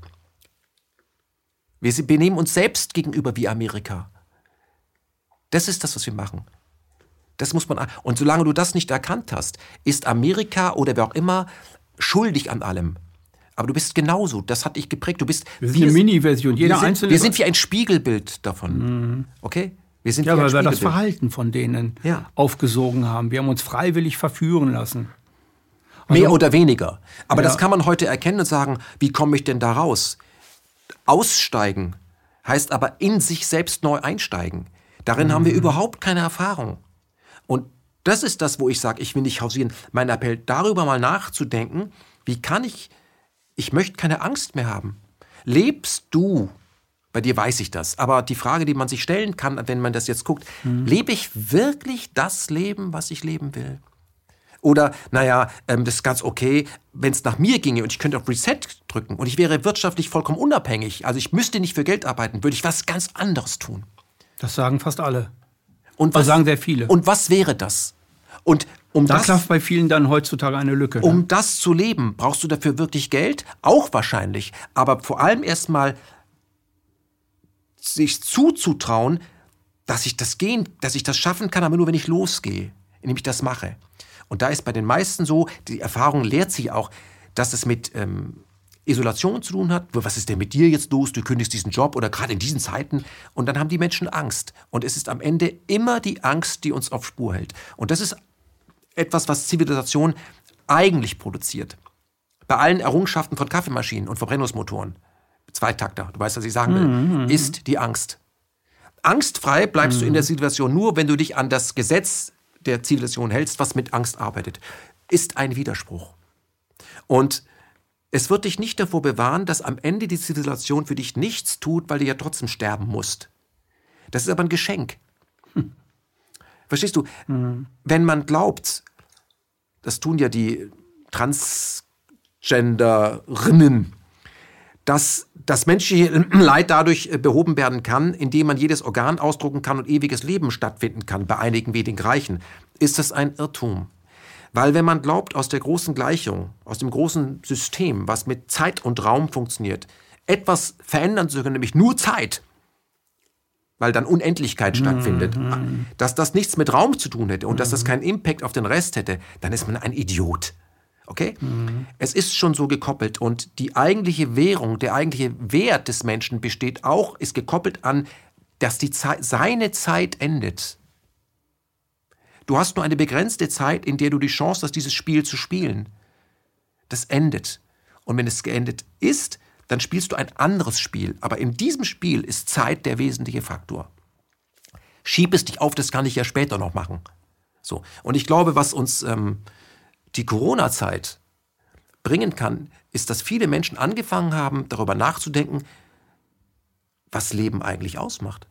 Wir benehmen uns selbst gegenüber wie Amerika. Das ist das, was wir machen. Das muss man. Und solange du das nicht erkannt hast, ist Amerika oder wer auch immer schuldig an allem. Aber du bist genauso. Das hat dich geprägt. Du bist. Wir sind eine Mini-Version. Jeder wir sind, einzelne. Wir sind wie ein Spiegelbild davon. Mhm. Okay? Wir sind ja, weil wir das Verhalten von denen ja. aufgesogen haben. Wir haben uns freiwillig verführen lassen. Mehr also, oder weniger. Aber ja. das kann man heute erkennen und sagen, wie komme ich denn da raus? Aussteigen heißt aber in sich selbst neu einsteigen. Darin mhm. haben wir mhm. überhaupt keine Erfahrung. Und das ist das, wo ich sage, ich will nicht hausieren. Mein Appell, darüber mal nachzudenken, wie kann ich, ich möchte keine Angst mehr haben. Lebst du, bei dir weiß ich das, aber die Frage, die man sich stellen kann, wenn man das jetzt guckt, mhm. lebe ich wirklich das Leben, was ich leben will? Oder, naja, ähm, das ist ganz okay, wenn es nach mir ginge und ich könnte auf Reset drücken und ich wäre wirtschaftlich vollkommen unabhängig, also ich müsste nicht für Geld arbeiten, würde ich was ganz anderes tun. Das sagen fast alle. Und was, das sagen sehr viele. Und was wäre das? Und um da das, klafft bei vielen dann heutzutage eine Lücke. Um ne? das zu leben, brauchst du dafür wirklich Geld? Auch wahrscheinlich. Aber vor allem erstmal sich zuzutrauen, dass ich das gehen, dass ich das schaffen kann, aber nur wenn ich losgehe, indem ich das mache. Und da ist bei den meisten so, die Erfahrung lehrt sich auch, dass es mit ähm, Isolation zu tun hat. Was ist denn mit dir jetzt los? Du kündigst diesen Job oder gerade in diesen Zeiten. Und dann haben die Menschen Angst. Und es ist am Ende immer die Angst, die uns auf Spur hält. Und das ist etwas, was Zivilisation eigentlich produziert. Bei allen Errungenschaften von Kaffeemaschinen und Verbrennungsmotoren, Zweitakter, du weißt, was ich sagen will, mhm. mhm. ist die Angst. Angstfrei bleibst mhm. du in der mhm. Situation nur, wenn du dich an das Gesetz der Zivilisation hältst, was mit Angst arbeitet. Ist ein Widerspruch. Und es wird dich nicht davor bewahren, dass am Ende die Zivilisation für dich nichts tut, weil du ja trotzdem sterben musst. Das ist aber ein Geschenk. Hm. Verstehst du? Mhm. Wenn man glaubt, das tun ja die Transgenderinnen, dass das menschliche Leid dadurch äh, behoben werden kann, indem man jedes Organ ausdrucken kann und ewiges Leben stattfinden kann, bei einigen wenigen Reichen, ist das ein Irrtum. Weil wenn man glaubt, aus der großen Gleichung, aus dem großen System, was mit Zeit und Raum funktioniert, etwas verändern zu können, nämlich nur Zeit, weil dann Unendlichkeit mhm. stattfindet, dass das nichts mit Raum zu tun hätte und mhm. dass das mhm. keinen Impact auf den Rest hätte, dann ist man ein Idiot. Okay? Mhm. Es ist schon so gekoppelt und die eigentliche Währung, der eigentliche Wert des Menschen besteht auch, ist gekoppelt an, dass die Zeit, seine Zeit endet. Du hast nur eine begrenzte Zeit, in der du die Chance hast, dieses Spiel zu spielen. Das endet. Und wenn es geendet ist, dann spielst du ein anderes Spiel. Aber in diesem Spiel ist Zeit der wesentliche Faktor. Schieb es dich auf, das kann ich ja später noch machen. So. Und ich glaube, was uns ähm, die Corona-Zeit bringen kann, ist, dass viele Menschen angefangen haben, darüber nachzudenken, was Leben eigentlich ausmacht.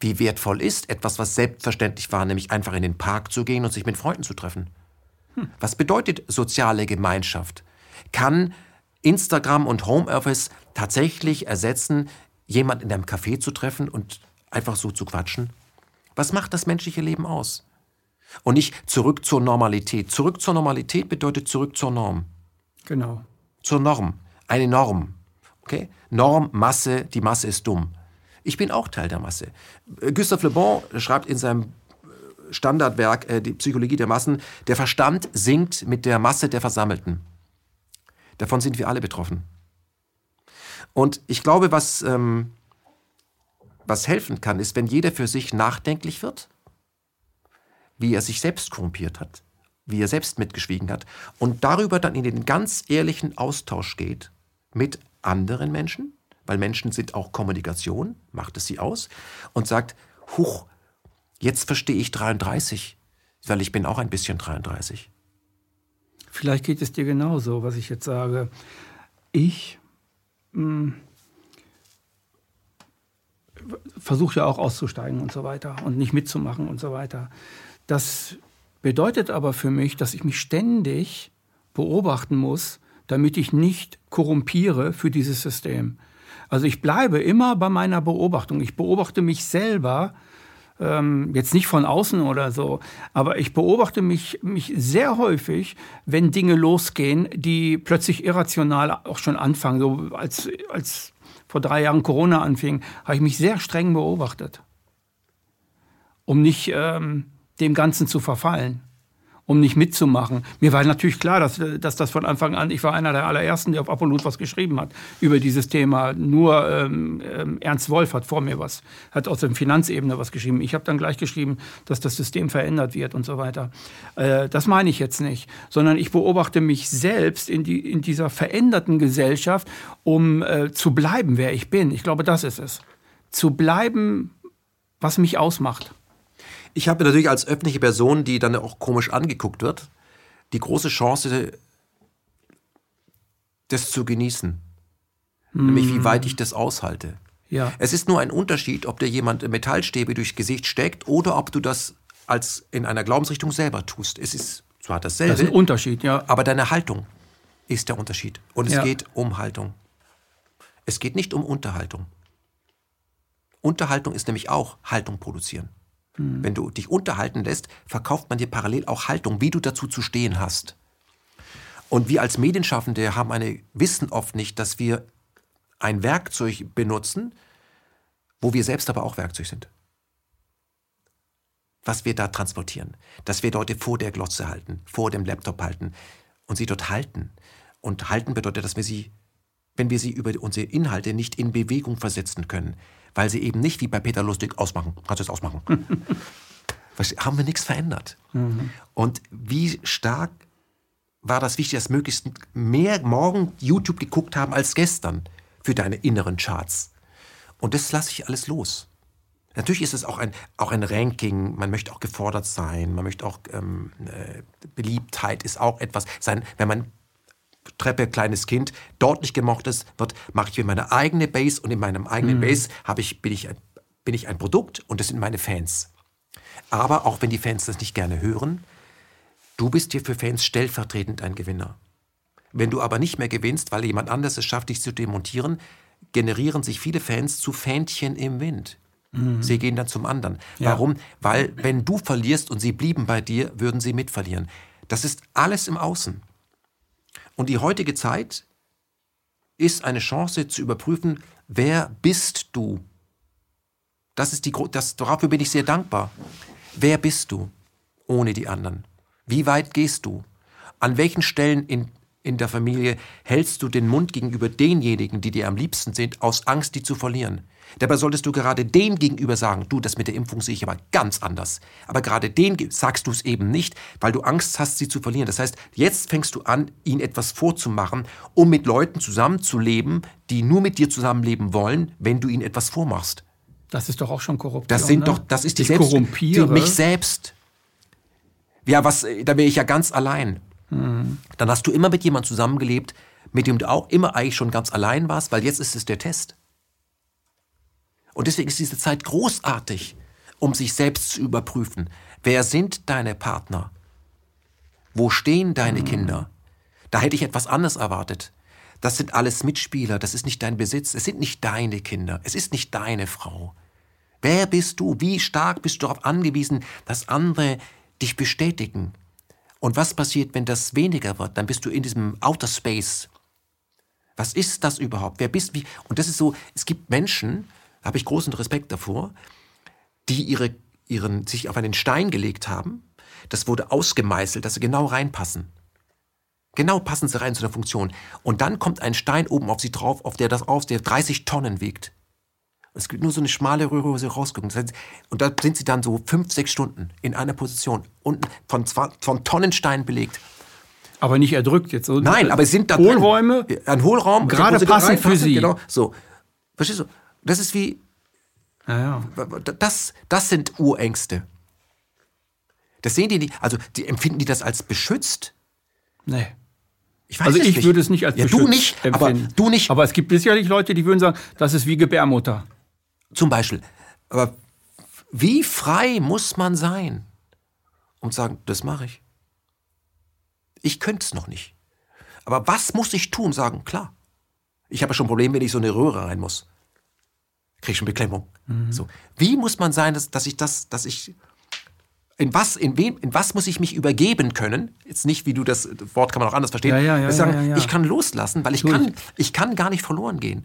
Wie wertvoll ist etwas, was selbstverständlich war, nämlich einfach in den Park zu gehen und sich mit Freunden zu treffen? Hm. Was bedeutet soziale Gemeinschaft? Kann Instagram und Homeoffice tatsächlich ersetzen, jemand in einem Café zu treffen und einfach so zu quatschen? Was macht das menschliche Leben aus? Und nicht zurück zur Normalität. Zurück zur Normalität bedeutet zurück zur Norm. Genau. Zur Norm. Eine Norm. Okay? Norm, Masse, die Masse ist dumm. Ich bin auch Teil der Masse. Gustave Le Bon schreibt in seinem Standardwerk äh, Die Psychologie der Massen, der Verstand sinkt mit der Masse der Versammelten. Davon sind wir alle betroffen. Und ich glaube, was, ähm, was helfen kann, ist, wenn jeder für sich nachdenklich wird wie er sich selbst korrumpiert hat, wie er selbst mitgeschwiegen hat und darüber dann in den ganz ehrlichen Austausch geht mit anderen Menschen, weil Menschen sind auch Kommunikation, macht es sie aus, und sagt, huch, jetzt verstehe ich 33, weil ich bin auch ein bisschen 33. Vielleicht geht es dir genauso, was ich jetzt sage. Ich hm, versuche ja auch auszusteigen und so weiter und nicht mitzumachen und so weiter. Das bedeutet aber für mich, dass ich mich ständig beobachten muss, damit ich nicht korrumpiere für dieses System. Also ich bleibe immer bei meiner Beobachtung. Ich beobachte mich selber, ähm, jetzt nicht von außen oder so, aber ich beobachte mich, mich sehr häufig, wenn Dinge losgehen, die plötzlich irrational auch schon anfangen. So als, als vor drei Jahren Corona anfing, habe ich mich sehr streng beobachtet, um nicht... Ähm, dem Ganzen zu verfallen, um nicht mitzumachen. Mir war natürlich klar, dass, dass das von Anfang an, ich war einer der allerersten, der auf Apollut was geschrieben hat über dieses Thema. Nur ähm, ähm, Ernst Wolf hat vor mir was, hat aus der Finanzebene was geschrieben. Ich habe dann gleich geschrieben, dass das System verändert wird und so weiter. Äh, das meine ich jetzt nicht, sondern ich beobachte mich selbst in, die, in dieser veränderten Gesellschaft, um äh, zu bleiben, wer ich bin. Ich glaube, das ist es. Zu bleiben, was mich ausmacht. Ich habe natürlich als öffentliche Person, die dann auch komisch angeguckt wird, die große Chance, das zu genießen. Mm. Nämlich, wie weit ich das aushalte. Ja. Es ist nur ein Unterschied, ob dir jemand Metallstäbe durchs Gesicht steckt oder ob du das als in einer Glaubensrichtung selber tust. Es ist zwar dasselbe. Das ist ein Unterschied, ja. Aber deine Haltung ist der Unterschied. Und es ja. geht um Haltung. Es geht nicht um Unterhaltung. Unterhaltung ist nämlich auch Haltung produzieren. Mhm. Wenn du dich unterhalten lässt, verkauft man dir parallel auch Haltung, wie du dazu zu stehen hast. Und wir als Medienschaffende haben eine, wissen oft nicht, dass wir ein Werkzeug benutzen, wo wir selbst aber auch Werkzeug sind. Was wir da transportieren. Dass wir Leute vor der Glotze halten, vor dem Laptop halten und sie dort halten Und halten bedeutet, dass wir sie, wenn wir sie über unsere Inhalte nicht in Bewegung versetzen können, weil sie eben nicht wie bei Peter Lustig ausmachen. Kannst du es ausmachen? haben wir nichts verändert. Mhm. Und wie stark war das wichtig, dass möglichst mehr morgen YouTube geguckt haben als gestern für deine inneren Charts. Und das lasse ich alles los. Natürlich ist es auch ein, auch ein Ranking, man möchte auch gefordert sein, man möchte auch ähm, äh, Beliebtheit ist auch etwas sein. Wenn man Treppe, kleines Kind, dort nicht gemocht ist, wird, mache ich mir meine eigene Base und in meinem eigenen mhm. Base ich, bin, ich, bin ich ein Produkt und das sind meine Fans. Aber auch wenn die Fans das nicht gerne hören, du bist hier für Fans stellvertretend ein Gewinner. Wenn du aber nicht mehr gewinnst, weil jemand anderes es schafft, dich zu demontieren, generieren sich viele Fans zu Fähnchen im Wind. Mhm. Sie gehen dann zum anderen. Ja. Warum? Weil wenn du verlierst und sie blieben bei dir, würden sie mitverlieren. Das ist alles im Außen. Und die heutige Zeit ist eine Chance zu überprüfen, wer bist du? Das ist die, das, dafür bin ich sehr dankbar. Wer bist du ohne die anderen? Wie weit gehst du? An welchen Stellen in in der Familie hältst du den Mund gegenüber denjenigen, die dir am liebsten sind, aus Angst, die zu verlieren. Dabei solltest du gerade dem gegenüber sagen, du, das mit der Impfung sehe ich aber ganz anders. Aber gerade dem sagst du es eben nicht, weil du Angst hast, sie zu verlieren. Das heißt, jetzt fängst du an, ihnen etwas vorzumachen, um mit Leuten zusammenzuleben, die nur mit dir zusammenleben wollen, wenn du ihnen etwas vormachst. Das ist doch auch schon Korruption. Das sind ne? doch, das ist die ich selbst, korrumpiere. Die, mich selbst. Ja, was, da wäre ich ja ganz allein. Mhm. Dann hast du immer mit jemandem zusammengelebt, mit dem du auch immer eigentlich schon ganz allein warst, weil jetzt ist es der Test. Und deswegen ist diese Zeit großartig, um sich selbst zu überprüfen. Wer sind deine Partner? Wo stehen deine mhm. Kinder? Da hätte ich etwas anderes erwartet. Das sind alles Mitspieler, das ist nicht dein Besitz, es sind nicht deine Kinder, es ist nicht deine Frau. Wer bist du? Wie stark bist du darauf angewiesen, dass andere dich bestätigen, und was passiert, wenn das weniger wird? Dann bist du in diesem Outer Space. Was ist das überhaupt? Wer bist wie? Und das ist so, es gibt Menschen, da habe ich großen Respekt davor, die ihre, ihren, sich auf einen Stein gelegt haben. Das wurde ausgemeißelt, dass sie genau reinpassen. Genau passen sie rein zu der Funktion. Und dann kommt ein Stein oben auf sie drauf, auf der das auf, der 30 Tonnen wiegt. Es gibt nur so eine schmale Röhre, wo sie rausgucken. Und da sind sie dann so fünf, sechs Stunden in einer Position, unten von, von Tonnenstein belegt. Aber nicht erdrückt jetzt. So Nein, aber es sind da Hohlräume. Drin. Ein Hohlraum. Gerade passend für Sie. Genau, so. Verstehst du? Das ist wie. Ja, ja. Das, das sind Urängste. Das sehen die nicht. Also, die, empfinden die das als beschützt? Nee. Ich also ich nicht. würde es nicht als ja, du nicht, empfinden. aber du nicht. Aber es gibt sicherlich Leute, die würden sagen, das ist wie Gebärmutter. Zum Beispiel. Aber wie frei muss man sein, um zu sagen, das mache ich? Ich könnte es noch nicht. Aber was muss ich tun? Sagen, klar. Ich habe ja schon ein Problem, wenn ich so eine Röhre rein muss. Kriege ich schon Beklemmung. Mhm. So. Wie muss man sein, dass, dass ich das, dass ich in was, in wem, in was muss ich mich übergeben können? Jetzt nicht, wie du das Wort kann man auch anders verstehen. Ja, ja, ja, sagen, Ich kann loslassen, weil ich kann, ich kann gar nicht verloren gehen.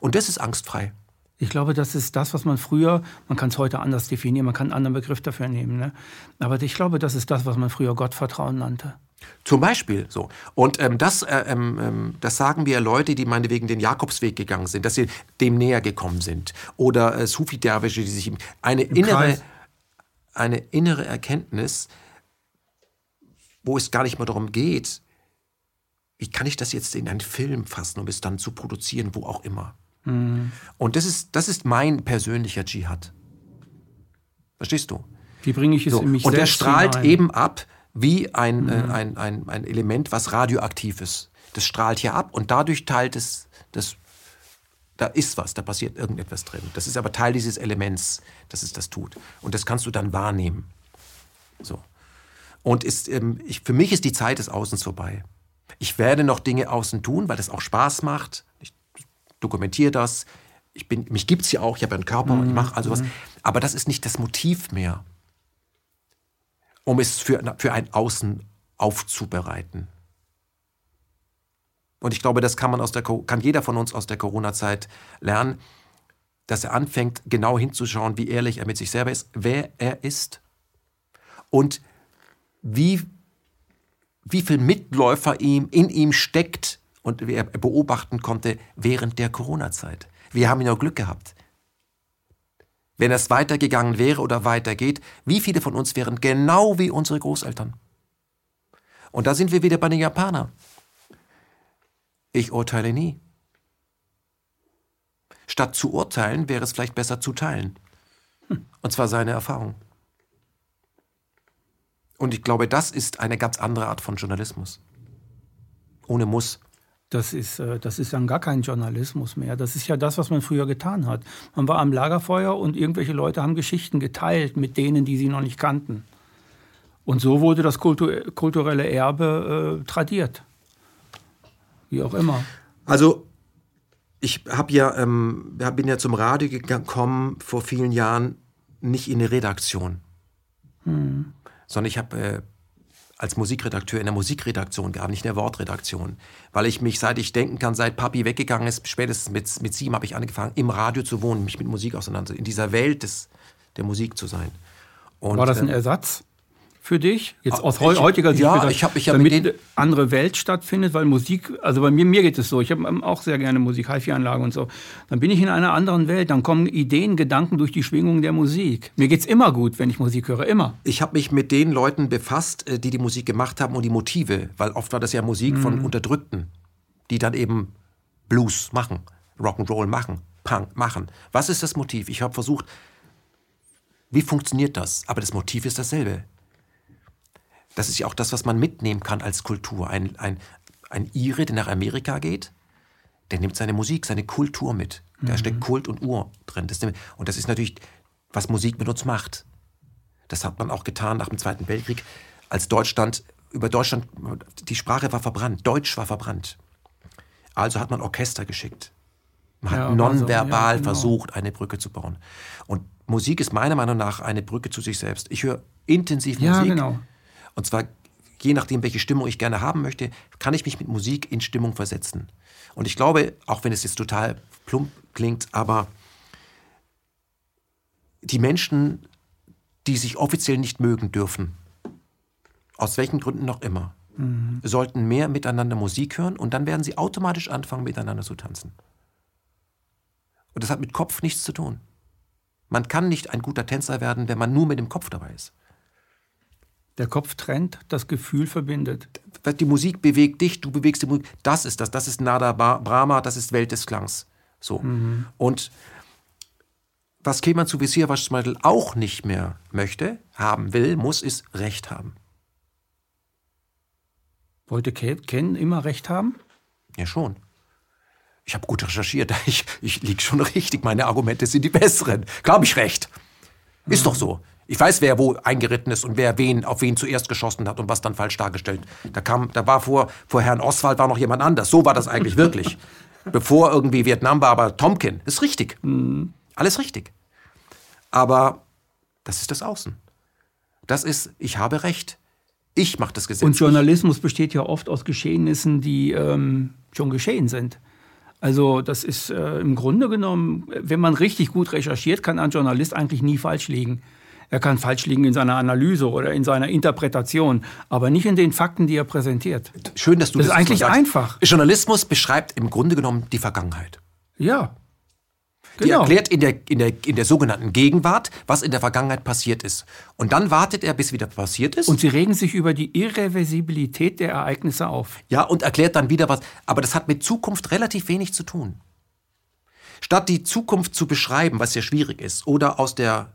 Und das ist angstfrei. Ich glaube, das ist das, was man früher, man kann es heute anders definieren, man kann einen anderen Begriff dafür nehmen. Ne? Aber ich glaube, das ist das, was man früher Gottvertrauen nannte. Zum Beispiel so. Und ähm, das, äh, ähm, ähm das sagen wir Leute, die meinetwegen den Jakobsweg gegangen sind, dass sie dem näher gekommen sind. Oder äh, Sufi-Derwische, die sich eine Im innere, eine innere Erkenntnis, wo es gar nicht mehr darum geht, wie kann ich das jetzt in einen Film fassen, um es dann zu produzieren, wo auch immer. Mhm. Und das ist, das ist mein persönlicher Dschihad. Verstehst du? Wie bringe ich es so. in mich Und der strahlt hinein. eben ab wie ein, mhm. äh, ein, ein, ein Element, was radioaktiv ist. Das strahlt hier ab und dadurch teilt es, das, da ist was, da passiert irgendetwas drin. Das ist aber Teil dieses Elements, dass es das tut. Und das kannst du dann wahrnehmen. So. Und ist, ähm, ich, für mich ist die Zeit des Außens vorbei. Ich werde noch Dinge außen tun, weil das auch Spaß macht. Dokumentiere das. Ich bin, mich gibt es ja auch, ich habe einen Körper, mhm. ich mache also was. Aber das ist nicht das Motiv mehr, um es für, für ein Außen aufzubereiten. Und ich glaube, das kann, man aus der, kann jeder von uns aus der Corona-Zeit lernen, dass er anfängt, genau hinzuschauen, wie ehrlich er mit sich selber ist, wer er ist und wie wie viel Mitläufer ihm, in ihm steckt und er beobachten konnte während der Corona-Zeit. Wir haben ja Glück gehabt. Wenn es weitergegangen wäre oder weitergeht, wie viele von uns wären genau wie unsere Großeltern? Und da sind wir wieder bei den Japanern. Ich urteile nie. Statt zu urteilen, wäre es vielleicht besser zu teilen. Und zwar seine Erfahrung. Und ich glaube, das ist eine ganz andere Art von Journalismus. Ohne Muss. Das ist, äh, das ist dann gar kein Journalismus mehr. Das ist ja das, was man früher getan hat. Man war am Lagerfeuer und irgendwelche Leute haben Geschichten geteilt mit denen, die sie noch nicht kannten. Und so wurde das kulturelle Erbe äh, tradiert. Wie auch immer. Also ich habe ja, ähm, bin ja zum Radio gekommen vor vielen Jahren, nicht in eine Redaktion, hm. sondern ich habe äh, als Musikredakteur in der Musikredaktion gearbeitet, nicht in der Wortredaktion. Weil ich mich, seit ich denken kann, seit Papi weggegangen ist, spätestens mit, mit sieben habe ich angefangen, im Radio zu wohnen, mich mit Musik auseinanderzusetzen, in dieser Welt des, der Musik zu sein. Und, War das ein äh, Ersatz? Für dich? Jetzt aus ich, heutiger Sicht, ja, ich hab, ich hab damit eine andere Welt stattfindet, weil Musik, also bei mir, mir geht es so, ich habe auch sehr gerne Musik, HiFi-Anlage und so. Dann bin ich in einer anderen Welt, dann kommen Ideen, Gedanken durch die Schwingung der Musik. Mir geht es immer gut, wenn ich Musik höre, immer. Ich habe mich mit den Leuten befasst, äh, die die Musik gemacht haben und die Motive, weil oft war das ja Musik mhm. von Unterdrückten, die dann eben Blues machen, Rock'n'Roll machen, Punk machen. Was ist das Motiv? Ich habe versucht, wie funktioniert das? Aber das Motiv ist dasselbe das ist ja auch das, was man mitnehmen kann als Kultur. Ein, ein, ein Ire, der nach Amerika geht, der nimmt seine Musik, seine Kultur mit. Da mhm. steckt Kult und Ur drin. Das, und das ist natürlich, was Musik mit uns macht. Das hat man auch getan nach dem Zweiten Weltkrieg, als Deutschland, über Deutschland, die Sprache war verbrannt, Deutsch war verbrannt. Also hat man Orchester geschickt. Man ja, hat nonverbal so, ja, genau. versucht, eine Brücke zu bauen. Und Musik ist meiner Meinung nach eine Brücke zu sich selbst. Ich höre intensiv Musik. Ja, genau. Und zwar je nachdem, welche Stimmung ich gerne haben möchte, kann ich mich mit Musik in Stimmung versetzen. Und ich glaube, auch wenn es jetzt total plump klingt, aber die Menschen, die sich offiziell nicht mögen dürfen, aus welchen Gründen noch immer, mhm. sollten mehr miteinander Musik hören und dann werden sie automatisch anfangen, miteinander zu tanzen. Und das hat mit Kopf nichts zu tun. Man kann nicht ein guter Tänzer werden, wenn man nur mit dem Kopf dabei ist. Der Kopf trennt, das Gefühl verbindet. Die Musik bewegt dich, du bewegst die Musik. Das ist das. Das ist Nada Brahma, das ist Welt des Klangs. So. Mhm. Und was Keman zu Visier Waschmittel auch nicht mehr möchte, haben will, muss, ist Recht haben. Wollte Ken immer Recht haben? Ja, schon. Ich habe gut recherchiert. Ich, ich liege schon richtig. Meine Argumente sind die besseren. Glaube ich recht. Ist mhm. doch so. Ich weiß, wer wo eingeritten ist und wer wen auf wen zuerst geschossen hat und was dann falsch dargestellt. Da kam, da war vor, vor Herrn Oswald war noch jemand anders. So war das eigentlich wirklich. Bevor irgendwie Vietnam war, aber Tomkin. Ist richtig. Mhm. Alles richtig. Aber das ist das Außen. Das ist, ich habe Recht. Ich mache das Gesetz. Und Journalismus besteht ja oft aus Geschehnissen, die ähm, schon geschehen sind. Also das ist äh, im Grunde genommen, wenn man richtig gut recherchiert, kann ein Journalist eigentlich nie falsch liegen. Er kann falsch liegen in seiner Analyse oder in seiner Interpretation, aber nicht in den Fakten, die er präsentiert. Schön, dass du das, das ist eigentlich einfach. Journalismus beschreibt im Grunde genommen die Vergangenheit. Ja. Genau. Die erklärt in der, in, der, in der sogenannten Gegenwart, was in der Vergangenheit passiert ist. Und dann wartet er, bis wieder passiert ist. Und sie regen sich über die Irreversibilität der Ereignisse auf. Ja, und erklärt dann wieder was. Aber das hat mit Zukunft relativ wenig zu tun. Statt die Zukunft zu beschreiben, was sehr schwierig ist, oder aus der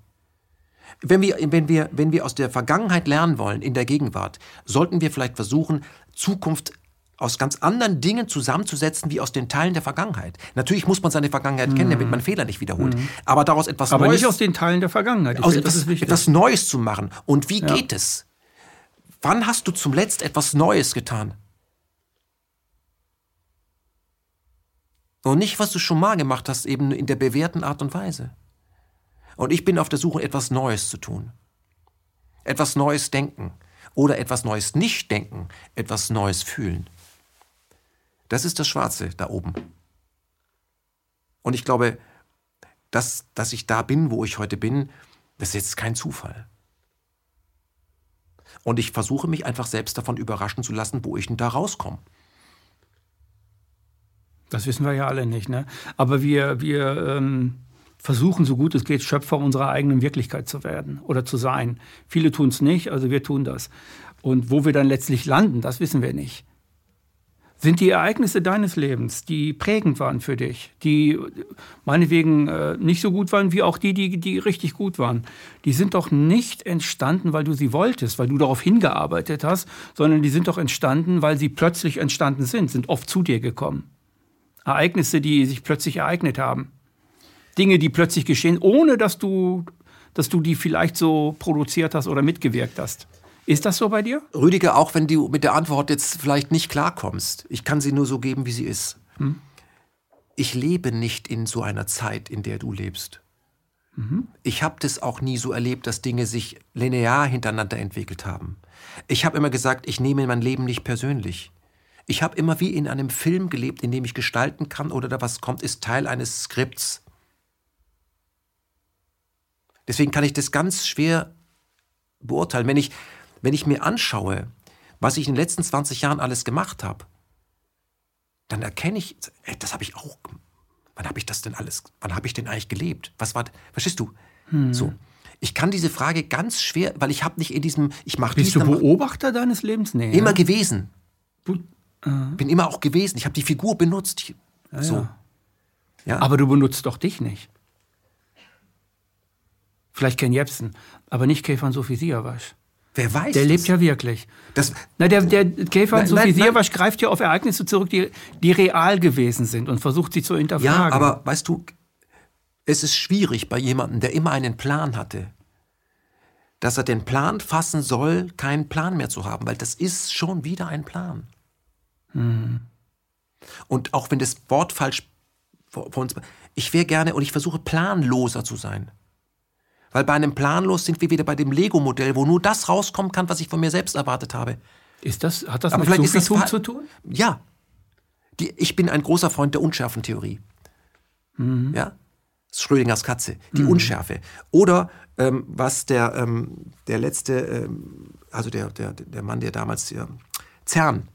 wenn wir, wenn, wir, wenn wir aus der Vergangenheit lernen wollen, in der Gegenwart, sollten wir vielleicht versuchen, Zukunft aus ganz anderen Dingen zusammenzusetzen wie aus den Teilen der Vergangenheit. Natürlich muss man seine Vergangenheit mhm. kennen, damit man Fehler nicht wiederholt. Mhm. Aber daraus etwas Aber Neues. nicht aus den Teilen der Vergangenheit. aus etwas, etwas, Neues zu machen. Und wie ja. geht es? Wann hast du zum Letzt etwas Neues getan? Und nicht, was du schon mal gemacht hast, eben in der bewährten Art und Weise. Und ich bin auf der Suche, etwas Neues zu tun. Etwas Neues denken. Oder etwas Neues nicht denken. Etwas Neues fühlen. Das ist das Schwarze da oben. Und ich glaube, dass, dass ich da bin, wo ich heute bin, das ist jetzt kein Zufall. Und ich versuche mich einfach selbst davon überraschen zu lassen, wo ich denn da rauskomme. Das wissen wir ja alle nicht, ne? Aber wir, wir ähm, versuchen, so gut es geht, Schöpfer unserer eigenen Wirklichkeit zu werden oder zu sein. Viele tun es nicht, also wir tun das. Und wo wir dann letztlich landen, das wissen wir nicht. Sind die Ereignisse deines Lebens, die prägend waren für dich, die meinetwegen äh, nicht so gut waren, wie auch die, die, die richtig gut waren, die sind doch nicht entstanden, weil du sie wolltest, weil du darauf hingearbeitet hast, sondern die sind doch entstanden, weil sie plötzlich entstanden sind, sind oft zu dir gekommen. Ereignisse, die sich plötzlich ereignet haben. Dinge, die plötzlich geschehen, ohne dass du, dass du die vielleicht so produziert hast oder mitgewirkt hast. Ist das so bei dir? Rüdiger, auch wenn du mit der Antwort jetzt vielleicht nicht klarkommst, ich kann sie nur so geben, wie sie ist. Hm? Ich lebe nicht in so einer Zeit, in der du lebst. Mhm. Ich habe das auch nie so erlebt, dass Dinge sich linear hintereinander entwickelt haben. Ich habe immer gesagt, ich nehme mein Leben nicht persönlich. Ich habe immer wie in einem Film gelebt, in dem ich gestalten kann oder da was kommt, ist Teil eines Skripts. Deswegen kann ich das ganz schwer beurteilen. Wenn ich, wenn ich mir anschaue, was ich in den letzten 20 Jahren alles gemacht habe, dann erkenne ich, ey, das habe ich auch. Wann habe ich das denn alles? Wann habe ich denn eigentlich gelebt? Was war? Verstehst du? Hm. So. Ich kann diese Frage ganz schwer, weil ich habe nicht in diesem, ich mache Bist du Beobachter deines Lebens? Nee. Immer ja? gewesen. Du, äh. Bin immer auch gewesen. Ich habe die Figur benutzt. Ja, so. Ja. Aber du benutzt doch dich nicht. Vielleicht Ken Jebsen, aber nicht Käfer und Sophie Siawasch. Wer weiß. Der das? lebt ja wirklich. Das, Na, der, der Käfer und Sophie Siawasch greift ja auf Ereignisse zurück, die, die real gewesen sind und versucht sie zu hinterfragen. Ja, aber weißt du, es ist schwierig bei jemandem, der immer einen Plan hatte, dass er den Plan fassen soll, keinen Plan mehr zu haben, weil das ist schon wieder ein Plan. Mhm. Und auch wenn das Wort falsch vor, vor uns, ich wäre gerne und ich versuche planloser zu sein. Weil bei einem Planlos sind wir wieder bei dem Lego-Modell, wo nur das rauskommen kann, was ich von mir selbst erwartet habe. Ist das, hat das Aber mit Sufistum zu tun? Ja. Die, ich bin ein großer Freund der Unschärfentheorie. Mhm. Ja? Schrödingers Katze, die mhm. Unschärfe. Oder ähm, was der, ähm, der letzte, ähm, also der, der, der Mann, der damals ja, CERN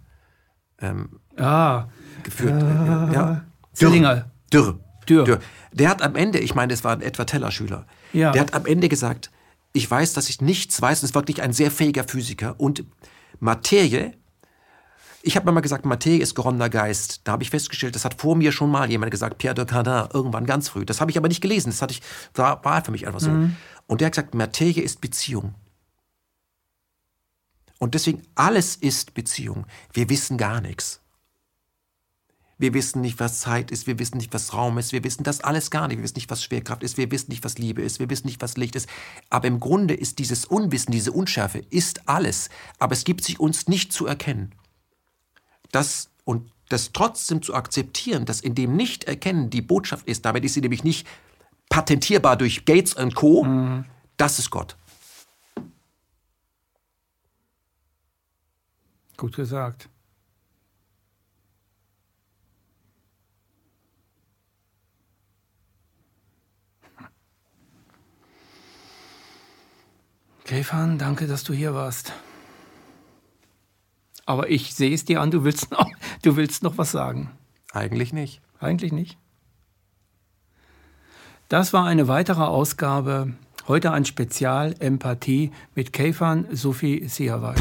ähm, ah. geführt äh, ja. Dürr. Dürr. Dürr. Dürr. Der hat am Ende, ich meine, es war ein etwa Teller-Schüler, ja. Der hat am Ende gesagt, ich weiß, dass ich nichts weiß, und ist wirklich ein sehr fähiger Physiker. Und Materie, ich habe mal gesagt, Materie ist geronnener Geist. Da habe ich festgestellt, das hat vor mir schon mal jemand gesagt, Pierre de Cardin, irgendwann ganz früh. Das habe ich aber nicht gelesen, das hatte ich, war für mich einfach so. Mhm. Und der hat gesagt, Materie ist Beziehung. Und deswegen, alles ist Beziehung. Wir wissen gar nichts. Wir wissen nicht, was Zeit ist, wir wissen nicht, was Raum ist, wir wissen das alles gar nicht. Wir wissen nicht, was Schwerkraft ist, wir wissen nicht, was Liebe ist, wir wissen nicht, was Licht ist. Aber im Grunde ist dieses Unwissen, diese Unschärfe, ist alles. Aber es gibt sich uns nicht zu erkennen. Das und das trotzdem zu akzeptieren, dass in dem Nicht-Erkennen die Botschaft ist, damit ist sie nämlich nicht patentierbar durch Gates und Co., mhm. das ist Gott. Gut gesagt. Stefan, danke, dass du hier warst. Aber ich sehe es dir an, du willst noch, du willst noch was sagen. Eigentlich nicht. Eigentlich nicht. Das war eine weitere Ausgabe. Heute ein Spezial Empathie mit Käfern Sophie Siawasch.